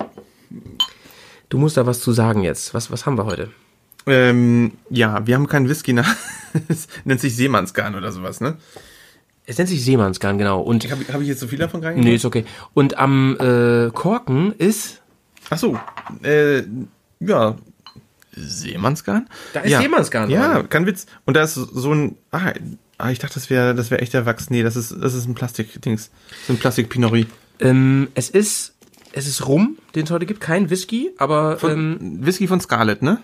Du musst da was zu sagen jetzt. Was, was haben wir heute? Ähm, ja, wir haben keinen Whisky nach. Es nennt sich Seemannsgarn oder sowas, ne? Es nennt sich Seemannsgarn, genau. Und Habe hab ich jetzt so viel davon rein? nee, ist okay. Und am äh, Korken ist Ach so, äh, ja. Seemannsgarn? Da ist ja. Seemannsgarn Ja, kein Witz. Und da ist so ein, ah, ah ich dachte, das wäre das wäre echter Wachs. Nee, das ist, das ist ein Plastik-Dings. So ein Plastik-Pinori. ähm, es ist es ist Rum, den es heute gibt, kein Whisky, aber ähm, Whisky von Scarlett, ne?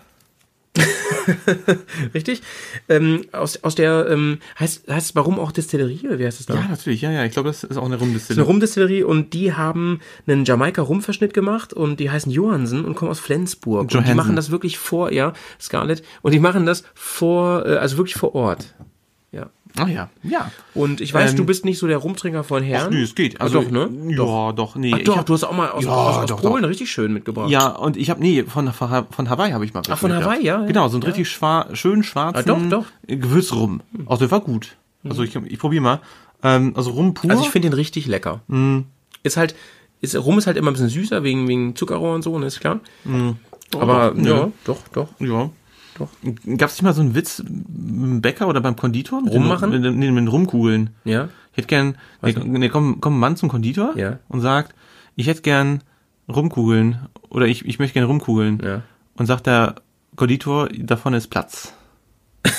richtig. Ähm, aus, aus der ähm, heißt heißt es warum auch Distillerie oder wie heißt es da? Ja, natürlich, ja, ja. Ich glaube, das ist auch eine Das ist eine Rumdistille. Rumdistillerie und die haben einen Jamaika-Rumverschnitt gemacht und die heißen Johansen und kommen aus Flensburg. Und die Johansen. machen das wirklich vor, ja, Scarlett. Und die machen das vor, äh, also wirklich vor Ort. Ja. Ah ja, ja. Und ich weiß, Ähm, du bist nicht so der Rumtrinker von Herren. Ach, nee, es geht. Also, doch, ne? Ja, doch, nee. Ach doch, hab- du hast auch mal aus, Ja, aus, aus doch, Polen doch. richtig schön mitgebracht. Ja, und ich habe nee, von, von, Hawaii habe ich mal. Ach, von Hawaii, ja, ja. Genau, so einen Ja. richtig schwar schön schwarzen Ah, doch, doch. Gewürzrum. Also der war gut. Also ich, ich probiere mal. Ähm, also Rum pur. Also ich finde den richtig lecker. Ist halt, ist, Rum ist halt immer ein bisschen süßer wegen, wegen Zuckerrohr und so, ne, ist klar. Aber doch, ja, ja. doch, doch. ja. Doch. Gab es nicht mal so einen Witz im Bäcker oder beim Konditor? Mit Rummachen? Den, mit, nee, mit Rumkugeln. Ja. Ich hätte gern, nee, nee, kommt, kommt ein Mann zum Konditor Ja. und sagt, ich hätte gern Rumkugeln oder ich, ich möchte gerne Rumkugeln. Ja. Und sagt der Konditor, davon ist Platz.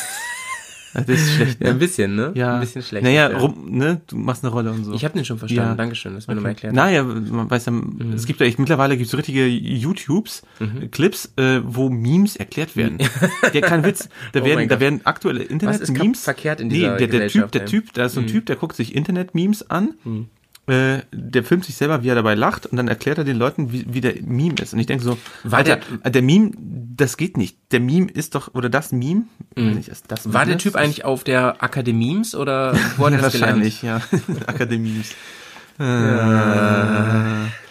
das ist schlecht. Ja, ein Ne? bisschen, ne? Ja. Ein bisschen schlecht. Naja, ja. rum, ne? Du machst eine Rolle und so. Ich habe den schon verstanden. Ja. Dankeschön, dass du mir nochmal erklärt. Naja, man weiß ja, es gibt ja echt, mittlerweile gibt es so richtige YouTubes, Mhm. Clips, äh, wo Memes erklärt werden. Der kein Witz. Da Oh werden, da werden aktuelle Internet-Memes. verkehrt in nee, dieser der, der Typ, der? Mhm. Typ, da ist so ein Typ, der guckt sich Internet-Memes an. Äh, der filmt sich selber, wie er dabei lacht, und dann erklärt er den Leuten, wie, wie der Meme ist. Und ich denke so, War Alter, der- der, Meme, das geht nicht. Der Meme ist doch, oder das Meme, weiß nicht, ist das Mhm. War der Typ eigentlich auf der Akademies oder wo hat er das gelernt? Wahrscheinlich, ja. Akademies.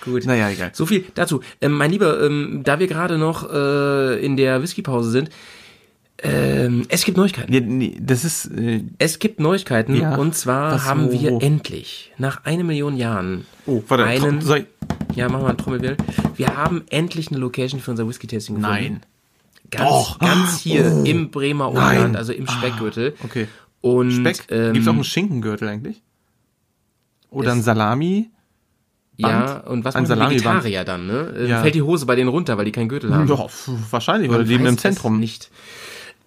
Gut. Naja, egal. So viel dazu. Ähm, mein Lieber, ähm, da wir gerade noch äh, in der Whiskypause sind, ähm, es gibt Neuigkeiten. Ja, nee, das ist, äh, Es gibt Neuigkeiten Ja. und zwar Was, haben wir wo? endlich nach einer Million Jahren oh, warte, einen ich, Ja, machen wir einen Trommelwirbel. Wir haben endlich eine Location für unser Whisky-Tasting gefunden. Nein. Ganz, Doch. ganz hier im Bremer. Umland, also im Speckgürtel. Okay. Und, Speck? Ähm, Gibt's auch einen Schinkengürtel eigentlich? Oder ein Salami? Ja, und was Ein Salami-Band. Vegetarier dann, ne? Äh, Ja. Fällt die Hose bei denen runter, weil die keinen Gürtel haben. Pf, wahrscheinlich, weil die leben im Zentrum. Nicht.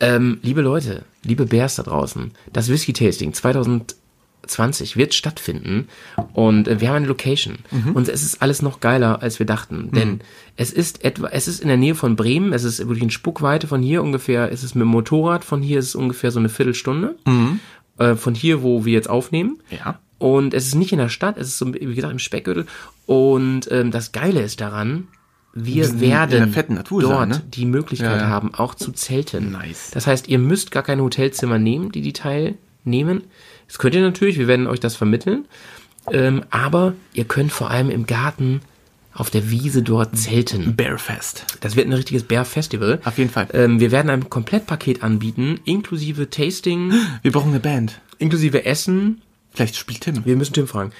Ähm, liebe Leute, liebe Bears da draußen, das Whisky-Tasting 2020 wird stattfinden und äh, wir haben eine Location Mhm. und es ist alles noch geiler, als wir dachten, denn es ist etwa, es ist in der Nähe von Bremen, es ist wirklich in Spuckweite von hier ungefähr, es ist mit dem Motorrad von hier ist es ungefähr so eine Viertelstunde äh, von hier, wo wir jetzt aufnehmen. Mhm. Ja. Und es ist nicht in der Stadt, es ist so, wie gesagt, im Speckgürtel. Und ähm, das Geile ist daran, wir werden Natur dort ne? die Möglichkeit Ja, ja. haben, auch zu zelten. Nice. Das heißt, ihr müsst gar keine Hotelzimmer nehmen, die die teilnehmen. Das könnt ihr natürlich, wir werden euch das vermitteln. Ähm, aber ihr könnt vor allem im Garten auf der Wiese dort zelten. Bearfest. Das wird ein richtiges Bär-Festival. Auf jeden Fall. Ähm, wir werden ein Komplettpaket anbieten, inklusive Tasting, Wir brauchen eine Band. inklusive Essen, Vielleicht spielt Tim. wir müssen Tim fragen.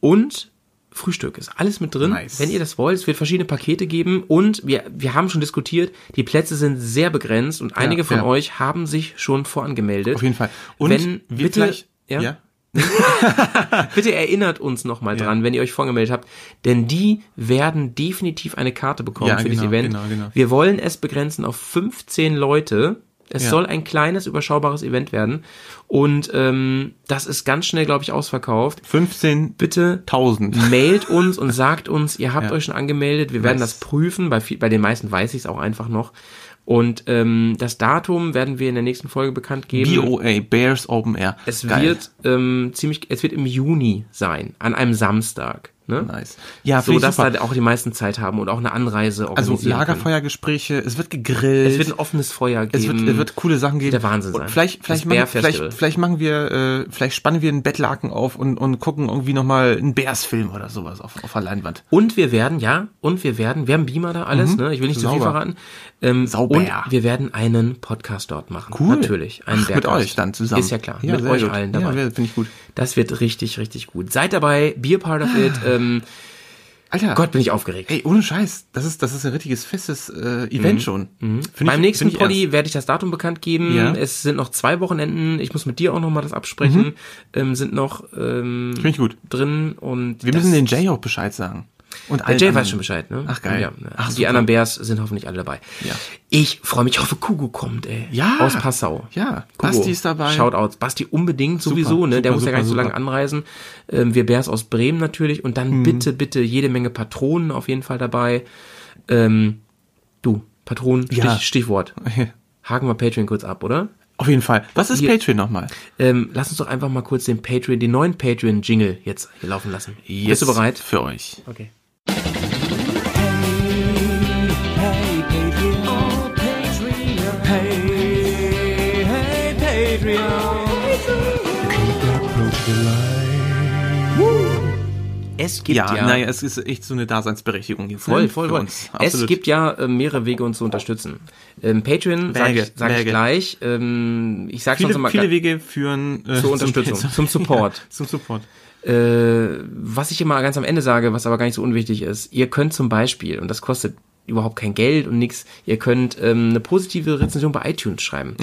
Und Frühstück ist alles mit drin. Nice. Wenn ihr das wollt, es wird verschiedene Pakete geben und wir, wir haben schon diskutiert, die Plätze sind sehr begrenzt und einige von ja. euch haben sich schon vorangemeldet. Auf jeden Fall. Und Wenn, bitte, vielleicht, ja, ja. bitte erinnert uns nochmal Ja. dran, wenn ihr euch vorgemeldet habt, denn die werden definitiv eine Karte bekommen Ja, für dieses genau, Event. genau, genau. Wir wollen es begrenzen auf 15 Leute. Es Ja. soll ein kleines, überschaubares Event werden. Und ähm, das ist ganz schnell, glaube ich, ausverkauft. 15.000. Bitte mailt uns und sagt uns, ihr habt Ja. euch schon angemeldet. Wir werden Nice. das prüfen. Bei, viel, bei den meisten weiß ich es auch einfach noch. Und ähm, das Datum werden wir in der nächsten Folge bekannt geben. BOA, Bears Open Air. Es Geil. wird ähm, ziemlich, es wird im Juni sein, an einem Samstag. Ne? Nice. Ja, so dass da auch die meisten Zeit haben und auch eine Anreise Also. Lagerfeuergespräche, es wird gegrillt. Es wird ein offenes Feuer geben. Es wird, es wird coole Sachen geben. der Wahnsinn Und sein. Vielleicht, vielleicht, Das machen, vielleicht, vielleicht machen wir, äh, vielleicht spannen wir einen Bettlaken auf und, und gucken irgendwie nochmal einen Bears-Film oder sowas auf, auf der Leinwand. Und wir werden, ja, und wir werden, wir haben Beamer da alles, Mhm. ne? Ich will nicht zu viel Sauber. verraten. Ähm, Sauber. Und wir werden einen Podcast dort machen. Cool. Natürlich. Einen Ach, mit euch dann zusammen. Ist ja klar. Ja, mit euch gut. allen Ja, dabei. finde ich gut. Das wird richtig, richtig gut. Seid dabei, be a part of it. Ähm, Alter. Gott, bin ich aufgeregt. Ey, ohne Scheiß. Das ist, das ist ein richtiges festes äh, Event schon. Find Beim ich- nächsten Poddy werde ich das Datum bekannt geben. Ja. Es sind noch zwei Wochenenden. Ich muss mit dir auch noch mal das absprechen. Ähm, sind noch ähm, Finde ich gut. drin und Wir müssen den Jay auch Bescheid sagen. Und Der Jay anderen. weiß schon Bescheid, ne? Ach, geil. Ja? Ach, die super. anderen Bears sind hoffentlich alle dabei. Ja. Ich freue mich, ich hoffe, Kugo kommt, ey. Ja. Aus Passau. Ja. Kugo. Basti ist dabei. Shoutouts. Basti unbedingt sowieso, ne? Der super, muss ja gar nicht so super, lange anreisen. Ähm, wir Bears aus Bremen natürlich. Und dann Mhm. bitte, bitte jede Menge Patronen auf jeden Fall dabei. Ähm, du, Patronen, Stich, Ja. Stichwort. Haken wir Patreon kurz ab, oder? Auf jeden Fall. Was ist Hier- Patreon nochmal? Ähm, lass uns doch einfach mal kurz den Patreon, den neuen Patreon-Jingle jetzt hier laufen lassen. Bist du bereit? Für euch. Okay. Es gibt Ja, ja, naja, es ist echt so eine Daseinsberechtigung jetzt. voll, voll, voll. Es gibt ja äh, mehrere Wege, uns zu unterstützen. Ähm, Patreon, sag Wege, ich, sag ich gleich. Ähm, ich sag's viele, sonst mal viele Wege führen äh, zur Unterstützung, zum Support. Ja, zum Support. Äh, was ich immer ganz am Ende sage, was aber gar nicht so unwichtig ist, ihr könnt zum Beispiel, und das kostet überhaupt kein Geld und nix, ihr könnt ähm, eine positive Rezension bei iTunes schreiben.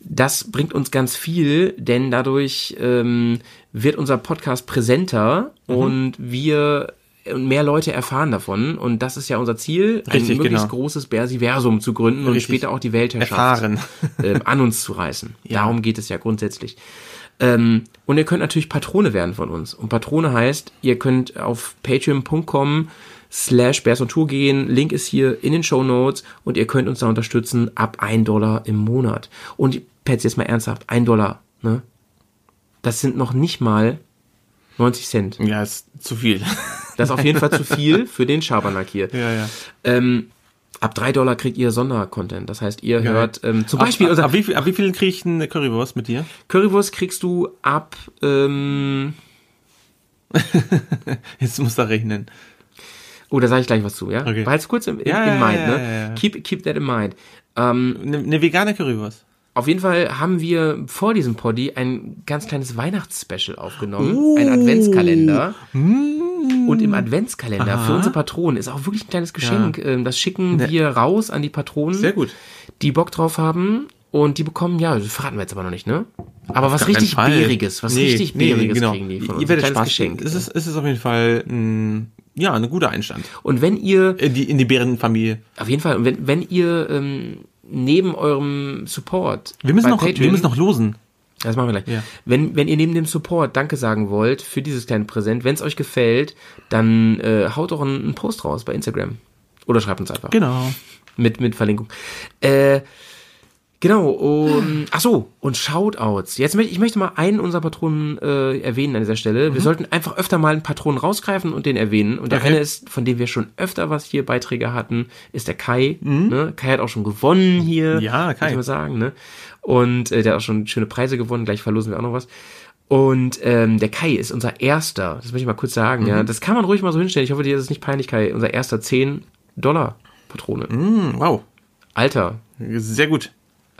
Das bringt uns ganz viel, denn dadurch ähm, wird unser Podcast präsenter und wir und mehr Leute erfahren davon und das ist ja unser Ziel, Richtig, ein möglichst genau. großes Bersiversum zu gründen und Richtig. später auch die Weltherrschaft Erfahren. ähm, an uns zu reißen. Darum geht es ja grundsätzlich. Ähm, und ihr könnt natürlich Patrone werden von uns. Und Patrone heißt, ihr könnt auf patreon.com slash Bears on Tour gehen. Link ist hier in den Show Notes und ihr könnt uns da unterstützen ab 1 Dollar im Monat. Und Pets, jetzt mal ernsthaft, 1 Dollar, ne? Das sind noch nicht mal 90 Cent. Ja, ist zu viel. Das ist auf jeden Fall zu viel für den Schabernack hier. Ja, ja. Ähm, ab 3 Dollar kriegt ihr Sondercontent. Das heißt, ihr Geil. hört ähm, zum Beispiel ab, ab, wie, viel- ab wie viel kriege ich eine Currywurst mit dir? Currywurst kriegst du ab, ähm, Jetzt muss da rechnen. Oh, da sage ich gleich was zu, ja? Okay. Behalt's kurz im, in, Ja, in ja, mind, ja, ne? ja, ja. Keep, keep that in mind. Ähm, Eine, eine vegane Currywurst. auf jeden Fall haben wir vor diesem Poddy ein ganz kleines Weihnachtsspecial aufgenommen, Oh. ein Adventskalender. Und im Adventskalender Aha. für unsere Patronen ist auch wirklich ein kleines Geschenk. Ähm, Das schicken wir raus an die Patronen, Sehr gut. die Bock drauf haben. Und die bekommen, ja, das verraten wir jetzt aber noch nicht, ne? Aber was Gar keinen richtig Fall. Bäriges, was Nee, richtig nee, Bäriges genau. kriegen die von uns. Ihr werdet Spaß Geschenk. Es ist, es ist auf jeden Fall ein, ja, ein guter Einstand. Und wenn ihr, In die, in die Bärenfamilie. auf jeden Fall, und wenn, wenn ihr ähm, neben eurem Support Wir müssen, noch, wir Patreon- müssen noch losen. Das machen wir gleich. Ja. Wenn, wenn ihr neben dem Support Danke sagen wollt für dieses kleine Präsent, wenn es euch gefällt, dann äh, haut doch einen, einen Post raus bei Instagram. Oder schreibt uns einfach. Genau. Mit, mit Verlinkung. Äh, genau, und, ach so, und Shoutouts. Jetzt möchte ich möchte mal einen unserer Patronen äh, erwähnen an dieser Stelle. Wir sollten einfach öfter mal einen Patron rausgreifen und den erwähnen. Und der Okay. eine ist, von dem wir schon öfter was hier Beiträge hatten, ist der Kai. Ne? Kai hat auch schon gewonnen hier. Ja, Kai. Muss ich mal sagen, ne? Und äh, der hat auch schon schöne Preise gewonnen. Gleich verlosen wir auch noch was. Und ähm, der Kai ist unser erster, das möchte ich mal kurz sagen, ja. Das kann man ruhig mal so hinstellen. Ich hoffe, dir ist es nicht peinlich, Kai. Unser erster 10 Dollar Patrone. Hm, wow. Alter. Sehr gut.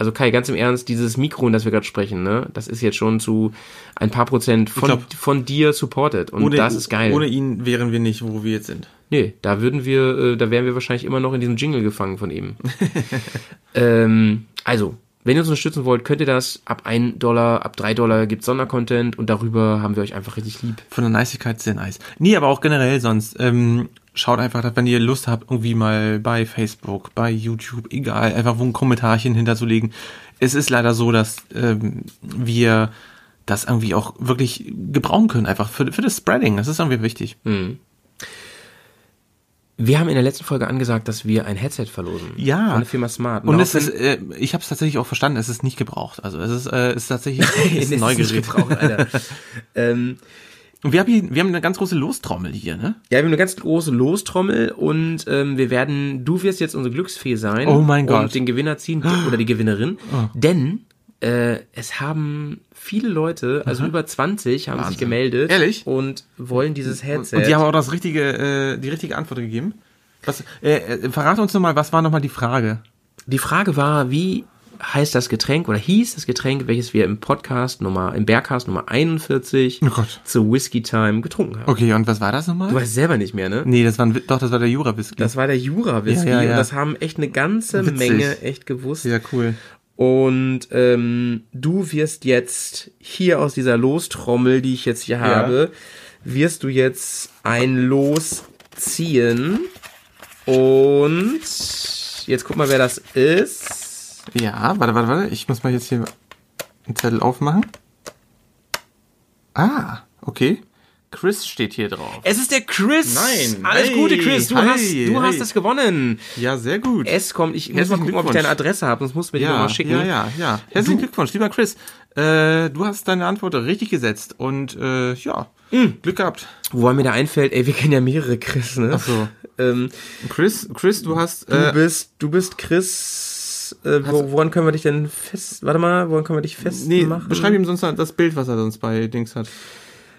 Also Kai, ganz im Ernst, dieses Mikro, in das wir gerade sprechen, ne, das ist jetzt schon zu ein paar Prozent von, glaub- von dir supported. Und das ist geil. Ohne ihn wären wir nicht, wo wir jetzt sind. Nee, da würden wir, äh, da wären wir wahrscheinlich immer noch in diesem Jingle gefangen von ihm. ähm, also, wenn ihr uns unterstützen wollt, könnt ihr das ab 1 Dollar, ab 3 Dollar gibt's Sondercontent und darüber haben wir euch einfach richtig lieb. Von der Niceigkeit sehr nice. Nee, aber auch generell sonst. Ähm, schaut einfach, wenn ihr Lust habt, irgendwie mal bei Facebook, bei YouTube, egal, einfach wo ein Kommentarchen hinterzulegen. Es ist leider so, dass ähm, wir das irgendwie auch wirklich gebrauchen können, einfach für, für das Spreading. Das ist irgendwie wichtig. Wir haben in der letzten Folge angesagt, dass wir ein Headset verlosen. Ja. Von der Firma Smart. Und es daraufhin- ist, äh, ich habe es tatsächlich auch verstanden, es ist nicht gebraucht. Also es ist, äh, es ist tatsächlich es Es ist ist ein Neugerät. nicht gebraucht, Alter. ähm, Und wir haben, hier, wir haben eine ganz große Lostrommel hier, ne? Ja, wir haben eine ganz große Lostrommel und ähm, wir werden, du wirst jetzt unsere Glücksfee sein. Oh mein Gott. Und den Gewinner ziehen oder die Gewinnerin. Denn äh, es haben viele Leute, also über 20, haben sich Wahnsinn. gemeldet. Ehrlich? Und wollen dieses Headset. Und die haben auch das richtige, äh, die richtige Antwort gegeben. Was, äh, äh, verrate uns nochmal, was war nochmal die Frage? die Frage war, wie heißt das Getränk oder hieß das Getränk, welches wir im Podcast Nummer, im Bergcast Nummer 41 Oh zu Whisky Time getrunken haben. Okay, und was war das nochmal? Du weißt selber nicht mehr, ne? Nee, das war doch, das war der Jura-Whisky. Das war der Jura-Whisky Ja, ja, ja. und das haben echt eine ganze Witzig. Menge echt gewusst. Sehr cool. Und ähm, du wirst jetzt hier aus dieser Lostrommel, die ich jetzt hier habe, wirst du jetzt ein Los ziehen. Und jetzt guck mal, wer das ist. Ja, warte, warte, warte. Ich muss mal jetzt hier einen Zettel aufmachen. Ah, okay. Chris steht hier drauf. Es ist der Chris. Nein. Alles Hey, Gute, Chris. Du hi, hast, du hi. hast es gewonnen. Ja, sehr gut. Es kommt. Ich muss mal Herzlichen gucken, ob ich deine Adresse habe. Sonst musst du mir die ja, nochmal schicken. ja, ja, ja. Herzlichen Glückwunsch, lieber Chris. Äh, du hast deine Antwort richtig gesetzt und äh, ja, Hm. Glück gehabt. Wobei mir da einfällt, ey, wir kennen ja mehrere Chris, ne? Ach so. Ähm, Chris, Chris, du hast Du äh, bist, du bist Chris. Äh, wo, woran können wir dich denn fest? Warte mal, woran können wir dich nee, festmachen? beschreib ihm sonst das Bild, was er sonst bei Dings hat.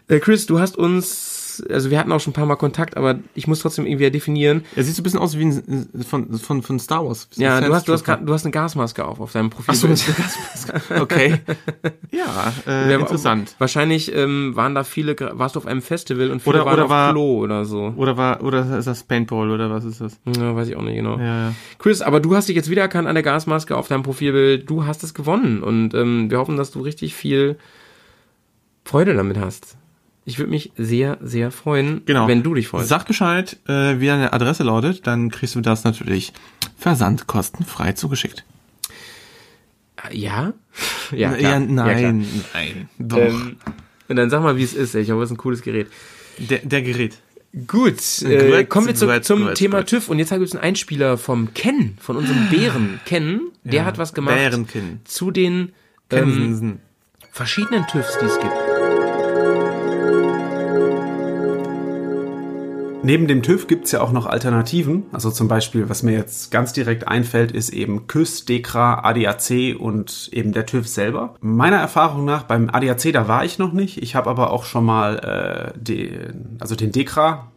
Äh, Chris, du hast uns, also wir hatten auch schon ein paar Mal Kontakt, aber ich muss trotzdem irgendwie definieren. Er sieht so ein bisschen aus wie ein, von, von, von Star Wars. Ja, du hast, du hast, du hast eine Gasmaske auf auf deinem Profil. Ach so, eine Gasmaske. Okay. ja, äh, interessant. Wahrscheinlich ähm, waren da viele, warst du auf einem Festival und viele Oder- waren oder auf war- Klo oder so. Oder war, oder ist das Paintball oder was ist das? Ja, weiß ich auch nicht genau. Ja, ja. Chris, aber du hast dich jetzt wiedererkannt an der Gasmaske auf deinem Profilbild. Du hast es gewonnen und ähm, wir hoffen, dass du richtig viel Freude damit hast. Ich würde mich sehr, sehr freuen, Genau. wenn du dich freust. Sag Bescheid, äh, wie deine Adresse lautet, dann kriegst du das natürlich versandkostenfrei zugeschickt. ja? Ja, klar. ja nein, klar. nein. Doch. Ähm, und dann sag mal, wie es ist. ey. Ich hoffe, es ist ein cooles Gerät. der, der Gerät. Gut, äh, kommen wir zu, gut, zum gut, Thema gut. TÜV. Und jetzt gibt es einen Einspieler vom Ken, von unserem Bären. Ken, der Ja, hat was gemacht Bärenkin. zu den ähm, Ähm, verschiedenen TÜVs, die es gibt. Neben dem TÜV gibt's ja auch noch Alternativen. Also zum Beispiel, was mir jetzt ganz direkt einfällt, ist eben KÜS, DEKRA, ADAC und eben der TÜV selber. Meiner Erfahrung nach, beim ADAC, da war ich noch nicht. Ich habe aber auch schon mal äh, den, also den DEKRA,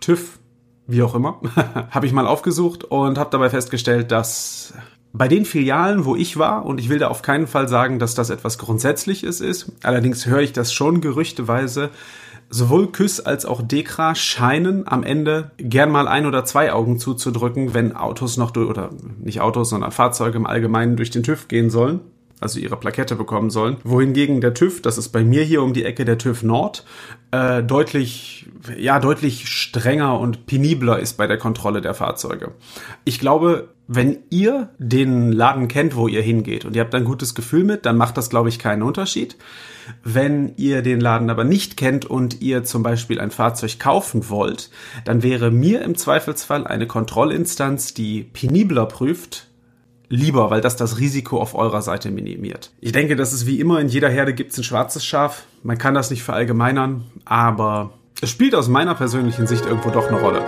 TÜV, wie auch immer, habe ich mal aufgesucht und habe dabei festgestellt, dass bei den Filialen, wo ich war, und ich will da auf keinen Fall sagen, dass das etwas Grundsätzliches ist, allerdings höre ich das schon gerüchteweise, sowohl KÜS als auch DEKRA scheinen am Ende gern mal ein oder zwei Augen zuzudrücken, wenn Autos noch durch, oder nicht Autos, sondern Fahrzeuge im Allgemeinen durch den TÜV gehen sollen. Also ihre Plakette bekommen sollen. Wohingegen der TÜV, das ist bei mir hier um die Ecke der TÜV Nord, äh, deutlich, ja, deutlich strenger und penibler ist bei der Kontrolle der Fahrzeuge. Ich glaube, wenn ihr den Laden kennt, wo ihr hingeht und ihr habt ein gutes Gefühl mit, dann macht das, glaube ich, keinen Unterschied. Wenn ihr den Laden aber nicht kennt und ihr zum Beispiel ein Fahrzeug kaufen wollt, dann wäre mir im Zweifelsfall eine Kontrollinstanz, die penibler prüft, lieber, weil das das Risiko auf eurer Seite minimiert. Ich denke, das ist wie immer, in jeder Herde gibt es ein schwarzes Schaf. Man kann das nicht verallgemeinern, aber es spielt aus meiner persönlichen Sicht irgendwo doch eine Rolle.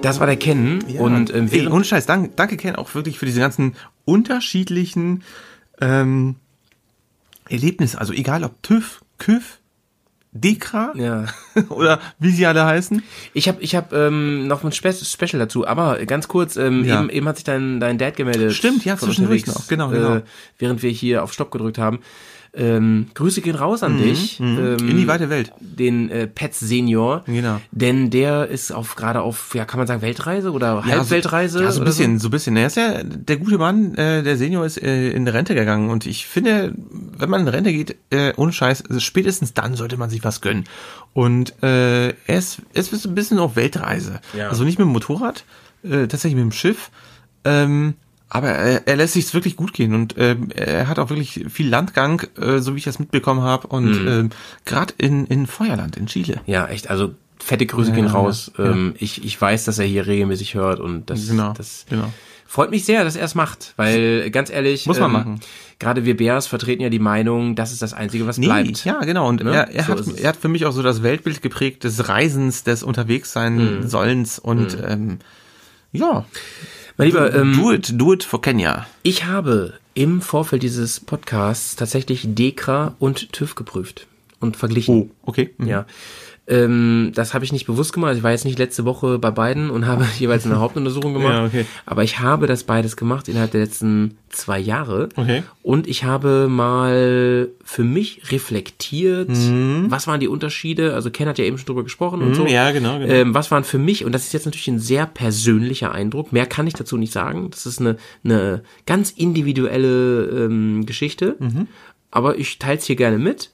Das war der Ken. und ähm, Ey, während, ohne Scheiß, danke, danke Ken auch wirklich für diese ganzen unterschiedlichen ähm, Erlebnisse. Also egal ob TÜV, KÜV, DEKRA ja. oder wie sie alle heißen. Ich habe ich hab, ähm, noch ein Spe Special dazu, aber ganz kurz, ähm, Ja. eben, eben hat sich dein, dein Dad gemeldet. Stimmt, ja, von zwischendurch noch. Genau, genau. Äh, während wir hier auf Stopp gedrückt haben. Ähm, Grüße gehen raus an dich. Ähm, In die weite Welt. Den äh, Pets Senior. Genau. Denn der ist auf gerade auf, ja, kann man sagen, Weltreise oder Halbweltreise? Ja, so ein oder bisschen, so ein bisschen. Er ist ja, der gute Mann, äh, der Senior ist äh, in Rente gegangen und ich finde, wenn man in Rente geht, äh, ohne Scheiß, also spätestens dann sollte man sich was gönnen. Und äh, er ist, er ist ein bisschen auf Weltreise. Ja. Also nicht mit dem Motorrad, äh, tatsächlich mit dem Schiff. Ähm, aber er, er lässt sich wirklich gut gehen und ähm, er hat auch wirklich viel Landgang, äh, so wie ich das mitbekommen habe. Und Mhm. ähm, gerade in, in Feuerland, in Chile. Ja, echt, also fette Grüße Ja, gehen raus. ja. Ähm, ich, ich weiß, dass er hier regelmäßig hört und das, Genau, das genau. freut mich sehr, dass er es macht, weil ganz ehrlich, Muss man machen. Gerade wir Bears vertreten ja die Meinung, das ist das Einzige, was bleibt. Ja, genau. Und Ne? er, er, So hat, er hat für mich auch so das Weltbild geprägt des Reisens, des Unterwegssein Mhm. Sollens und ähm, ja. Mein Lieber, ähm, do it, do it for Kenya. Ich habe im Vorfeld dieses Podcasts tatsächlich Dekra und TÜV geprüft und verglichen. Oh, okay. Mhm. Ja. Ähm, das habe ich nicht bewusst gemacht. Ich war jetzt nicht letzte Woche bei beiden und habe jeweils eine Hauptuntersuchung gemacht. Ja, okay. Aber ich habe das beides gemacht innerhalb der letzten zwei Jahre. Okay. Und ich habe mal für mich reflektiert, was waren die Unterschiede. Also Ken hat ja eben schon drüber gesprochen und Mhm, so. ja, genau, genau. Ähm, was waren für mich, und das ist jetzt natürlich ein sehr persönlicher Eindruck, mehr kann ich dazu nicht sagen. Das ist eine, eine ganz individuelle ähm, Geschichte. Mhm. Aber ich teile es hier gerne mit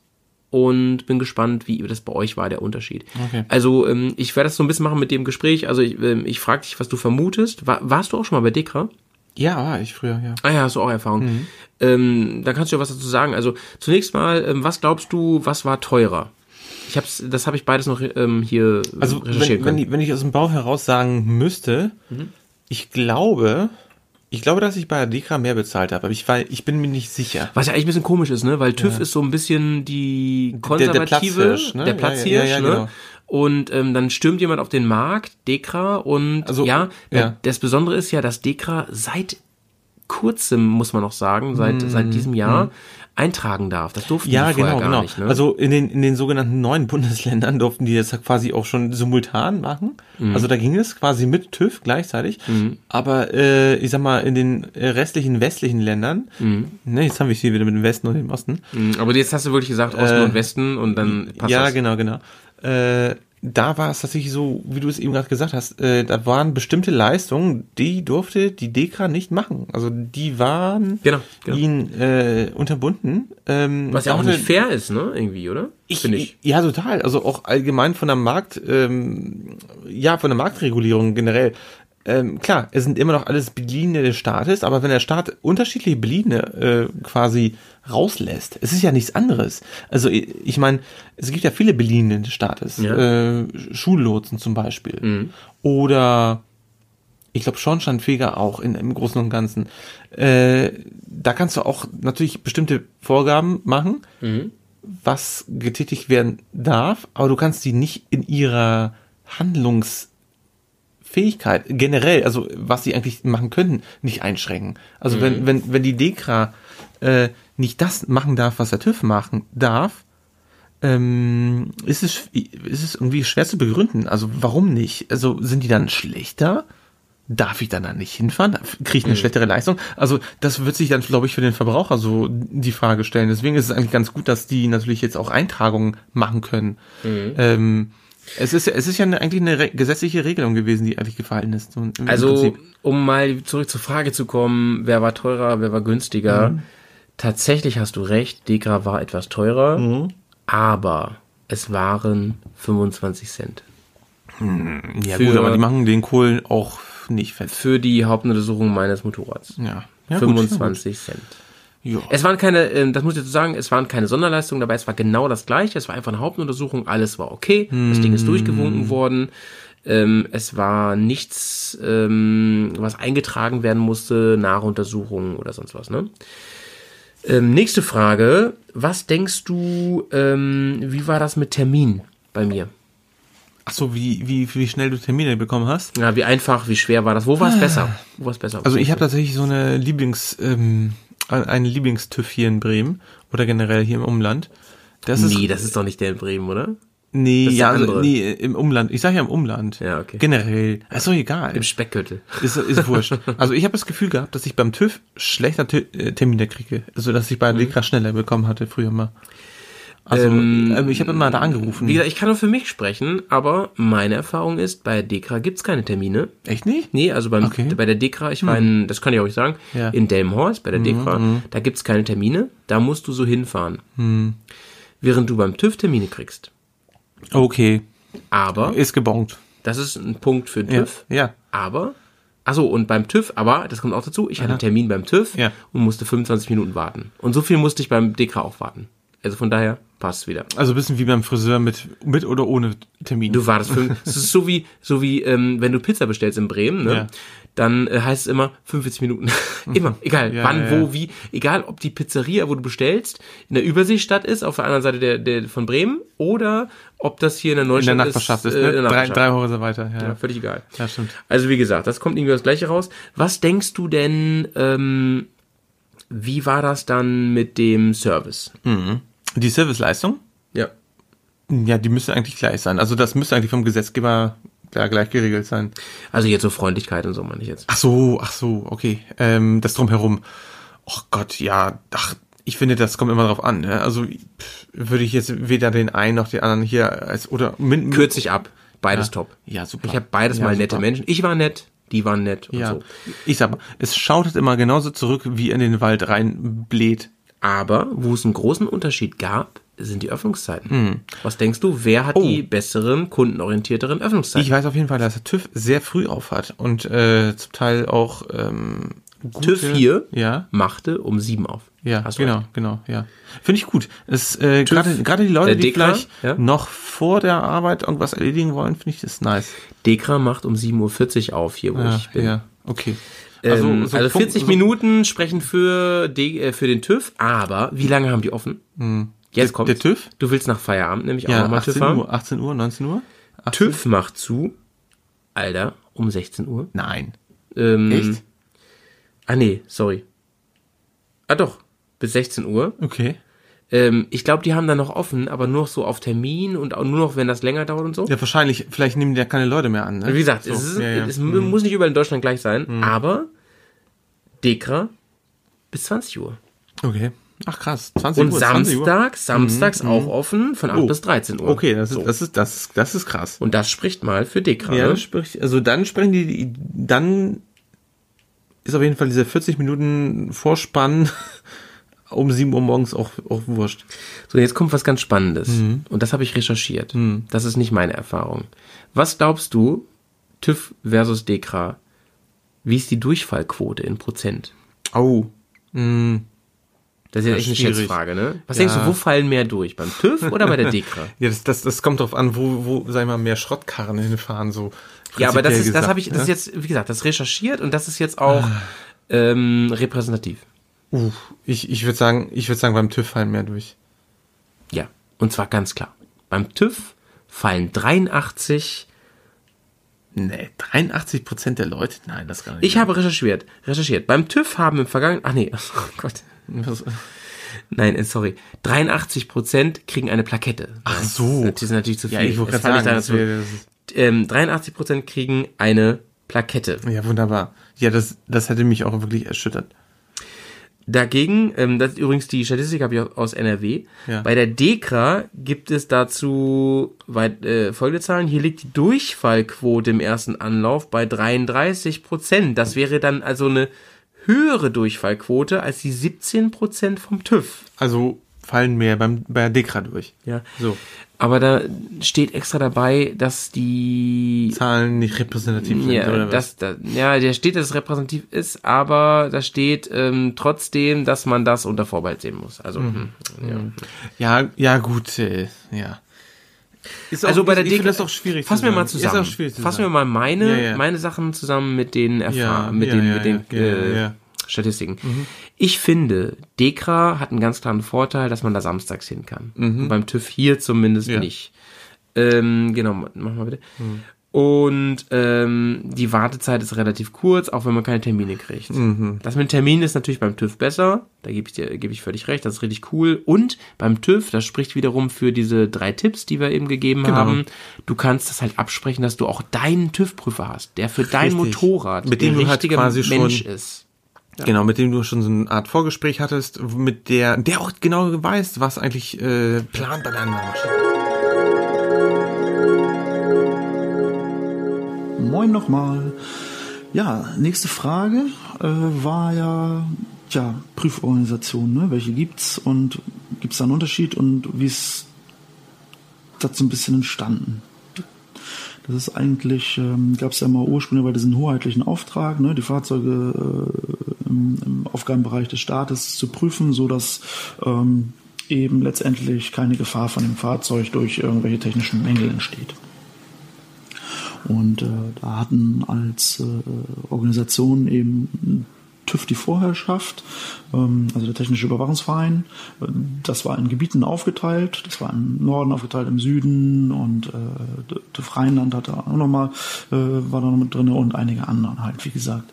und bin gespannt, wie das bei euch war, der Unterschied. Okay. Also ähm, ich werde das so ein bisschen machen mit dem Gespräch. Also ich, ähm, ich frage dich, was du vermutest. War, warst du auch schon mal bei Dekra? Ja, war ich früher, ja. Ah ja, hast du auch Erfahrung. Ähm, da kannst du ja was dazu sagen. Also zunächst mal, ähm, was glaubst du, was war teurer? Ich hab's, das habe ich beides noch ähm, hier Also recherchieren wenn, wenn, können. ich, wenn ich aus dem Bauch heraus sagen müsste, ich glaube, ich glaube, dass ich bei der Dekra mehr bezahlt habe, aber ich, war, ich bin mir nicht sicher. Was ja eigentlich ein bisschen komisch ist, ne? Weil TÜV Ja. ist so ein bisschen die der konservative, Platzhirsch, ne? der Platzhirsch, ja, ja, ne? genau. Und ähm, dann stürmt jemand auf den Markt, Dekra, und Also, ja, das Besondere ist ja, dass Dekra seit kurzem, muss man noch sagen, seit, seit diesem Jahr eintragen darf. Das durften Mhm. Ja, die vorher genau, gar genau. nicht. Ne? Also in den, in den sogenannten neuen Bundesländern durften die das quasi auch schon simultan machen. Mhm. Also da ging es quasi mit TÜV gleichzeitig. Aber äh, ich sag mal, in den äh, restlichen westlichen Ländern, ne, jetzt haben wir es hier wieder mit dem Westen und dem Osten. Mhm, Aber jetzt hast du wirklich gesagt Osten Äh, und Westen und dann passt ja, das. genau, genau. Äh, da war es tatsächlich so, wie du es eben gerade gesagt hast, äh, da waren bestimmte Leistungen, die durfte die Dekra nicht machen. Also die waren Genau, genau. ihnen äh, unterbunden. Ähm, Was ja auch nicht fair ist, ne? Irgendwie, oder? Finde ich. Ja, total. Also auch allgemein von der Markt, ähm, ja, von der Marktregulierung generell. Ähm, klar, es sind immer noch alles Beliehene des Staates, aber wenn der Staat unterschiedliche Beliehene äh, quasi rauslässt, es ist ja nichts anderes. Also ich, ich meine, es gibt ja viele Beliehene des Staates, Ja. äh, Schullotsen zum Beispiel oder ich glaube Schornsteinfeger auch in, im Großen und Ganzen. Äh, da kannst du auch natürlich bestimmte Vorgaben machen, was getätigt werden darf, aber du kannst die nicht in ihrer Handlungsfähigkeit generell, also was sie eigentlich machen können, nicht einschränken. Also wenn, wenn, wenn die Dekra äh, nicht das machen darf, was der TÜV machen darf, ähm, ist es, ist es irgendwie schwer zu begründen. Also warum nicht? Also sind die dann schlechter? darf ich dann da nicht hinfahren? Kriege ich Mhm. eine schlechtere Leistung? Also das wird sich dann, glaube ich, für den Verbraucher so die Frage stellen. Deswegen ist es eigentlich ganz gut, dass die natürlich jetzt auch Eintragungen machen können. Mhm. Ähm, es ist, ja- es ist ja eine, eigentlich eine gesetzliche Regelung gewesen, die eigentlich gefallen ist. So Also, Prinzip. um mal zurück zur Frage zu kommen, wer war teurer, wer war günstiger? Mhm. Tatsächlich hast du recht, Dekra war etwas teurer, Mhm. aber es waren 25 Cent. ja für- gut, aber die machen den Kohl auch nicht fett. Für die Hauptuntersuchung meines Motorrads. Ja. ja gut, 25 Cent. Ja. Es waren keine, ähm, das muss ich dazu sagen, es waren keine Sonderleistungen dabei, es war genau das gleiche, es war einfach eine Hauptuntersuchung, alles war okay, das Ding ist durchgewunken worden, ähm, es war nichts, ähm, was eingetragen werden musste, Nachuntersuchungen oder sonst was, ne? Ähm, nächste Frage, was denkst du, wie war das mit Termin bei mir? Ach so, wie, wie, wie schnell du Termine bekommen hast? Ja, wie einfach, wie schwer war das? Wo war es besser? Wo war es besser? Also ich habe tatsächlich so eine Lieblings, ähm, einen Lieblingstüff hier in Bremen oder generell hier im Umland. Das ist, Nee, das ist doch nicht der in Bremen, oder? nee, ist ja, also, nee, im Umland. Ich sage ja im Umland. Ja, okay. Generell. Ist doch egal. Im Speckgürtel. Ist, ist wurscht. Also ich habe das Gefühl gehabt, dass ich beim TÜV schlechter Tü äh, Termine kriege. Also dass ich bei Mhm. Lekra schneller bekommen hatte früher mal. Also ähm, ich habe immer da angerufen. Wie gesagt, ich kann nur für mich sprechen, aber meine Erfahrung ist, bei Dekra gibt's keine Termine. Echt nicht? Nee, also beim, Okay. bei der Dekra, ich war in, das kann ich euch sagen, Ja. in Delmenhorst, bei der Dekra, da gibt's keine Termine, da musst du so hinfahren. Während du beim TÜV Termine kriegst. Okay. Aber, Ist gebongt. das ist ein Punkt für den Ja. TÜV, ja. aber, achso, und beim TÜV, aber, das kommt auch dazu, ich hatte einen Termin beim TÜV Ja. und musste 25 Minuten warten. Und so viel musste ich beim Dekra auch warten. Also von daher passt wieder. Also ein bisschen wie beim Friseur mit, mit oder ohne Termin. Du wartest fünf. Es ist so wie, so wie, ähm, wenn du Pizza bestellst in Bremen, ne? Ja. Dann äh, heißt es immer 45 Minuten. immer, egal, Ja, wann, ja, wo, wie, egal ob die Pizzeria, wo du bestellst, in der Überseestadt ist, auf der anderen Seite der, der von Bremen, oder ob das hier in der in Neustadt der Nachbarschaft ist, äh, ne? in der drei, Nachbarschaft. drei Häuser weiter. Ja, Ja, völlig egal. Ja, stimmt. Also wie gesagt, das kommt irgendwie das Gleiche raus. Was denkst du denn, ähm, wie war das dann mit dem Service? Die Serviceleistung? Ja. Ja, die müsste eigentlich gleich sein. Also das müsste eigentlich vom Gesetzgeber da gleich geregelt sein. Also jetzt so Freundlichkeit und so meine ich jetzt. Ach so, ach so, okay. Ähm, das drumherum. Oh Gott, ja, ach, ich finde, das kommt immer drauf an. Ne? Also pff, würde ich jetzt weder den einen noch den anderen hier als oder min, Kürz dich ab. Beides Ja. top. Ja, super. Ich habe beides Ja, mal super. nette Menschen. Ich war nett, die waren nett und Ja, so. ich sag mal, es schautet immer genauso zurück, wie in den Wald rein bläht. Aber wo es einen großen Unterschied gab, sind die Öffnungszeiten. Was denkst du, wer hat Oh. die besseren, kundenorientierteren Öffnungszeiten? Ich weiß auf jeden Fall, dass der TÜV sehr früh auf hat und äh, zum Teil auch ähm, gute, TÜV hier Ja, machte um sieben auf. ja, Hast genau, recht. genau, ja. Finde ich gut. Es äh, gerade die Leute, der die vielleicht ja. noch vor der Arbeit irgendwas erledigen wollen, finde ich das nice. Dekra macht um 7.40 Uhr auf, hier wo Ja, ich bin. ja, okay. Ähm, also, so Punkt- 40 so- Minuten sprechen für, die, äh, für den TÜV, aber wie lange haben die offen? Jetzt Der- kommt der TÜV? Du willst nach Feierabend nämlich auch Ja, nochmal TÜV 18 haben. Uhr, 18 Uhr, 19 Uhr? 18? TÜV macht zu, Alter, um 16 Uhr. Nein. Ähm, Echt? Ah nee, sorry. Ah doch, bis 16 Uhr. Okay. Ähm, ich glaube, die haben dann noch offen, aber nur noch so auf Termin und auch nur noch, wenn das länger dauert und so. Ja, wahrscheinlich, vielleicht nehmen die ja keine Leute mehr an. Ne? Wie gesagt, So, es, ist, ja, ja. es muss nicht überall in Deutschland gleich sein, aber Dekra bis 20 Uhr. Okay. Ach krass, 20 Und Uhr. 20 Uhr. samstags, samstags auch offen von 8 Oh. bis 13 Uhr. Okay, das ist, So. das ist, das ist, das ist krass. Und das spricht mal für Dekra. Ja, ne? sprich, also dann sprechen die, dann ist auf jeden Fall dieser 40 Minuten Vorspann um 7 Uhr morgens auch, auch wurscht. So, jetzt kommt was ganz Spannendes. Mhm. Und das habe ich recherchiert. Das ist nicht meine Erfahrung. Was glaubst du, TÜV versus Dekra, wie ist die Durchfallquote in Prozent? Oh. Mm. Das ist ja Das echt eine schwierig. Schätzfrage, ne? Was Ja. denkst du, wo fallen mehr durch? Beim TÜV oder bei der Dekra? Ja, das, das, das kommt drauf an, wo, wo, sag ich mal, mehr Schrottkarren hinfahren, so. ja, aber das ist, das gesagt, habe ich, das ist ne? jetzt, wie gesagt, das recherchiert und das ist jetzt auch ähm, repräsentativ. Uh, ich, ich würde sagen, ich würde sagen, beim TÜV fallen mehr durch. Ja. Und zwar ganz klar. Beim TÜV fallen 83 Nee, 83 Prozent der Leute? Nein, das kann nicht. Ich habe recherchiert. Recherchiert. Beim TÜV haben im vergangenen. Ach nee, oh Gott. Was- Nein, äh, sorry. 83 Prozent kriegen eine Plakette. Ach so. Das ist natürlich zu viel. Ja, ich wollte gerade sagen, da dazu. ähm, 83 Prozent kriegen eine Plakette. Ja, wunderbar. Ja, das, das hätte mich auch wirklich erschüttert. Dagegen, ähm, das ist übrigens die Statistik habe ich aus- NRW. Ja. Bei der DEKRA gibt es dazu weit, äh, folgende Zahlen. Hier liegt die Durchfallquote im ersten Anlauf bei 33 Prozent. Das wäre dann also eine höhere Durchfallquote als die 17 Prozent vom TÜV. Also fallen mehr beim, bei der Dekra durch. Ja. So. Aber da steht extra dabei, dass die Zahlen nicht repräsentativ sind, ja, oder was? das, da, ja, der steht, dass es repräsentativ ist, aber da steht ähm, trotzdem, dass man das unter Vorbehalt sehen muss. Also, Mhm. hm, ja. Ja, ja, gut, äh, ja. Ist also auch- bei der ich DK das auch schwierig Fassen wir mal zusammen. Ist auch schwierig zu fassen wir mal meine, Ja, ja. meine Sachen zusammen mit den Erfahr Ja, mit ja, den, mit den äh, Statistiken. Ich finde, Dekra hat einen ganz klaren Vorteil, dass man da samstags hin kann. Und beim TÜV hier zumindest Mhm. Ja. nicht. Ähm, genau, mach mal bitte. Und ähm, die Wartezeit ist relativ kurz, auch wenn man keine Termine kriegt. Mhm. Das mit Terminen ist natürlich beim TÜV besser. Da gebe ich dir gebe ich völlig recht. Das ist richtig cool. Und beim TÜV, das spricht wiederum für diese drei Tipps, die wir eben gegeben Genau. haben. Du kannst das halt absprechen, dass du auch deinen TÜV-Prüfer hast, der für dein Richtig. Motorrad Mit dem der du halt quasi Mensch schon- ist. Genau, mit dem du schon so eine Art Vorgespräch hattest, mit der, der auch genau weiß, was eigentlich äh, plant bei deiner Maschine. Moin nochmal. Ja, nächste Frage äh, war ja, tja, Prüforganisation, ne? welche gibt's und gibt's da einen Unterschied und wie ist das so ein bisschen entstanden? Das ist eigentlich, ähm, gab es ja mal ursprünglich bei diesen hoheitlichen Auftrag, ne, die Fahrzeuge äh, im, im Aufgabenbereich des Staates zu prüfen, so dass ähm, eben letztendlich keine Gefahr von dem Fahrzeug durch irgendwelche technischen Mängel entsteht. Und äh, da hatten als äh, Organisation eben TÜV die Vorherrschaft, ähm, also der Technische Überwachungsverein. Das war in Gebieten aufgeteilt. Das war im Norden aufgeteilt, im Süden und äh, TÜV Rheinland hat da auch nochmal, äh, war da noch mit drin und einige anderen halt, wie gesagt.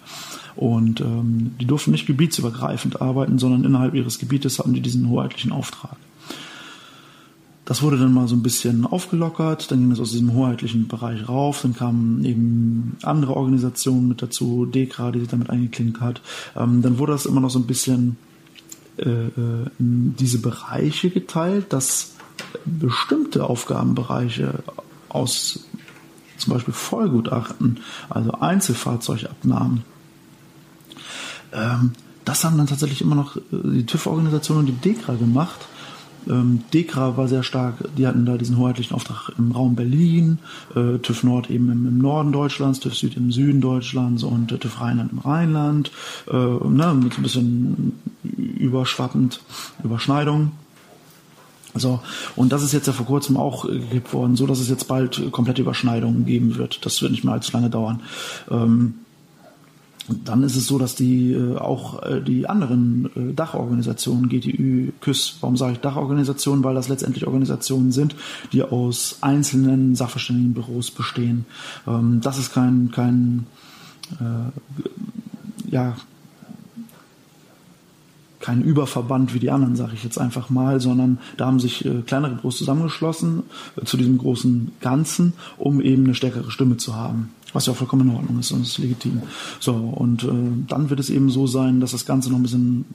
Und ähm, die durften nicht gebietsübergreifend arbeiten, sondern innerhalb ihres Gebietes hatten die diesen hoheitlichen Auftrag. Das wurde dann mal so ein bisschen aufgelockert, dann ging es aus diesem hoheitlichen Bereich rauf, dann kamen eben andere Organisationen mit dazu, DEKRA, die sich damit eingeklinkt hat. Ähm, dann wurde das immer noch so ein bisschen äh, äh, in diese Bereiche geteilt, dass bestimmte Aufgabenbereiche aus zum Beispiel Vollgutachten, also Einzelfahrzeugabnahmen, ähm, das haben dann tatsächlich immer noch äh, die TÜV-Organisation und die DEKRA gemacht. Ähm, DEKRA war sehr stark, die hatten da diesen hoheitlichen Auftrag im Raum Berlin, äh, TÜV Nord eben im, im Norden Deutschlands, TÜV Süd im Süden Deutschlands und äh, TÜV Rheinland im Rheinland, äh, ne, mit so ein bisschen überschwappend, Überschneidung. So, und das ist jetzt ja vor kurzem auch gekippt worden, so dass es jetzt bald komplette Überschneidungen geben wird. Das wird nicht mehr allzu lange dauern. Ähm, und dann ist es so, dass die äh, auch äh, die anderen äh, Dachorganisationen, GTÜ, KÜS, warum sage ich Dachorganisationen? Weil das letztendlich Organisationen sind, die aus einzelnen Sachverständigenbüros bestehen. Ähm, das ist kein, kein äh, ja, kein Überverband wie die anderen, sage ich jetzt einfach mal, sondern da haben sich äh, kleinere Büros zusammengeschlossen äh, zu diesem großen Ganzen, um eben eine stärkere Stimme zu haben. Was ja vollkommen in Ordnung ist und ist legitim. So, und äh, dann wird es eben so sein, dass das Ganze noch ein bisschen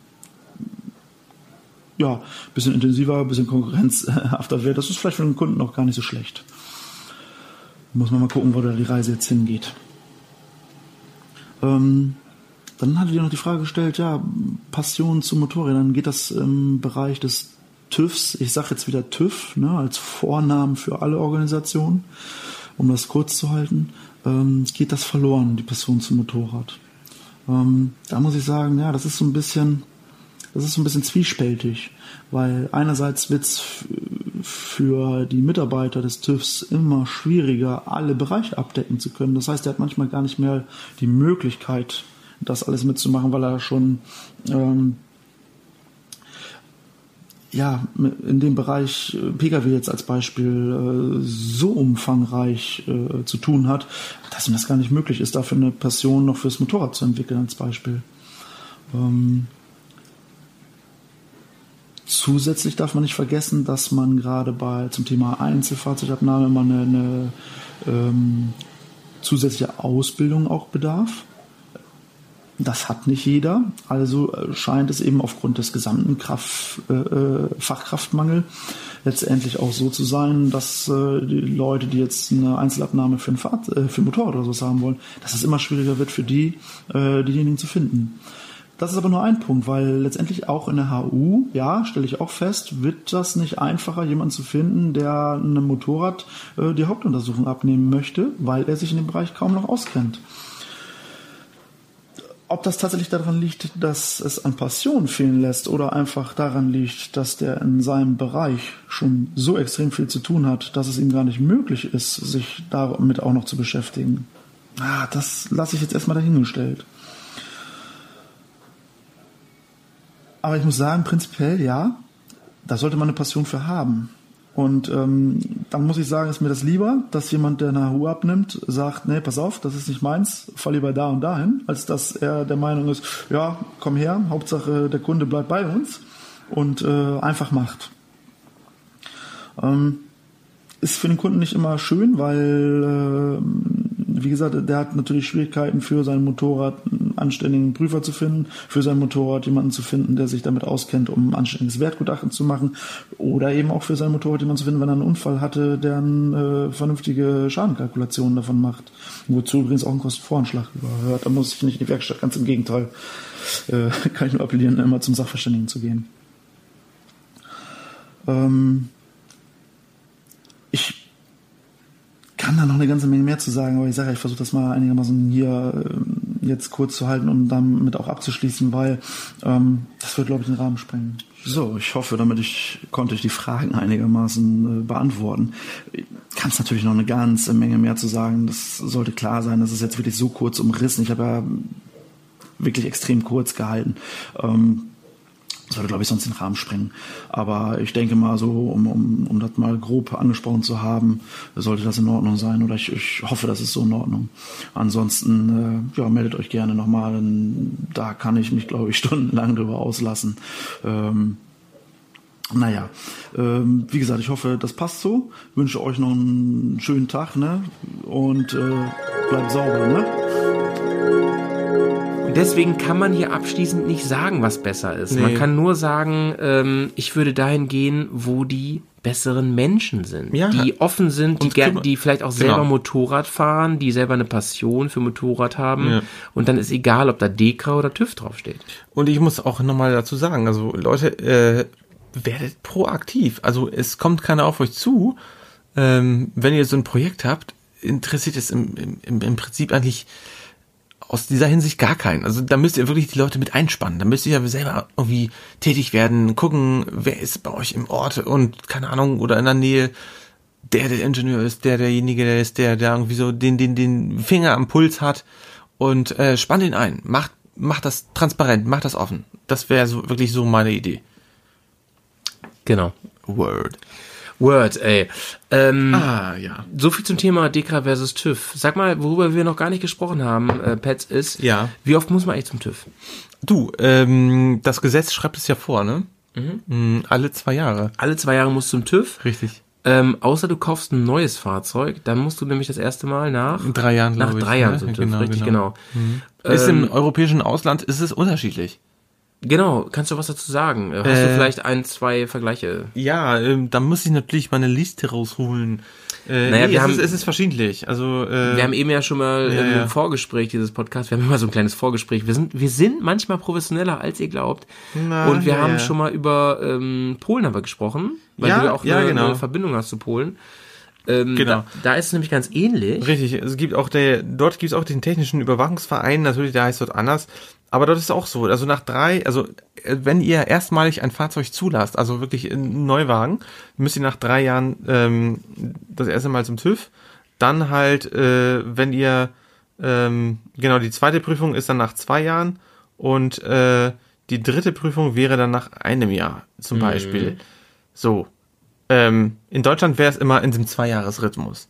ja, bisschen intensiver, ein bisschen konkurrenzhafter wird. Das ist vielleicht für den Kunden auch gar nicht so schlecht. Muss man mal gucken, wo da die Reise jetzt hingeht. Ähm, dann hatte ich noch die Frage gestellt, ja, Passion zu Motorrädern, geht das im Bereich des TÜVs, ich sage jetzt wieder TÜV, ne, als Vornamen für alle Organisationen, um das kurz zu halten, ähm, geht das verloren, die Passion zum Motorrad. Ähm, da muss ich sagen, ja, das ist so ein bisschen, das ist so ein bisschen zwiespältig, weil einerseits wird's f- für die Mitarbeiter des TÜVs immer schwieriger, alle Bereiche abdecken zu können. Das heißt, er hat manchmal gar nicht mehr die Möglichkeit, das alles mitzumachen, weil er schon ähm, ja in dem Bereich äh, Pkw jetzt als Beispiel äh, so umfangreich äh, zu tun hat, dass ihm das gar nicht möglich ist, dafür eine Passion noch fürs Motorrad zu entwickeln als Beispiel. Ähm, Zusätzlich darf man nicht vergessen, dass man gerade bei zum Thema Einzelfahrzeugabnahme immer eine, eine ähm, zusätzlicher Ausbildung auch bedarf. Das hat nicht jeder. Also äh, scheint es eben aufgrund des gesamten Kraft, äh, äh, Fachkraftmangel letztendlich auch so zu sein, dass äh, die Leute, die jetzt eine Einzelabnahme für ein, Fahrrad, äh, für ein Motorrad oder so haben wollen, dass es immer schwieriger wird für die, äh, diejenigen zu finden. Das ist aber nur ein Punkt, weil letztendlich auch in der HU, ja, stelle ich auch fest, wird das nicht einfacher, jemanden zu finden, der einem Motorrad äh, die Hauptuntersuchung abnehmen möchte, weil er sich in dem Bereich kaum noch auskennt. Ob das tatsächlich daran liegt, dass es an Passion fehlen lässt oder einfach daran liegt, dass der in seinem Bereich schon so extrem viel zu tun hat, dass es ihm gar nicht möglich ist, sich damit auch noch zu beschäftigen. Ah, das lasse ich jetzt erstmal dahingestellt. Aber ich muss sagen, prinzipiell ja, da sollte man eine Passion für haben. Und ähm, dann muss ich sagen, ist mir das lieber, dass jemand, der eine HU abnimmt, sagt, nee, pass auf, das ist nicht meins, fall lieber da und dahin, als dass er der Meinung ist, ja, komm her, Hauptsache der Kunde bleibt bei uns und äh, einfach macht. Ähm, ist für den Kunden nicht immer schön, weil, äh, wie gesagt, der hat natürlich Schwierigkeiten für sein Motorrad einen anständigen Prüfer zu finden, für sein Motorrad jemanden zu finden, der sich damit auskennt, um ein anständiges Wertgutachten zu machen oder eben auch für sein Motorrad jemanden zu finden, wenn er einen Unfall hatte, der eine äh, vernünftige Schadenkalkulation davon macht. Wozu übrigens auch ein Kostenvoranschlag überhört. Da muss ich nicht in die Werkstatt, ganz im Gegenteil. Äh, kann ich nur appellieren, immer zum Sachverständigen zu gehen. Ähm, kann da noch eine ganze Menge mehr zu sagen, aber ich sage, ich versuche das mal einigermaßen hier äh, jetzt kurz zu halten und damit auch abzuschließen, weil ähm, das wird, glaube ich, den Rahmen sprengen. So, ich hoffe, damit ich konnte ich die Fragen einigermaßen äh, beantworten. Kann es natürlich noch eine ganze Menge mehr zu sagen. Das sollte klar sein. Das ist jetzt wirklich so kurz umrissen. Ich habe ja wirklich extrem kurz gehalten. Ähm, das würde, glaube ich, sonst den Rahmen sprengen. Aber ich denke mal so, um, um, um das mal grob angesprochen zu haben, sollte das in Ordnung sein. Oder ich, ich hoffe, das ist so in Ordnung. Ansonsten, äh, ja, meldet euch gerne nochmal. Da kann ich mich, glaube ich, stundenlang drüber auslassen. Ähm, naja, ähm, wie gesagt, ich hoffe, das passt so. Wünsche euch noch einen schönen Tag, ne? Und äh, bleibt sauber, ne? Und deswegen kann man hier abschließend nicht sagen, was besser ist. Nee. Man kann nur sagen, ähm, ich würde dahin gehen, wo die besseren Menschen sind, Ja. die offen sind, die, die vielleicht auch selber Genau. Motorrad fahren, die selber eine Passion für Motorrad haben. Ja. Und dann ist egal, ob da Dekra oder TÜV draufsteht. Und ich muss auch nochmal dazu sagen, also Leute, äh, werdet proaktiv. Also es kommt keiner auf euch zu. Ähm, wenn ihr so ein Projekt habt, interessiert es im, im, im Prinzip eigentlich aus dieser Hinsicht gar keinen. Also da müsst ihr wirklich die Leute mit einspannen. Da müsst ihr ja selber irgendwie tätig werden, gucken, wer ist bei euch im Ort und keine Ahnung oder in der Nähe. Der der Ingenieur ist, der derjenige, der ist, der der irgendwie so den den den Finger am Puls hat und äh, spannt ihn ein. Macht macht das transparent, macht das offen. Das wäre so wirklich so meine Idee. Genau. Word. Word, ey. Ähm, Ah ja. So viel zum Thema Dekra versus TÜV. Sag mal, worüber wir noch gar nicht gesprochen haben, äh, Pets, ist, Ja. wie oft muss man eigentlich zum TÜV? Du, ähm, das Gesetz schreibt es ja vor, ne? Mhm. Alle zwei Jahre. Alle zwei Jahre musst du zum TÜV. Richtig. Ähm, außer du kaufst ein neues Fahrzeug, dann musst du nämlich das erste Mal nach drei Jahren, nach glaube ich, drei Jahren ne? zum TÜV, Genau, richtig, genau. genau. Ist Ähm, im europäischen Ausland ist es unterschiedlich. Genau, kannst du was dazu sagen? Hast du Äh, vielleicht ein, zwei Vergleiche? Ja, ähm, da muss ich natürlich meine Liste rausholen. Äh, Naja, nee, wir es, haben- ist, es ist verschiedentlich. Also äh, Wir haben eben ja schon mal ja, im ja. Vorgespräch dieses Podcast, wir haben immer so ein kleines Vorgespräch. Wir sind, wir sind manchmal professioneller, als ihr glaubt. Na, und wir ja, haben schon mal über ähm, Polen haben wir gesprochen, weil du ja auch eine, genau. eine Verbindung hast zu Polen. Ähm, Genau. Da, da ist es nämlich ganz ähnlich. Richtig, es gibt auch der, dort gibt es auch den technischen Überwachungsverein, natürlich, der heißt dort anders. Aber dort ist auch so, also nach drei, also äh, wenn ihr erstmalig ein Fahrzeug zulasst, also wirklich einen Neuwagen, müsst ihr nach drei Jahren ähm, das erste Mal zum TÜV. Dann halt, äh, wenn ihr, ähm, genau, die zweite Prüfung ist dann nach zwei Jahren und äh, die dritte Prüfung wäre dann nach einem Jahr zum Beispiel. So. Ähm, in Deutschland wäre es immer in diesem Zweijahresrhythmus.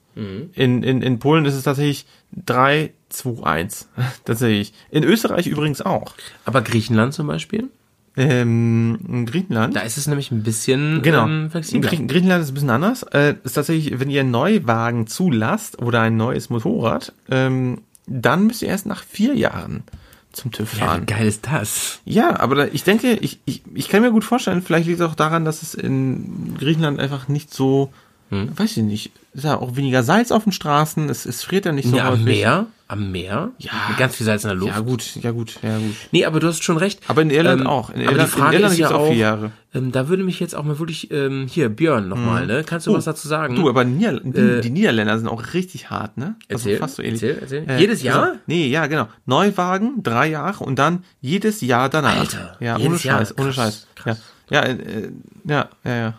In, in, in Polen ist es tatsächlich 3, 2, 1. Tatsächlich. In Österreich übrigens auch. Aber Griechenland zum Beispiel? ähm, in Griechenland. Da ist es nämlich ein bisschen Genau. ähm, In flexibler. Griechen- Griechenland ist ein bisschen anders. Äh, ist tatsächlich, wenn ihr einen Neuwagen zulasst oder ein neues Motorrad, ähm, dann müsst ihr erst nach vier Jahren zum TÜV Ja, fahren. wie geil ist das? Ja, aber da, ich denke, ich, ich, ich kann mir gut vorstellen, vielleicht liegt es auch daran, dass es in Griechenland einfach nicht so, Hm? weiß ich nicht, ist ja auch weniger Salz auf den Straßen, es, es friert ja nicht so ja, am häufig. Meer? Am Meer? Ja. Mit ganz viel Salz in der Luft. Ja gut, ja gut, ja gut. Nee, aber du hast schon recht. Aber in Irland auch. In aber Irland- die Frage in Irland ist ja auch vier Jahre. Ähm, da würde mich jetzt auch mal wirklich, ähm, hier, Björn nochmal, ne? Kannst du Oh, was dazu sagen? Du, aber Nieder die, Äh, die Niederländer sind auch richtig hart, ne? Erzähl, fast so ähnlich. erzähl, erzähl. Jedes Jahr? Also, nee, ja, genau. Neuwagen, drei Jahre und dann jedes Jahr danach. Alter, ja, ohne Jahr. Scheiß, ohne Krass, Scheiß. krass. Ja, ja, äh, ja, ja, ja.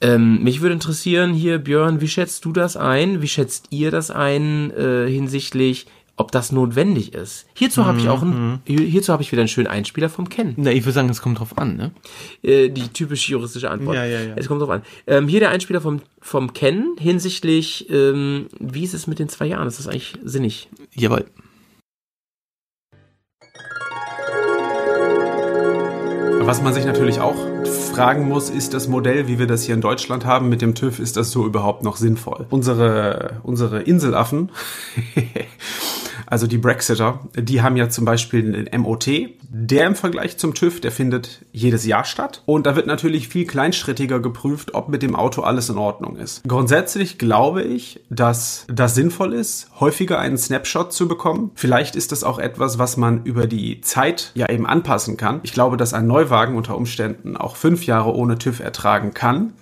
Ähm, mich würde interessieren hier, Björn, wie schätzt du das ein? Wie schätzt ihr das ein äh, hinsichtlich, ob das notwendig ist? Hierzu habe ich auch Mhm. einen, hier- hierzu habe ich wieder einen schönen Einspieler vom Ken. Na, ich würde sagen, es kommt drauf an, ne? Äh, die typische juristische Antwort. Ja, ja, ja. Es kommt drauf an. Ähm, hier der Einspieler vom, vom Ken hinsichtlich, ähm, wie ist es mit den zwei Jahren? Ist das eigentlich sinnig? Jawohl. Was man sich natürlich auch fragen muss, ist das Modell, wie wir das hier in Deutschland haben mit dem TÜV, ist das so überhaupt noch sinnvoll? Unsere, unsere Inselaffen, also die Brexiter, die haben ja zum Beispiel einen MOT. Der im Vergleich zum TÜV, der findet jedes Jahr statt. Und da wird natürlich viel kleinschrittiger geprüft, ob mit dem Auto alles in Ordnung ist. Grundsätzlich glaube ich, dass das sinnvoll ist, häufiger einen Snapshot zu bekommen. Vielleicht ist das auch etwas, was man über die Zeit ja eben anpassen kann. Ich glaube, dass ein Neuwagen unter Umständen auch fünf Jahre ohne TÜV ertragen kann.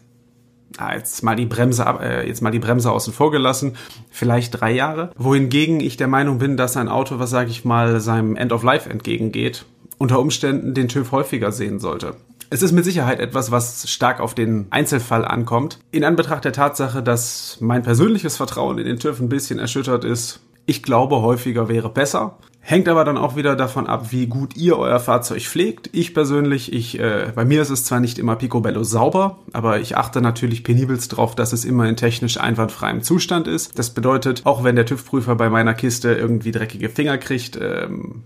Ah, jetzt mal die Bremse ab, äh, jetzt mal die Bremse außen vor gelassen, vielleicht drei Jahre. Wohingegen ich der Meinung bin, dass ein Auto, was sage ich mal, seinem End of Life entgegengeht, unter Umständen den TÜV häufiger sehen sollte. Es ist mit Sicherheit etwas, was stark auf den Einzelfall ankommt. In Anbetracht der Tatsache, dass mein persönliches Vertrauen in den TÜV ein bisschen erschüttert ist, ich glaube, häufiger wäre besser. Hängt aber dann auch wieder davon ab, wie gut ihr euer Fahrzeug pflegt. Ich persönlich, ich, äh, bei mir ist es zwar nicht immer picobello sauber, aber ich achte natürlich penibelst drauf, dass es immer in technisch einwandfreiem Zustand ist. Das bedeutet, auch wenn der TÜV-Prüfer bei meiner Kiste irgendwie dreckige Finger kriegt, ähm,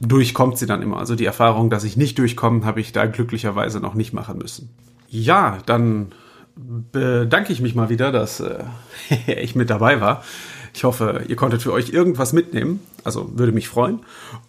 durchkommt sie dann immer. Also die Erfahrung, dass ich nicht durchkomme, habe ich da glücklicherweise noch nicht machen müssen. Ja, dann bedanke ich mich mal wieder, dass äh, ich mit dabei war. Ich hoffe, ihr konntet für euch irgendwas mitnehmen. Also würde mich freuen.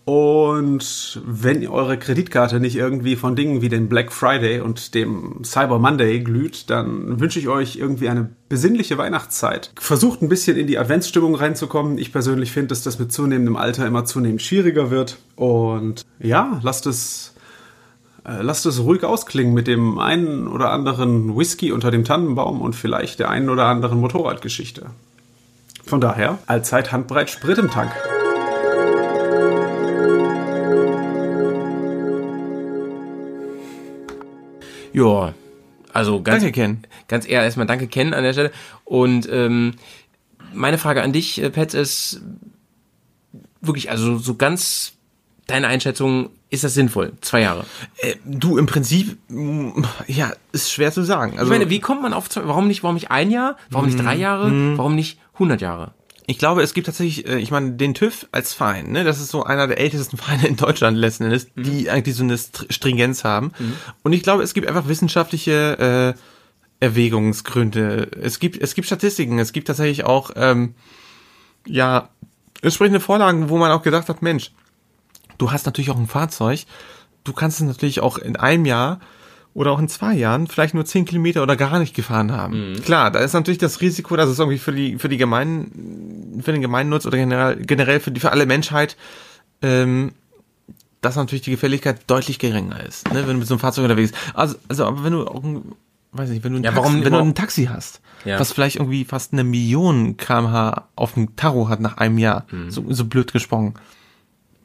Und wenn eure Kreditkarte nicht irgendwie von Dingen wie dem Black Friday und dem Cyber Monday glüht, dann wünsche ich euch irgendwie eine besinnliche Weihnachtszeit. Versucht ein bisschen in die Adventsstimmung reinzukommen. Ich persönlich finde, dass das mit zunehmendem Alter immer zunehmend schwieriger wird. Und ja, lasst es äh, lasst es ruhig ausklingen mit dem einen oder anderen Whisky unter dem Tannenbaum und vielleicht der einen oder anderen Motorradgeschichte. Von daher, allzeit handbreit Sprit im Tank. Ja, also ganz, Danke, Ken. ganz eher erstmal danke Ken an der Stelle. Und ähm, meine Frage an dich, äh, Pets, ist wirklich, also so ganz deine Einschätzung, ist das sinnvoll? Zwei Jahre. Äh, du, im Prinzip, mm, ja, ist schwer zu sagen. Also, ich meine, wie kommt man auf zwei, warum nicht, warum nicht ein Jahr? Warum nicht drei Jahre? Warum nicht 100 Jahre? Ich glaube, es gibt tatsächlich, äh, ich meine, den TÜV als Verein, ne, das ist so einer der ältesten Vereine in Deutschland letzten Endes, die eigentlich so eine Str- Stringenz haben. Und ich glaube, es gibt einfach wissenschaftliche äh, Erwägungsgründe. Es gibt, es gibt Statistiken, es gibt tatsächlich auch, ähm, ja, entsprechende Vorlagen, wo man auch gedacht hat, Mensch, du hast natürlich auch ein Fahrzeug, du kannst es natürlich auch in einem Jahr oder auch in zwei Jahren vielleicht nur zehn Kilometer oder gar nicht gefahren haben. Klar, da ist natürlich das Risiko, dass es irgendwie für die für die Gemein für den Gemeinnutz oder generell generell für die für alle Menschheit ähm, dass natürlich die Gefälligkeit deutlich geringer ist, ne, wenn du mit so einem Fahrzeug unterwegs bist. Also, also aber wenn du auch ein, weiß nicht, wenn du ein, Ja, Taxi, warum- wenn du ein Taxi hast, Ja. was vielleicht irgendwie fast eine Million kmh auf dem Tarot hat nach einem Jahr, so, so blöd gesprochen,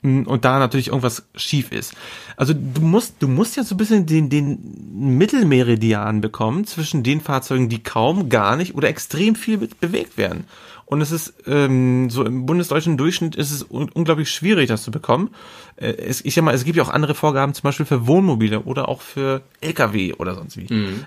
und da natürlich irgendwas schief ist. Also du musst, du musst ja so ein bisschen den, den Mittelmeridian bekommen zwischen den Fahrzeugen, die kaum, gar nicht oder extrem viel be- bewegt werden. Und es ist ähm, so im bundesdeutschen Durchschnitt ist es un unglaublich schwierig, das zu bekommen. Äh, es, ich sag mal, es gibt ja auch andere Vorgaben, zum Beispiel für Wohnmobile oder auch für LKW oder sonst wie.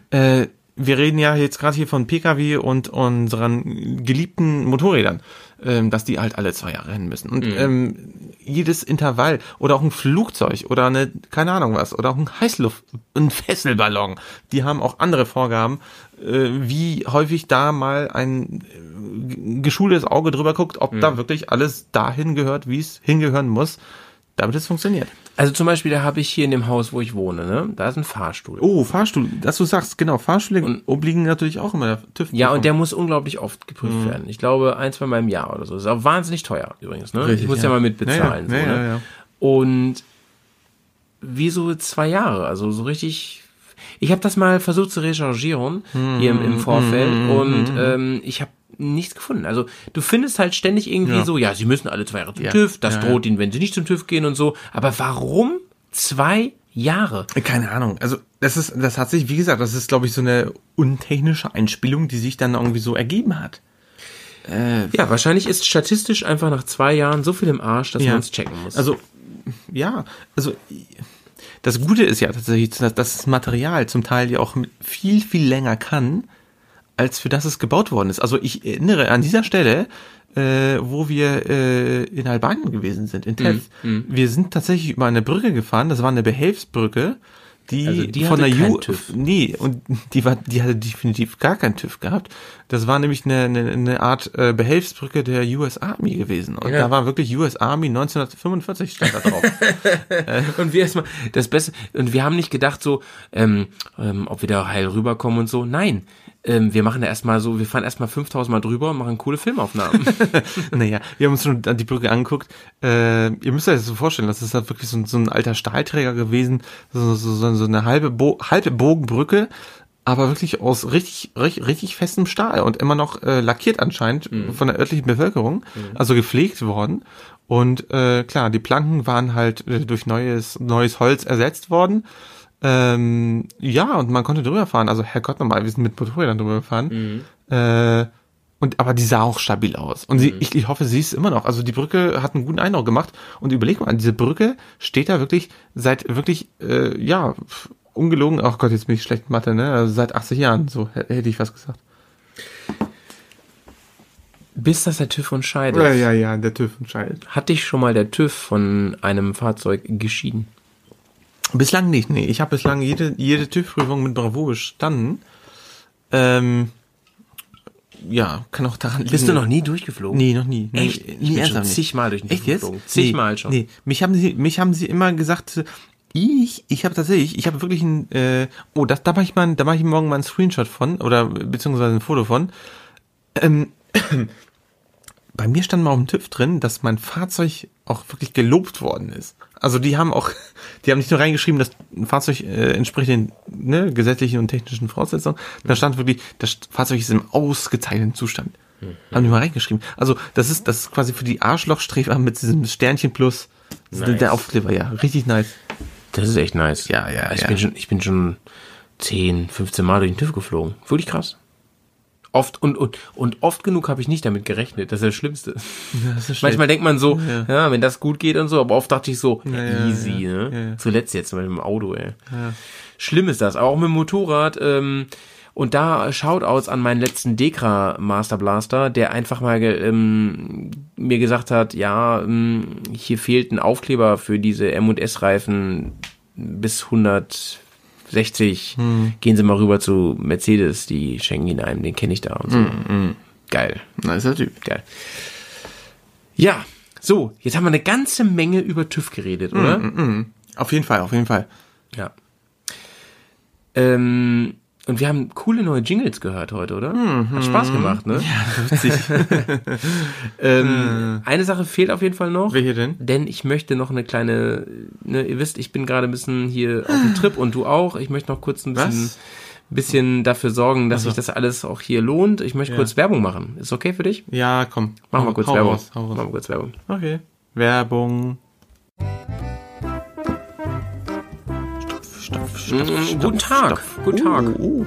Äh, wir reden ja jetzt gerade hier von Pkw und unseren geliebten Motorrädern, ähm, dass die halt alle zwei Jahre rennen müssen. Und ähm, jedes Intervall oder auch ein Flugzeug oder eine, keine Ahnung was, oder auch ein Heißluft, ein Fesselballon, die haben auch andere Vorgaben, äh, wie häufig da mal ein äh, geschultes Auge drüber guckt, ob da wirklich alles dahin gehört, wie es hingehören muss, damit es funktioniert. Also zum Beispiel, da habe ich hier in dem Haus, wo ich wohne, ne, da ist ein Fahrstuhl. Oh, Fahrstuhl, dass du sagst, genau, Fahrstühle obliegen natürlich auch immer der TÜV. Ja, und der muss unglaublich oft geprüft werden. Ich glaube, ein, zwei Mal im Jahr oder so. Ist auch wahnsinnig teuer übrigens. Ne? Richtig, ich muss ja, ja. mal mitbezahlen. Ja, ja, so, ne? ja, ja. Und wieso zwei Jahre? Also so richtig. Ich habe das mal versucht zu recherchieren hier im, im Vorfeld und ähm, ich habe nichts gefunden. Also du findest halt ständig irgendwie Ja. so, ja, sie müssen alle zwei Jahre zum Ja. TÜV, das Ja, droht ihnen, wenn sie nicht zum TÜV gehen und so. Aber warum zwei Jahre? Keine Ahnung. Also das ist, das hat sich, wie gesagt, das ist, glaube ich, so eine untechnische Einspielung, die sich dann irgendwie so ergeben hat. Ja, wahrscheinlich ist statistisch einfach nach zwei Jahren so viel im Arsch, dass man es checken muss. Also ja, also das Gute ist ja tatsächlich, dass das Material zum Teil ja auch viel, viel länger kann, als für das es gebaut worden ist. Also ich erinnere an dieser Stelle, äh, wo wir äh, in Albanien gewesen sind, in Tef. Wir sind tatsächlich über eine Brücke gefahren, das war eine Behelfsbrücke, die, Also die von der U TÜV. Nee, und die war, die hatte definitiv gar keinen TÜV gehabt. Das war nämlich eine, eine, eine Art äh, Behelfsbrücke der US Army gewesen. Und Ja. da war wirklich US Army 1945 stand da drauf. Und wir erstmal das Beste, und wir haben nicht gedacht so, ähm, ähm, ob wir da heil rüberkommen und so. Nein, ähm, wir machen da erstmal so, wir fahren erstmal 5000 Mal drüber und machen coole Filmaufnahmen. naja, wir haben uns schon die Brücke angeguckt. Äh, ihr müsst euch das so vorstellen, das ist halt wirklich so, ein- so ein alter Stahlträger gewesen, so, so, so, eine halbe, Bo halbe Bogenbrücke, aber wirklich aus richtig, richtig, richtig festem Stahl und immer noch äh, lackiert anscheinend von der örtlichen Bevölkerung, also gepflegt worden. Und äh, klar, die Planken waren halt äh, durch neues, neues Holz ersetzt worden. Ähm, ja, und man konnte drüber fahren. Also Herrgott nochmal, wir sind mit Motorrädern drüber gefahren. Äh, und aber die sah auch stabil aus. Und sie, ich, ich hoffe, sie ist immer noch. Also die Brücke hat einen guten Eindruck gemacht. Und überleg mal, diese Brücke steht da wirklich seit wirklich, äh, ja, ungelogen, ach Gott, jetzt bin ich schlecht in Mathe, ne? Also seit 80 Jahren, so hä- hätte ich was gesagt. Bis das der TÜV entscheidet. ja, ja, der TÜV entscheidet. Hat dich schon mal der TÜV von einem Fahrzeug geschieden? Bislang nicht, nee. Ich habe bislang jede, jede TÜV-Prüfung mit Bravour bestanden. Ähm, ja, kann auch daran liegen. Bist du noch nie durchgeflogen? Nee, noch nie. Nee, Echt? Ich Nie bin schon zigmal durch den Echt TÜV jetzt? geflogen. Zigmal nee, schon. Nee, mich haben sie, mich haben sie immer gesagt, ich, ich habe tatsächlich, ich habe wirklich ein, äh, oh, das, da mache ich mal, da mache ich morgen mal einen Screenshot von oder beziehungsweise ein Foto von. Ähm, bei mir stand mal auf dem TÜV drin, dass mein Fahrzeug auch wirklich gelobt worden ist. Also die haben auch, die haben nicht nur reingeschrieben, dass ein Fahrzeug äh, entspricht den ne, gesetzlichen und technischen Voraussetzungen. Da stand wirklich, das Fahrzeug ist im ausgezeichneten Zustand. Haben die mal reingeschrieben. Also das ist, das ist quasi für die Arschlochstrefer mit diesem Sternchen plus Nice. der Aufkleber, ja, richtig nice. Das ist echt nice. Ja, ja, Ich ja. bin schon, ich bin schon 10, 15 Mal durch den TÜV geflogen. Wirklich krass. Oft und, und, und oft genug habe ich nicht damit gerechnet. Das ist das Schlimmste. das ist Manchmal denkt man so, Ja. ja. wenn das gut geht und so, aber oft dachte ich so, ja, ja, easy, ne? Zuletzt jetzt mit dem Auto, ey. Schlimm ist das, aber auch mit dem Motorrad. Ähm, und da Shoutouts an meinen letzten Dekra Master Blaster, der einfach mal ähm, mir gesagt hat, ja, ähm, hier fehlt ein Aufkleber für diese M&S Reifen bis 160. Hm. Gehen Sie mal rüber zu Mercedes, die schenken ihn einem, den kenne ich da und so. Hm, Geil. Nicer Typ. Geil. Ja, so, jetzt haben wir eine ganze Menge über TÜV geredet, Hm, oder? Auf jeden Fall, auf jeden Fall. Ja. Ähm, und wir haben coole neue Jingles gehört heute, oder? Hat Spaß gemacht, ne? Ja, Witzig. ähm, eine Sache fehlt auf jeden Fall noch. Welche denn? Denn ich möchte noch eine kleine, ne, ihr wisst, ich bin gerade ein bisschen hier auf dem Trip und du auch. Ich möchte noch kurz ein bisschen, Was? bisschen dafür sorgen, dass sich das alles auch hier lohnt. Ich möchte kurz Werbung machen. Ist okay für dich? Ja, komm. Machen wir kurz hau Werbung. Raus, hau raus. Machen wir kurz Werbung. Okay. Werbung. Mm, guten Tag. Guten Tag. Oh, oh.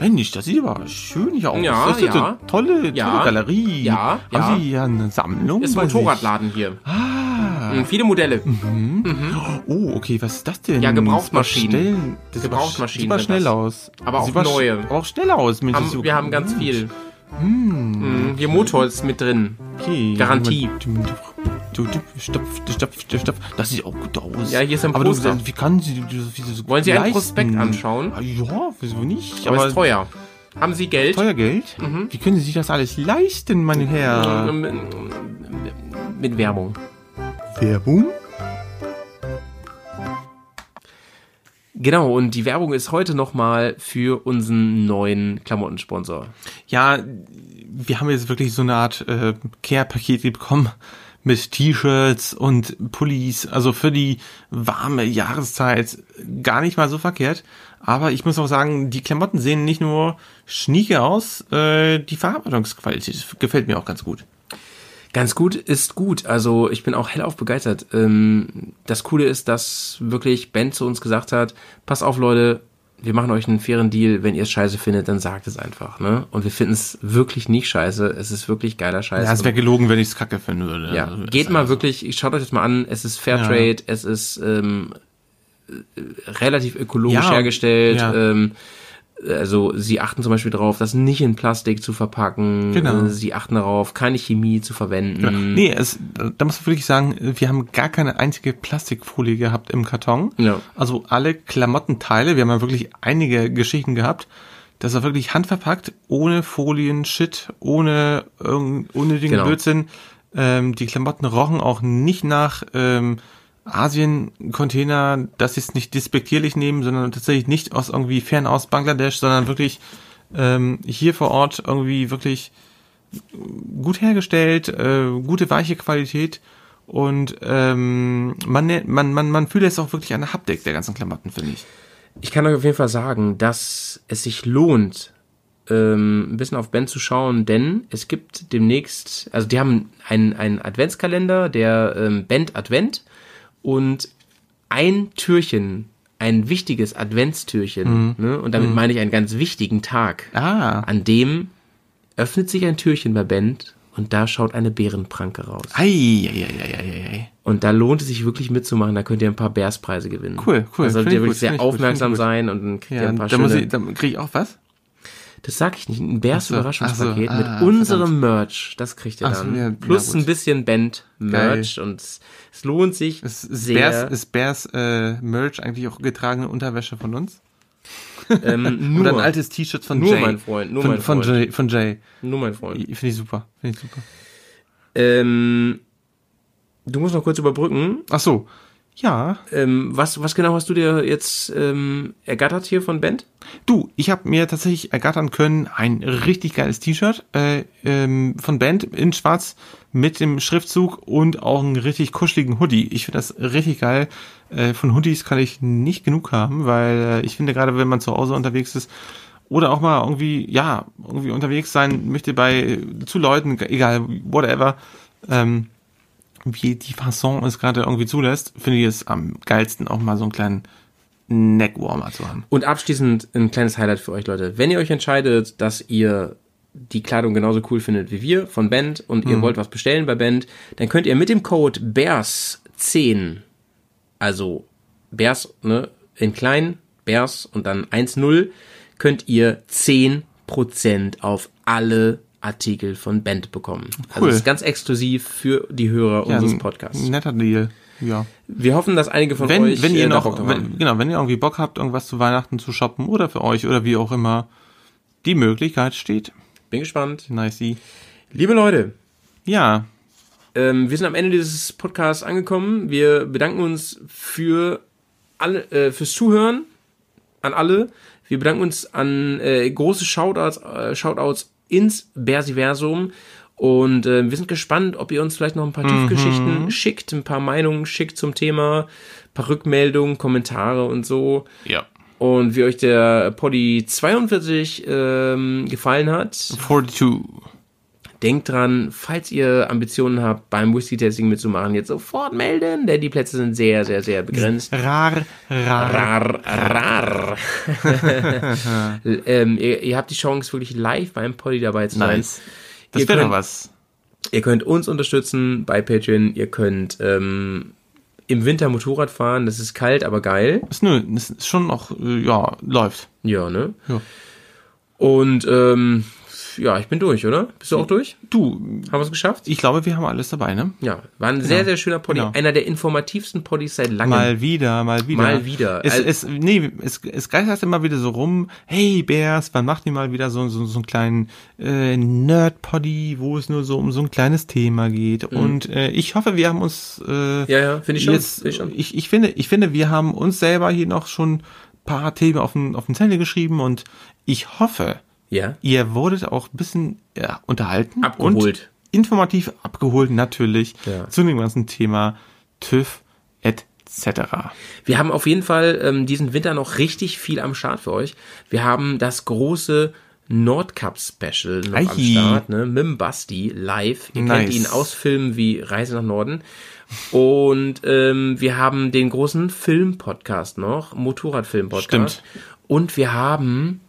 Mensch, das sieht aber schön hier aus. Ja, das ist ja. eine tolle, tolle Ja. Galerie. Ja, Haben ja. Sie hier eine Sammlung? Ist bei ein? Motorradladen hier. Ah, Mhm, viele Modelle. Oh, okay, was ist das denn? Ja, Gebrauchtmaschinen. Das Das Gebrauchtmaschinen Sieht schnell das. aus. Aber auch neue. Aber auch schnell aus. Mensch, das ist Haben, so wir haben ganz gut. viel. Mhm, hier Motor ist mit drin. Okay. Garantie. Du, du, stopp, stopp, stopp, stopp. Das sieht auch gut aus. Ja, hier ist ein Aber du, Poster. wie kann sie, du, so Wollen Sie einen leisten? Prospekt anschauen? Ah, Ja, wieso nicht? Aber, ist teuer. Haben Sie Geld? Teuer Geld? Wie können Sie sich das alles leisten, meine Herr? Ähm, Mit Werbung. Werbung? Genau, und die Werbung ist heute nochmal für unseren neuen Klamottensponsor. Ja, wir haben jetzt wirklich so eine Art äh, Care-Paket bekommen mit T-Shirts und Pullis, also für die warme Jahreszeit gar nicht mal so verkehrt. Aber ich muss auch sagen, die Klamotten sehen nicht nur schnieke aus, äh, die Verarbeitungsqualität gefällt mir auch ganz gut. Ganz gut ist gut. Also ich bin auch hellauf begeistert. Ähm, das Coole ist, dass wirklich Ben zu uns gesagt hat, pass auf Leute, wir machen euch einen fairen Deal. Wenn ihr es scheiße findet, dann sagt es einfach. Ne? Und wir finden es wirklich nicht scheiße. Es ist wirklich geiler Scheiß. Ja, es wäre gelogen, wenn ich es kacke finden würde. Ja, Also, geht mal einfach wirklich, schaut euch das mal an. Es ist Fairtrade, es ist ähm, äh, relativ ökologisch Ja, hergestellt. ja. Ähm, also sie achten zum Beispiel darauf, das nicht in Plastik zu verpacken. Genau. Sie achten darauf, keine Chemie zu verwenden. Ja. Nee, es, da muss man wirklich sagen, wir haben gar keine einzige Plastikfolie gehabt im Karton. Ja. Also alle Klamottenteile, wir haben ja wirklich einige Geschichten gehabt, das war wirklich handverpackt, ohne Folien, Shit, ohne unnötigen Genau. Blödsinn. Ähm, die Klamotten rochen auch nicht nach ähm, Asien-Container, das ist nicht despektierlich nehmen, sondern tatsächlich nicht aus irgendwie fern aus Bangladesch, sondern wirklich ähm, hier vor Ort irgendwie wirklich gut hergestellt, äh, gute weiche Qualität und ähm, man, ne- man, man, man fühlt es auch wirklich an der Haptik der ganzen Klamotten, finde ich. Ich kann euch auf jeden Fall sagen, dass es sich lohnt, ähm, ein bisschen auf Ben zu schauen, denn es gibt demnächst, also die haben einen, einen Adventskalender, der ähm, Band Advent und ein Türchen, ein wichtiges Adventstürchen, ne? und damit meine ich einen ganz wichtigen Tag, Ah. an dem öffnet sich ein Türchen bei Band und da schaut eine Bärenpranke raus. Ei, ei, ei, ei, ei, ei. Und da lohnt es sich wirklich mitzumachen, da könnt ihr ein paar Bärspreise gewinnen. Cool, cool. Da solltet ihr ich wirklich sehr gut, aufmerksam gut. sein und dann kriegt ihr Ja, ein paar da muss schöne... ich, da kriege ich auch was? Das sag ich nicht. Ein Bärs Ach so, Überraschungspaket so, mit ah, unserem Merch. Das kriegt ihr Ach so, dann. ja, Plus ja, ein bisschen Band-Merch und es, lohnt sich Ist, ist sehr. Bears, ist Bears äh, Merch eigentlich auch getragene Unterwäsche von uns? ähm, nur, Oder ein altes T-Shirt von Nur Jay? mein Freund, nur von, mein von Freund. Jay. Von Jay. nur mein Freund. Finde ich super. Finde ich super. Ähm, du musst noch kurz überbrücken. Ach so. Ja. Ähm, was, was genau hast du dir jetzt ähm, ergattert hier von Band? Du, ich habe mir tatsächlich ergattern können ein richtig geiles T-Shirt äh, ähm, von Band in Schwarz mit dem Schriftzug und auch einen richtig kuscheligen Hoodie. Ich finde das richtig geil. Äh, von Hoodies kann ich nicht genug haben, weil äh, ich finde gerade, wenn man zu Hause unterwegs ist oder auch mal irgendwie, ja, irgendwie unterwegs sein möchte bei zu Leuten, egal, whatever, ähm, wie die Fasson es gerade irgendwie zulässt, finde ich es am geilsten auch mal so einen kleinen Neckwarmer zu haben. Und abschließend ein kleines Highlight für euch, Leute. Wenn ihr euch entscheidet, dass ihr die Kleidung genauso cool findet wie wir von Band und ihr wollt was bestellen bei Band, dann könnt ihr mit dem Code BEARS10, also BEARS, ne, in klein, BEARS und dann 1.0, könnt ihr 10% auf alle Artikel von Band bekommen. Also Cool. das ist ganz exklusiv für die Hörer unseres ein Podcasts. Netter Deal. Ja. Wir hoffen, dass einige von Wenn, euch wenn äh, ihr da noch, Bock wenn, genau, wenn ihr irgendwie Bock habt, irgendwas zu Weihnachten zu shoppen oder für euch oder wie auch immer, die Möglichkeit steht. Bin gespannt. Nice. Liebe Leute, Ja. Ähm, wir sind am Ende dieses Podcasts angekommen. Wir bedanken uns für alle, äh, fürs Zuhören an alle. Wir bedanken uns an äh, große Shoutouts, äh, Shoutouts ins Bersiversum. Und äh, wir sind gespannt, ob ihr uns vielleicht noch ein paar Tiefgeschichten schickt, ein paar Meinungen schickt zum Thema, ein paar Rückmeldungen, Kommentare und so. Ja. Und wie euch der Poddy 42 ähm, gefallen hat. 42. Denkt dran, falls ihr Ambitionen habt, beim Whisky-Tasting mitzumachen, jetzt sofort melden, denn die Plätze sind sehr, sehr, sehr begrenzt. Rar, rar. Rar, rar. ähm, ihr, ihr habt die Chance, wirklich live beim Poddy dabei zu sein. Nice. Das wäre doch was. Ihr könnt uns unterstützen bei Patreon. Ihr könnt ähm, im Winter Motorrad fahren. Das ist kalt, aber geil. Ist, nö, ist schon noch, äh, ja, läuft. Ja, ne? Ja. Und ähm, ja, ich bin durch, oder? Bist du auch durch? Du, Haben wir es geschafft? ich glaube, wir haben alles dabei, ne? Ja, war ein sehr, sehr schöner Poddy. Genau. Einer der informativsten Poddies seit langem. Mal wieder, mal wieder. Mal wieder. Es, Al- es, nee, es, es geistert immer wieder so rum, hey Bears, wann macht ihr mal wieder so, so, so einen kleinen äh, Nerd-Poddy, wo es nur so um so ein kleines Thema geht. Und äh, ich hoffe, wir haben uns äh, Mhm. Ja, ja, finde ich schon. jetzt, ich schon. ich, ich, finde, ich finde, wir haben uns selber hier noch schon ein paar Themen auf den, auf den Zettel geschrieben und ich hoffe, Ja. ihr wurdet auch ein bisschen ja, unterhalten. Abgeholt. Und informativ abgeholt, natürlich, Ja. zu dem ganzen Thema TÜV etc. Wir haben auf jeden Fall ähm, diesen Winter noch richtig viel am Start für euch. Wir haben das große Nordcup Special noch am Ei. Start, ne? Mit dem Basti live. Ihr kennt Nice. ihn aus Filmen wie Reise nach Norden. Und ähm, wir haben den großen Film-Podcast noch, Motorradfilm-Podcast. Stimmt. Und wir haben,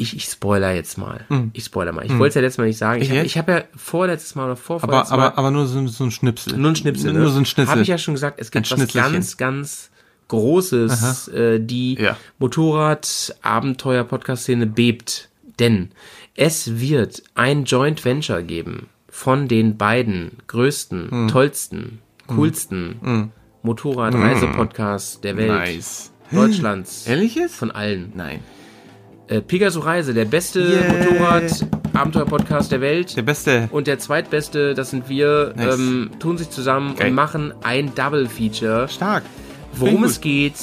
ich, ich spoiler jetzt mal. Ich spoiler mal. Ich wollte es ja letztes Mal nicht sagen. Ich, Hm. Ich hab- habe ja vorletztes Mal oder Aber, vorvorletztes Mal aber, aber nur so, so ein Schnipsel. nur ein Schnipsel. Ne? Nur so ein Schnitzel. Habe ich ja schon gesagt, es gibt Ein was ganz, ganz Großes, äh, die Ja. Motorrad-Abenteuer-Podcast-Szene bebt. Denn es wird ein Joint Venture geben von den beiden größten, Hm. tollsten, coolsten Motorrad-Reisepodcasts der Welt. Nice. Deutschlands. Ehrliches? Von allen. Nein. Äh, Pegaso Reise, der beste Yeah. Motorrad-Abenteuer-Podcast der Welt. Der beste. Und der zweitbeste, das sind wir, Nice. ähm, tun sich zusammen Geil. und machen ein Double-Feature. Stark. Worum es geht,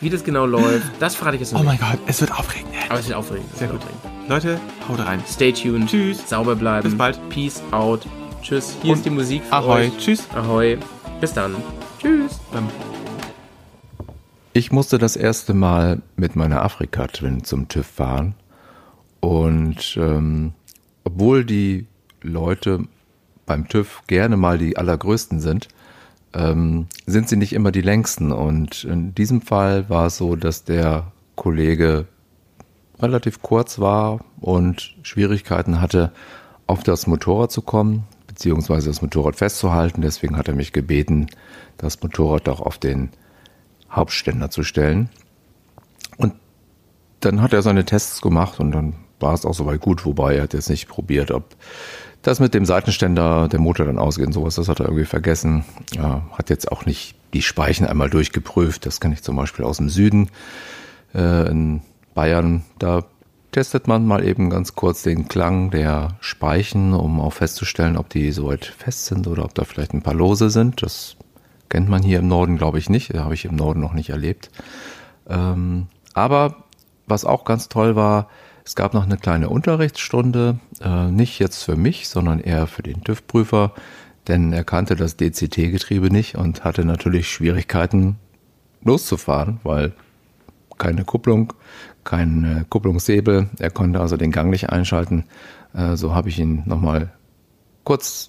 wie das genau läuft, das verrate ich jetzt noch Oh mein Gott, es wird aufregend. Aber es wird aufregend. Sehr gut. Leute, haut rein. Stay tuned. Tschüss. Sauber bleiben. Bis bald. Peace out. Tschüss. Hier Und ist die Musik für Ahoi. euch. Tschüss. Ahoi. Bis dann. Tschüss. Ich musste das erste Mal mit meiner Afrika-Twin zum TÜV fahren. Und ähm, obwohl die Leute beim TÜV gerne mal die allergrößten sind, ähm, sind sie nicht immer die längsten. Und in diesem Fall war es so, dass der Kollege relativ kurz war und Schwierigkeiten hatte, auf das Motorrad zu kommen, beziehungsweise das Motorrad festzuhalten. Deswegen hat er mich gebeten, das Motorrad doch auf den Hauptständer zu stellen. Und dann hat er seine Tests gemacht und dann war es auch soweit gut, wobei er hat jetzt nicht probiert, ob das mit dem Seitenständer der Motor dann ausgeht und sowas, das hat er irgendwie vergessen. Ja, hat jetzt auch nicht die Speichen einmal durchgeprüft. Das kenne ich zum Beispiel aus dem Süden äh, in Bayern. Da testet man mal eben ganz kurz den Klang der Speichen, um auch festzustellen, ob die soweit fest sind oder ob da vielleicht ein paar lose sind. Das kennt man hier im Norden, glaube ich, nicht. Habe ich im Norden noch nicht erlebt. Ähm, aber was auch ganz toll war, es gab noch eine kleine Unterrichtsstunde, äh, nicht jetzt für mich, sondern eher für den TÜV-Prüfer, denn er kannte das DCT-Getriebe nicht und hatte natürlich Schwierigkeiten loszufahren, weil keine Kupplung, kein Kupplungssäbel, er konnte also den Gang nicht einschalten. Äh, so habe ich ihn nochmal kurz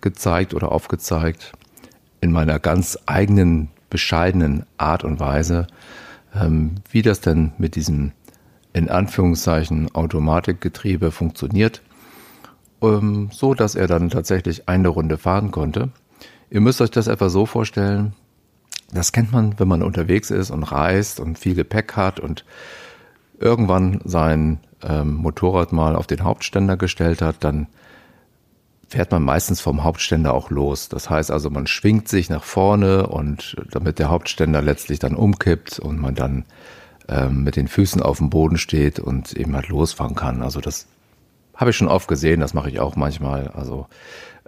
gezeigt oder aufgezeigt in meiner ganz eigenen, bescheidenen Art und Weise, ähm, wie das denn mit diesem in Anführungszeichen Automatikgetriebe funktioniert, ähm, so dass er dann tatsächlich eine Runde fahren konnte. Ihr müsst euch das etwa so vorstellen, das kennt man, wenn man unterwegs ist und reist und viel Gepäck hat und irgendwann sein ähm, Motorrad mal auf den Hauptständer gestellt hat, dann fährt man meistens vom Hauptständer auch los. Das heißt also, man schwingt sich nach vorne und damit der Hauptständer letztlich dann umkippt und man dann ähm, mit den Füßen auf dem Boden steht und eben halt losfahren kann. Also das habe ich schon oft gesehen, das mache ich auch manchmal. Also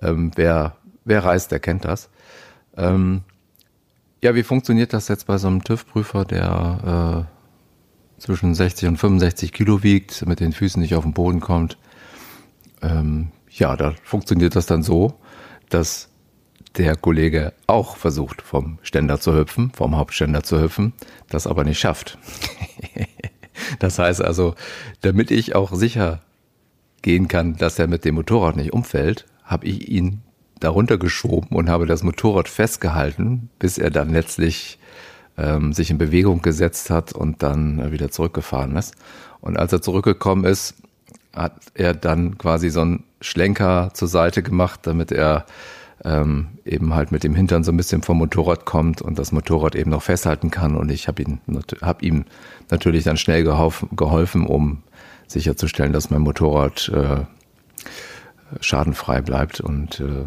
ähm, wer, wer reist, der kennt das. Ähm, ja, wie funktioniert das jetzt bei so einem TÜV-Prüfer, der äh, zwischen 60 und 65 Kilo wiegt, mit den Füßen nicht auf den Boden kommt? Ja, da funktioniert das dann so, dass der Kollege auch versucht, vom Ständer zu hüpfen, vom Hauptständer zu hüpfen, das aber nicht schafft. das heißt also, damit ich auch sicher gehen kann, dass er mit dem Motorrad nicht umfällt, habe ich ihn darunter geschoben und habe das Motorrad festgehalten, bis er dann letztlich ähm, sich in Bewegung gesetzt hat und dann wieder zurückgefahren ist. Und als er zurückgekommen ist, hat er dann quasi so einen Schlenker zur Seite gemacht, damit er ähm, eben halt mit dem Hintern so ein bisschen vom Motorrad kommt und das Motorrad eben noch festhalten kann. Und ich habe hab ihm natürlich dann schnell geholfen, geholfen, um sicherzustellen, dass mein Motorrad äh, schadenfrei bleibt. Und äh,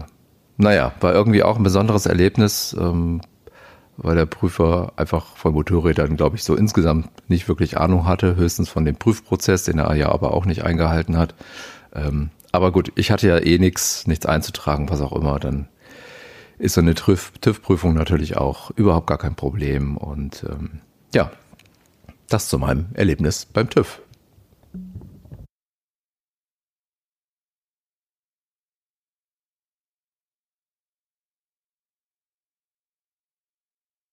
naja, war irgendwie auch ein besonderes Erlebnis, ähm, weil der Prüfer einfach von Motorrädern, glaube ich, so insgesamt nicht wirklich Ahnung hatte, höchstens von dem Prüfprozess, den er ja aber auch nicht eingehalten hat. Ähm, aber gut, ich hatte ja eh nichts, nichts einzutragen, was auch immer. Dann ist so eine TÜV-Prüfung natürlich auch überhaupt gar kein Problem. Und ähm, ja, das zu meinem Erlebnis beim TÜV.